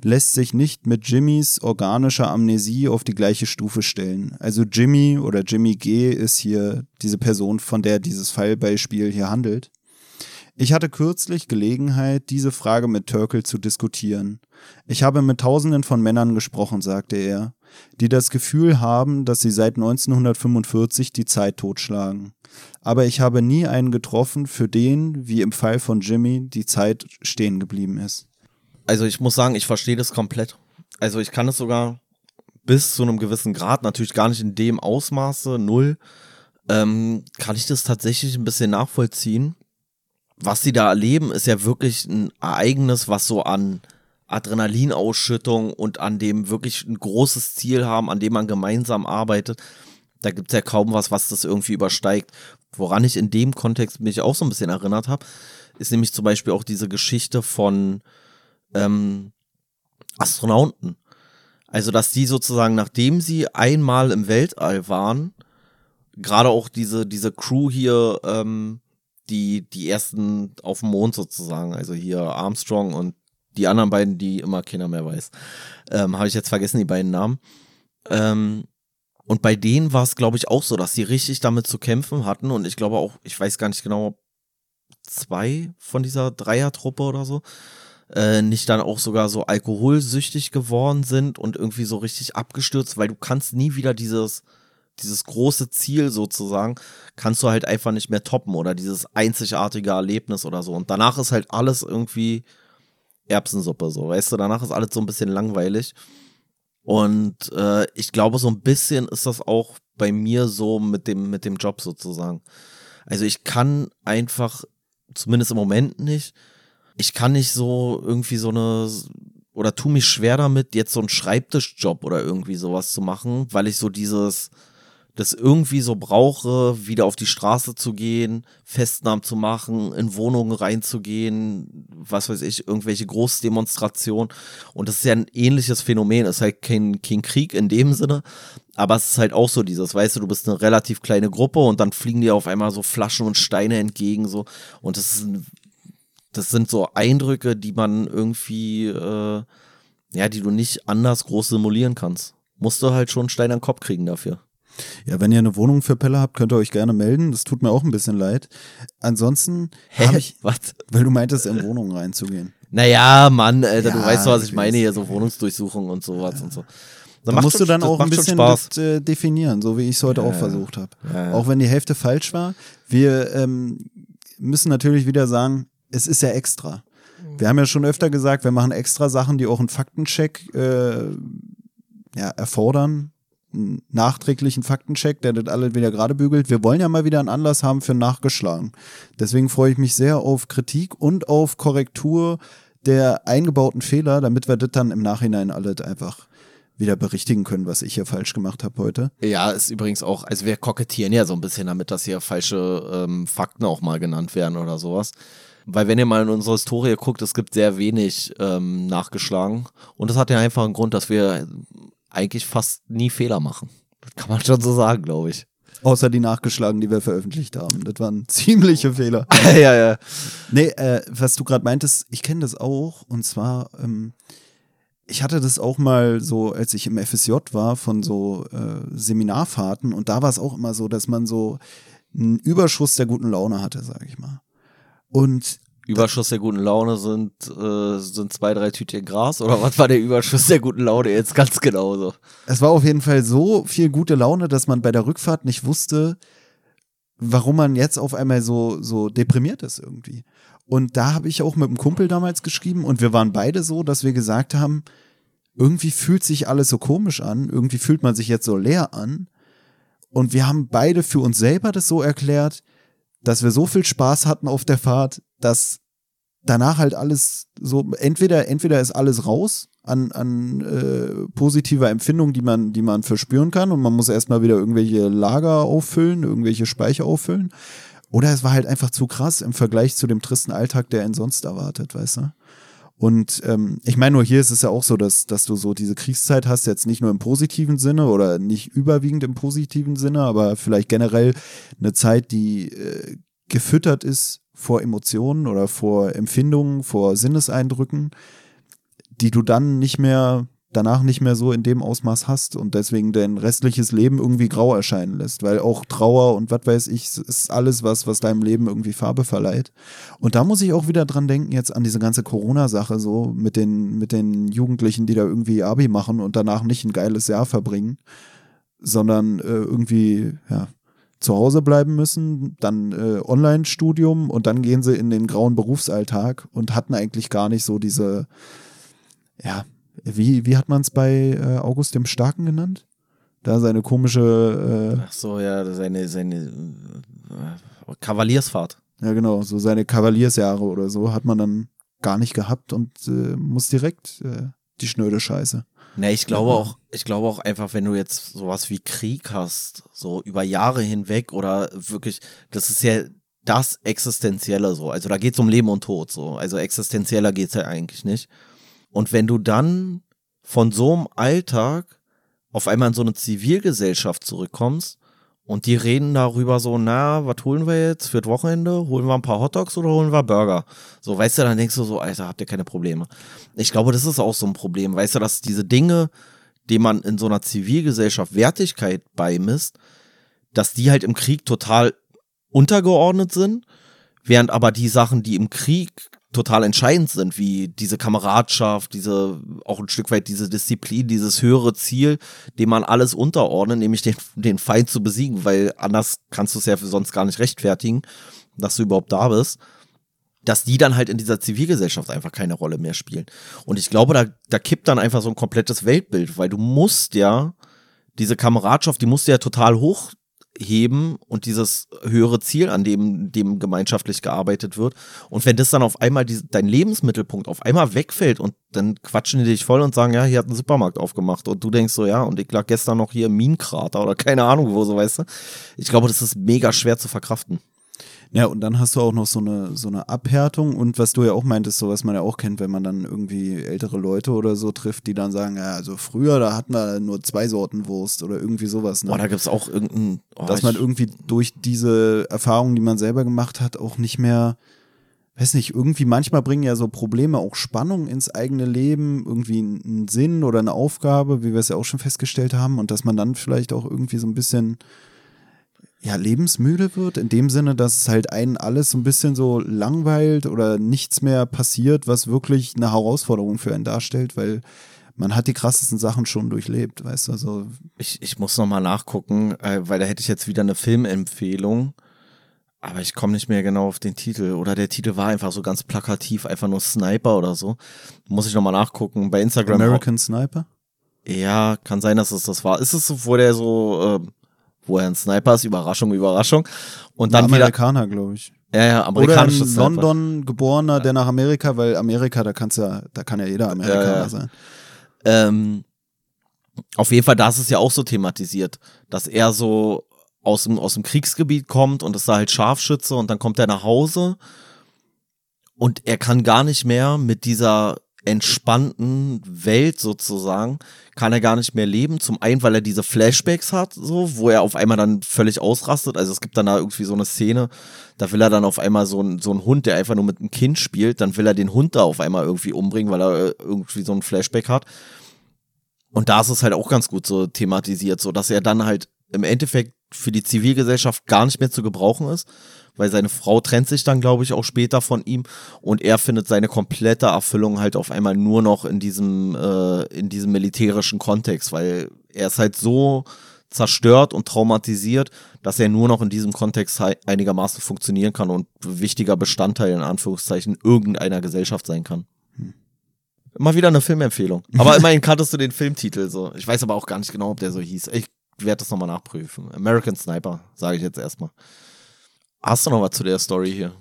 lässt sich nicht mit Jimmys organischer Amnesie auf die gleiche Stufe stellen. Also Jimmy oder Jimmy G ist hier diese Person, von der dieses Fallbeispiel hier handelt. Ich hatte kürzlich Gelegenheit, diese Frage mit Turkel zu diskutieren. Ich habe mit Tausenden von Männern gesprochen, sagte er die das Gefühl haben, dass sie seit 1945 die Zeit totschlagen. Aber ich habe nie einen getroffen, für den, wie im Fall von Jimmy, die Zeit stehen geblieben ist. Also ich muss sagen, ich verstehe das komplett. Also ich kann es sogar bis zu einem gewissen Grad, natürlich gar nicht in dem Ausmaße, null, ähm, kann ich das tatsächlich ein bisschen nachvollziehen. Was sie da erleben, ist ja wirklich ein Ereignis, was so an Adrenalinausschüttung und an dem wirklich ein großes Ziel haben, an dem man gemeinsam arbeitet, da gibt es ja kaum was, was das irgendwie übersteigt. Woran ich in dem Kontext mich auch so ein bisschen erinnert habe, ist nämlich zum Beispiel auch diese Geschichte von ähm, Astronauten. Also, dass die sozusagen, nachdem sie einmal im Weltall waren, gerade auch diese, diese Crew hier, ähm, die, die ersten auf dem Mond sozusagen, also hier Armstrong und die anderen beiden, die immer keiner mehr weiß. Ähm, Habe ich jetzt vergessen, die beiden Namen. Ähm, und bei denen war es, glaube ich, auch so, dass sie richtig damit zu kämpfen hatten. Und ich glaube auch, ich weiß gar nicht genau, zwei von dieser Dreiertruppe oder so, äh, nicht dann auch sogar so alkoholsüchtig geworden sind und irgendwie so richtig abgestürzt, weil du kannst nie wieder dieses, dieses große Ziel sozusagen, kannst du halt einfach nicht mehr toppen oder dieses einzigartige Erlebnis oder so. Und danach ist halt alles irgendwie Erbsensuppe, so, weißt du, danach ist alles so ein bisschen langweilig. Und äh, ich glaube, so ein bisschen ist das auch bei mir so mit dem, mit dem Job sozusagen. Also ich kann einfach, zumindest im Moment nicht, ich kann nicht so irgendwie so eine, oder tu mich schwer damit, jetzt so einen Schreibtischjob oder irgendwie sowas zu machen, weil ich so dieses, das irgendwie so brauche, wieder auf die Straße zu gehen, Festnahmen zu machen, in Wohnungen reinzugehen, was weiß ich, irgendwelche Großdemonstrationen. Und das ist ja ein ähnliches Phänomen. Es ist halt kein, kein Krieg in dem Sinne, aber es ist halt auch so dieses, weißt du, du bist eine relativ kleine Gruppe und dann fliegen dir auf einmal so Flaschen und Steine entgegen, so. Und das ist, das sind so Eindrücke, die man irgendwie, äh, ja, die du nicht anders groß simulieren kannst. Musst du halt schon einen Stein an den Kopf kriegen dafür. Ja, wenn ihr eine Wohnung für Pelle habt, könnt ihr euch gerne melden. Das tut mir auch ein bisschen leid. Ansonsten habe ich, was? weil du meintest, in Wohnungen reinzugehen. Naja, Mann, Alter, ja, du weißt, was ich meine hier, so Wohnungsdurchsuchung und sowas ja. und so. Da musst schon, du dann auch ein bisschen das, äh, definieren, so wie ich es heute ja, auch versucht habe. Auch wenn die Hälfte falsch war. Wir ähm, müssen natürlich wieder sagen, es ist ja extra. Wir haben ja schon öfter gesagt, wir machen extra Sachen, die auch einen Faktencheck äh, ja, erfordern nachträglichen Faktencheck, der das alle wieder gerade bügelt. Wir wollen ja mal wieder einen Anlass haben für nachgeschlagen. Deswegen freue ich mich sehr auf Kritik und auf Korrektur der eingebauten Fehler, damit wir das dann im Nachhinein alles einfach wieder berichtigen können, was ich hier falsch gemacht habe heute. Ja, ist übrigens auch, also wir kokettieren ja so ein bisschen damit, dass hier falsche ähm, Fakten auch mal genannt werden oder sowas. Weil wenn ihr mal in unsere Historie guckt, es gibt sehr wenig ähm, nachgeschlagen. Und das hat ja einfach einen Grund, dass wir eigentlich fast nie Fehler machen. Das kann man schon so sagen, glaube ich. Außer die nachgeschlagen, die wir veröffentlicht haben. Das waren ziemliche Fehler. ja, ja. Nee, äh, was du gerade meintest, ich kenne das auch. Und zwar, ähm, ich hatte das auch mal so, als ich im FSJ war, von so äh, Seminarfahrten. Und da war es auch immer so, dass man so einen Überschuss der guten Laune hatte, sage ich mal. Und Überschuss der guten Laune sind, äh, sind zwei, drei Tütchen Gras oder was war der Überschuss der guten Laune jetzt ganz genauso? es war auf jeden Fall so viel gute Laune, dass man bei der Rückfahrt nicht wusste, warum man jetzt auf einmal so, so deprimiert ist irgendwie. Und da habe ich auch mit einem Kumpel damals geschrieben und wir waren beide so, dass wir gesagt haben, irgendwie fühlt sich alles so komisch an, irgendwie fühlt man sich jetzt so leer an. Und wir haben beide für uns selber das so erklärt, dass wir so viel Spaß hatten auf der Fahrt, dass danach halt alles so, entweder, entweder ist alles raus an, an äh, positiver Empfindung, die man, die man verspüren kann und man muss erstmal wieder irgendwelche Lager auffüllen, irgendwelche Speicher auffüllen. Oder es war halt einfach zu krass im Vergleich zu dem tristen Alltag, der ihn sonst erwartet, weißt du? Und ähm, ich meine, nur hier ist es ja auch so, dass, dass du so diese Kriegszeit hast, jetzt nicht nur im positiven Sinne oder nicht überwiegend im positiven Sinne, aber vielleicht generell eine Zeit, die äh, gefüttert ist vor Emotionen oder vor Empfindungen, vor Sinneseindrücken, die du dann nicht mehr danach nicht mehr so in dem Ausmaß hast und deswegen dein restliches Leben irgendwie grau erscheinen lässt, weil auch Trauer und was weiß ich, ist alles was, was deinem Leben irgendwie Farbe verleiht. Und da muss ich auch wieder dran denken, jetzt an diese ganze Corona-Sache so mit den, mit den Jugendlichen, die da irgendwie Abi machen und danach nicht ein geiles Jahr verbringen, sondern äh, irgendwie, ja, zu Hause bleiben müssen, dann äh, Online-Studium und dann gehen sie in den grauen Berufsalltag und hatten eigentlich gar nicht so diese, ja, wie, wie hat man es bei äh, August dem Starken genannt? Da seine komische. Äh, Ach so, ja, seine, seine äh, Kavaliersfahrt. Ja, genau, so seine Kavaliersjahre oder so hat man dann gar nicht gehabt und äh, muss direkt äh, die schnöde Scheiße. Ne, ich glaube auch, ich glaube auch einfach, wenn du jetzt sowas wie Krieg hast, so über Jahre hinweg oder wirklich, das ist ja das Existenzielle so. Also da geht es um Leben und Tod so. Also existenzieller geht es ja eigentlich nicht. Und wenn du dann von so einem Alltag auf einmal in so eine Zivilgesellschaft zurückkommst und die reden darüber so, na, was holen wir jetzt für das Wochenende? Holen wir ein paar Hotdogs oder holen wir Burger? So, weißt du, dann denkst du so, Alter, habt ihr keine Probleme. Ich glaube, das ist auch so ein Problem, weißt du, dass diese Dinge, denen man in so einer Zivilgesellschaft Wertigkeit beimisst, dass die halt im Krieg total untergeordnet sind, während aber die Sachen, die im Krieg total entscheidend sind, wie diese Kameradschaft, diese auch ein Stück weit diese Disziplin, dieses höhere Ziel, dem man alles unterordnet, nämlich den, den Feind zu besiegen, weil anders kannst du es ja sonst gar nicht rechtfertigen, dass du überhaupt da bist, dass die dann halt in dieser Zivilgesellschaft einfach keine Rolle mehr spielen. Und ich glaube, da, da kippt dann einfach so ein komplettes Weltbild, weil du musst ja diese Kameradschaft, die musst du ja total hoch heben und dieses höhere Ziel, an dem, dem gemeinschaftlich gearbeitet wird. Und wenn das dann auf einmal die, dein Lebensmittelpunkt auf einmal wegfällt und dann quatschen die dich voll und sagen, ja, hier hat ein Supermarkt aufgemacht und du denkst so, ja, und ich lag gestern noch hier im Minenkrater oder keine Ahnung wo, so weißt du. Ich glaube, das ist mega schwer zu verkraften. Ja, und dann hast du auch noch so eine, so eine Abhärtung und was du ja auch meintest, so was man ja auch kennt, wenn man dann irgendwie ältere Leute oder so trifft, die dann sagen, ja, also früher, da hatten wir nur zwei Sorten Wurst oder irgendwie sowas. Ne? Boah, da gibt's auch irgendein. Oh, Dass man irgendwie durch diese Erfahrungen, die man selber gemacht hat, auch nicht mehr, weiß nicht, irgendwie manchmal bringen ja so Probleme auch Spannung ins eigene Leben, irgendwie einen Sinn oder eine Aufgabe, wie wir es ja auch schon festgestellt haben, und dass man dann vielleicht auch irgendwie so ein bisschen ja, lebensmüde wird, in dem Sinne, dass es halt einen alles so ein bisschen so langweilt oder nichts mehr passiert, was wirklich eine Herausforderung für einen darstellt, weil man hat die krassesten Sachen schon durchlebt, weißt du, also. Ich, ich muss nochmal nachgucken, äh, weil da hätte ich jetzt wieder eine Filmempfehlung. Aber ich komme nicht mehr genau auf den Titel. Oder der Titel war einfach so ganz plakativ, einfach nur Sniper oder so. Muss ich nochmal nachgucken. Bei Instagram. American Sniper? Ja, kann sein, dass es das war. Ist es so, wo der so, äh, wo er ein Sniper ist, Überraschung, Überraschung. Und dann Amerikaner, glaube ich. Ja, ja, Oder amerikanisches ein Sniper. London geborener, der nach Amerika, weil Amerika, da kannst ja, da kann ja jeder Amerikaner Ja, ja. sein. Ähm, auf jeden Fall, da ist es ja auch so thematisiert, dass er so aus dem, aus dem Kriegsgebiet kommt und ist da halt Scharfschütze und dann kommt er nach Hause und er kann gar nicht mehr mit dieser entspannten Welt sozusagen, kann er gar nicht mehr leben. Zum einen, weil er diese Flashbacks hat, so, wo er auf einmal dann völlig ausrastet. Also es gibt dann da irgendwie so eine Szene, da will er dann auf einmal so ein, so ein Hund, der einfach nur mit einem Kind spielt, dann will er den Hund da auf einmal irgendwie umbringen, weil er äh, irgendwie so ein Flashback hat. Und da ist es halt auch ganz gut so thematisiert, so dass er dann halt im Endeffekt für die Zivilgesellschaft gar nicht mehr zu gebrauchen ist, weil seine Frau trennt sich dann, glaube ich, auch später von ihm und er findet seine komplette Erfüllung halt auf einmal nur noch in diesem, äh, in diesem militärischen Kontext, weil er ist halt so zerstört und traumatisiert, dass er nur noch in diesem Kontext einigermaßen funktionieren kann und wichtiger Bestandteil in Anführungszeichen irgendeiner Gesellschaft sein kann. Mal wieder eine Filmempfehlung. Aber immerhin kanntest du den Filmtitel so. Ich weiß aber auch gar nicht genau, ob der so hieß. Ich werde das nochmal nachprüfen. American Sniper, sage ich jetzt erstmal. Hast du noch was zu der Story hier?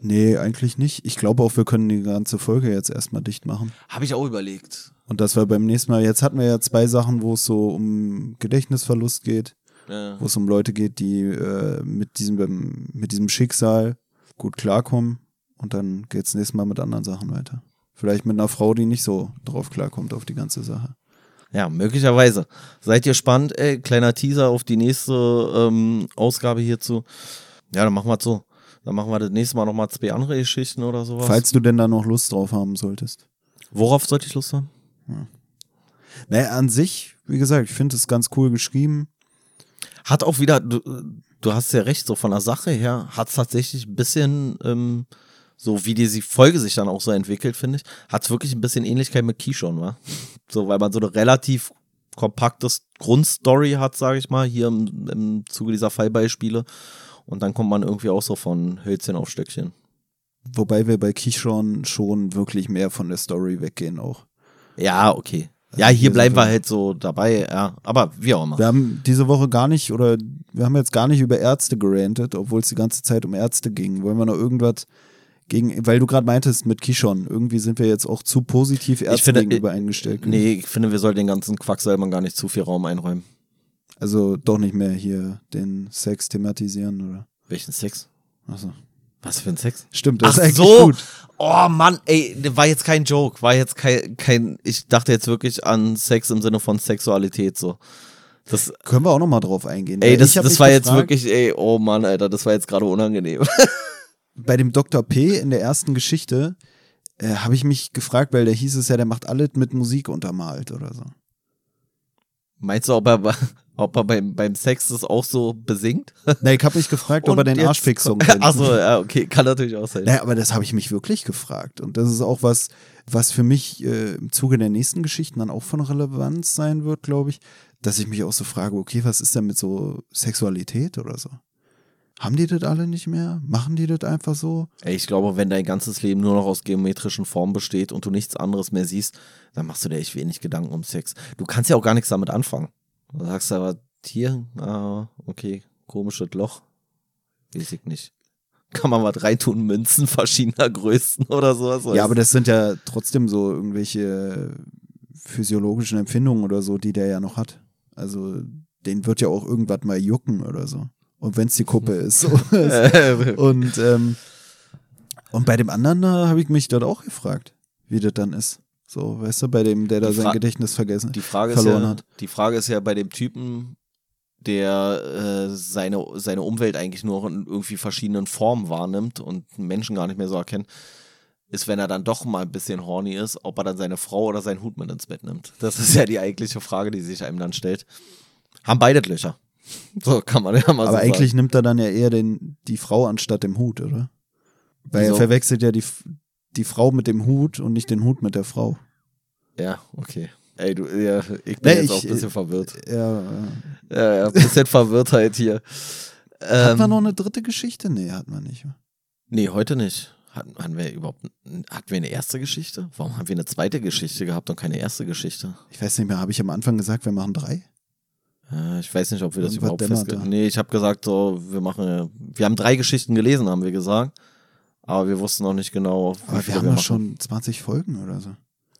Nee, eigentlich nicht. Ich glaube auch, wir können die ganze Folge jetzt erstmal dicht machen. Habe ich auch überlegt. Und das war beim nächsten Mal. Jetzt hatten wir ja zwei Sachen, wo es so um Gedächtnisverlust geht, Ja. wo es um Leute geht, die äh, mit, diesem, mit diesem Schicksal gut klarkommen. Und dann geht's nächstes Mal mit anderen Sachen weiter. Vielleicht mit einer Frau, die nicht so drauf klarkommt auf die ganze Sache. Ja, möglicherweise. Seid ihr spannend? Ey, kleiner Teaser auf die nächste ähm, Ausgabe hierzu. Ja, dann machen wir so. Dann machen wir das nächste Mal nochmal zwei andere Geschichten oder sowas. Falls du denn da noch Lust drauf haben solltest. Worauf sollte ich Lust haben? Naja, an sich, wie gesagt, ich finde es ganz cool geschrieben. Hat auch wieder, du, du hast ja recht, so von der Sache her, hat es tatsächlich ein bisschen, ähm, so wie die Folge sich dann auch so entwickelt, finde ich, hat es wirklich ein bisschen Ähnlichkeit mit Kishon, wa? So, weil man so eine relativ kompaktes Grundstory hat, sage ich mal, hier im, im Zuge dieser Fallbeispiele. Und dann kommt man irgendwie auch so von Hölzchen auf Stöckchen. Wobei wir bei Kishon schon wirklich mehr von der Story weggehen auch. Ja, okay. Ja, Also hier hier bleiben wir halt so dabei, ja. Aber wie auch immer. Wir haben diese Woche gar nicht, oder wir haben jetzt gar nicht über Ärzte gerantet, obwohl es die ganze Zeit um Ärzte ging. Wollen wir noch irgendwas gegen, weil du gerade meintest mit Kishon, irgendwie sind wir jetzt auch zu positiv Ärzten finde, gegenüber eingestellt. Nee, ich finde, wir sollten den ganzen Quacksalbern gar nicht zu viel Raum einräumen. Also doch nicht mehr hier den Sex thematisieren, oder? Welchen Sex? Achso. Was für ein Sex? Stimmt, das Ach ist eigentlich so. gut. Oh Mann, ey, war jetzt kein Joke, war jetzt kein, kein, ich dachte jetzt wirklich an Sex im Sinne von Sexualität so. Das, Können wir auch nochmal drauf eingehen. ey, Weil das, das war jetzt gefragt, wirklich, ey, oh Mann, Alter, das war jetzt gerade unangenehm. Bei dem Dr. P in der ersten Geschichte äh, habe ich mich gefragt, weil der hieß es ja, der macht alles mit Musik untermalt oder so. Meinst du, ob er, ob er beim, beim Sex das auch so besingt? Nee, ich habe mich gefragt, ob er den Arschfix-Song kommt- kennt. Achso, ja, okay, kann natürlich auch sein. Naja, aber das habe ich mich wirklich gefragt. Und das ist auch was, was für mich äh, im Zuge der nächsten Geschichten dann auch von Relevanz sein wird, glaube ich, dass ich mich auch so frage, okay, was ist denn mit so Sexualität oder so? Haben die das alle nicht mehr? Machen die das einfach so? Ey, ich glaube, wenn dein ganzes Leben nur noch aus geometrischen Formen besteht und du nichts anderes mehr siehst, dann machst du dir echt wenig Gedanken um Sex. Du kannst ja auch gar nichts damit anfangen. Du sagst aber, hier, ah, okay, komisches Loch. Weiß ich nicht. Kann man was reintun, Münzen verschiedener Größen oder sowas? Ja, aber das sind ja trotzdem so irgendwelche physiologischen Empfindungen oder so, die der ja noch hat. Also den wird ja auch irgendwas mal jucken oder so. Und wenn es die Kuppe ist. Und, ähm, und bei dem anderen da habe ich mich dort auch gefragt, wie das dann ist. So, weißt du, bei dem, der da sein Gedächtnis vergessen Die Frage, verloren ja, hat. die Frage ist ja bei dem Typen, der äh, seine, seine Umwelt eigentlich nur in irgendwie verschiedenen Formen wahrnimmt und Menschen gar nicht mehr so erkennt, ist, wenn er dann doch mal ein bisschen horny ist, ob er dann seine Frau oder seinen Hut mit ins Bett nimmt. Das ist ja die eigentliche Frage, die sich einem dann stellt. Haben beide Löcher. So kann man ja mal so Aber sagen. eigentlich nimmt er dann ja eher den, die Frau anstatt dem Hut, oder? Weil Wieso? er verwechselt ja die, die Frau mit dem Hut und nicht den Hut mit der Frau. Ja, okay. Ey, du, ja, ich bin Nee, jetzt ich- auch ein bisschen verwirrt. Ja, äh, Ja, ja, ein bisschen Verwirrtheit hier. hat Ähm, man noch eine dritte Geschichte? Nee, hat man nicht. Nee, heute nicht. Hatten, hatten wir überhaupt hatten wir eine erste Geschichte? Warum haben wir eine zweite Geschichte gehabt und keine erste Geschichte? Ich weiß nicht mehr, habe ich am Anfang gesagt, wir machen drei? Ich weiß nicht, ob wir das was überhaupt festgelegt da? Nee, ich habe gesagt, so, wir machen, wir haben drei Geschichten gelesen, haben wir gesagt. Aber wir wussten noch nicht genau, wie Aber wir haben wir ja machen. schon 20 Folgen oder so.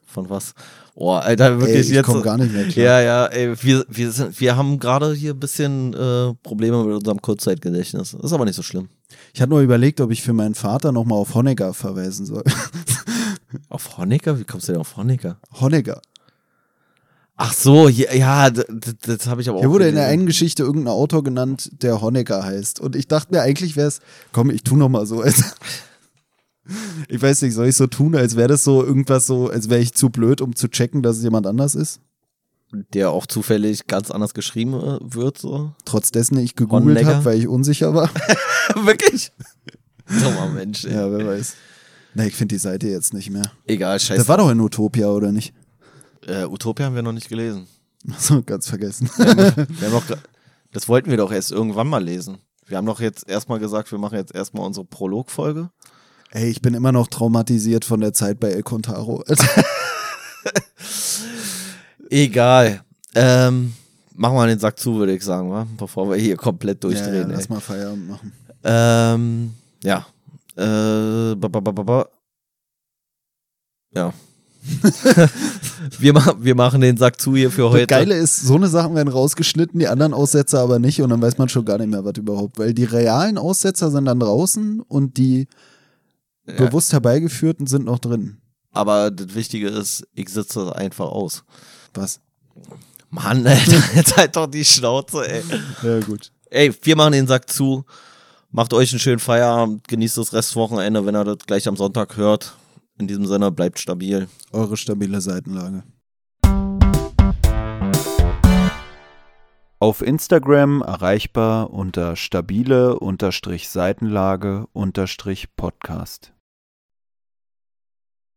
Von was? Oh, Alter, Ey, wirklich ich jetzt. komme gar nicht mehr klar. Ja, ja, ey, wir, wir, sind, wir haben gerade hier ein bisschen äh, Probleme mit unserem Kurzzeitgedächtnis. Ist aber nicht so schlimm. Ich hatte nur überlegt, ob ich für meinen Vater nochmal auf Honecker verweisen soll. Auf Honecker? Wie kommst du denn auf Honecker? Honecker. Ach so, ja, ja das, das habe ich aber auch. Hier wurde in der einen Geschichte irgendein Autor genannt, der Honecker heißt. Und ich dachte mir, eigentlich wäre es, komm, ich tu noch mal so. Als ich weiß nicht, soll ich so tun, als wäre das so irgendwas so, als wäre ich zu blöd, um zu checken, dass es jemand anders ist? Der auch zufällig ganz anders geschrieben äh, wird, so. Trotz dessen ich gegoogelt habe, weil ich unsicher war. Wirklich? Dummer Mensch, ey. ja, wer weiß. Na, ich finde die Seite jetzt nicht mehr. Egal, scheiße. Das war doch in Utopia, oder nicht? Äh, Utopia haben wir noch nicht gelesen. So, ganz vergessen. Wir haben noch, gra- das wollten wir doch erst irgendwann mal lesen. Wir haben doch jetzt erstmal gesagt, wir machen jetzt erstmal unsere Prologfolge. Ey, ich bin immer noch traumatisiert von der Zeit bei El Contaro. Egal. Ähm, machen wir den Sack zu, würde ich sagen, wa? bevor wir hier komplett ja, ja, durchdrehen. ey. lass mal Feierabend machen. Ähm, ja. Äh, ba, ba, ba, ba, ba. Ja. wir, ma wir machen den Sack zu hier für heute. Das Geile ist, so eine Sachen werden rausgeschnitten, die anderen Aussetzer aber nicht und dann weiß man schon gar nicht mehr, was überhaupt. Weil die realen Aussetzer sind dann draußen und die Ja. bewusst herbeigeführten sind noch drin. Aber das Wichtige ist, ich sitze das einfach aus. Was? Mann, Alter, jetzt halt doch die Schnauze, ey. Ja, gut. Ey, wir machen den Sack zu. Macht euch einen schönen Feierabend. Genießt das Restwochenende, wenn ihr das gleich am Sonntag hört. In diesem Sinne, bleibt stabil. Eure stabile Seitenlage. Auf Instagram erreichbar unter stabile-seitenlage-podcast.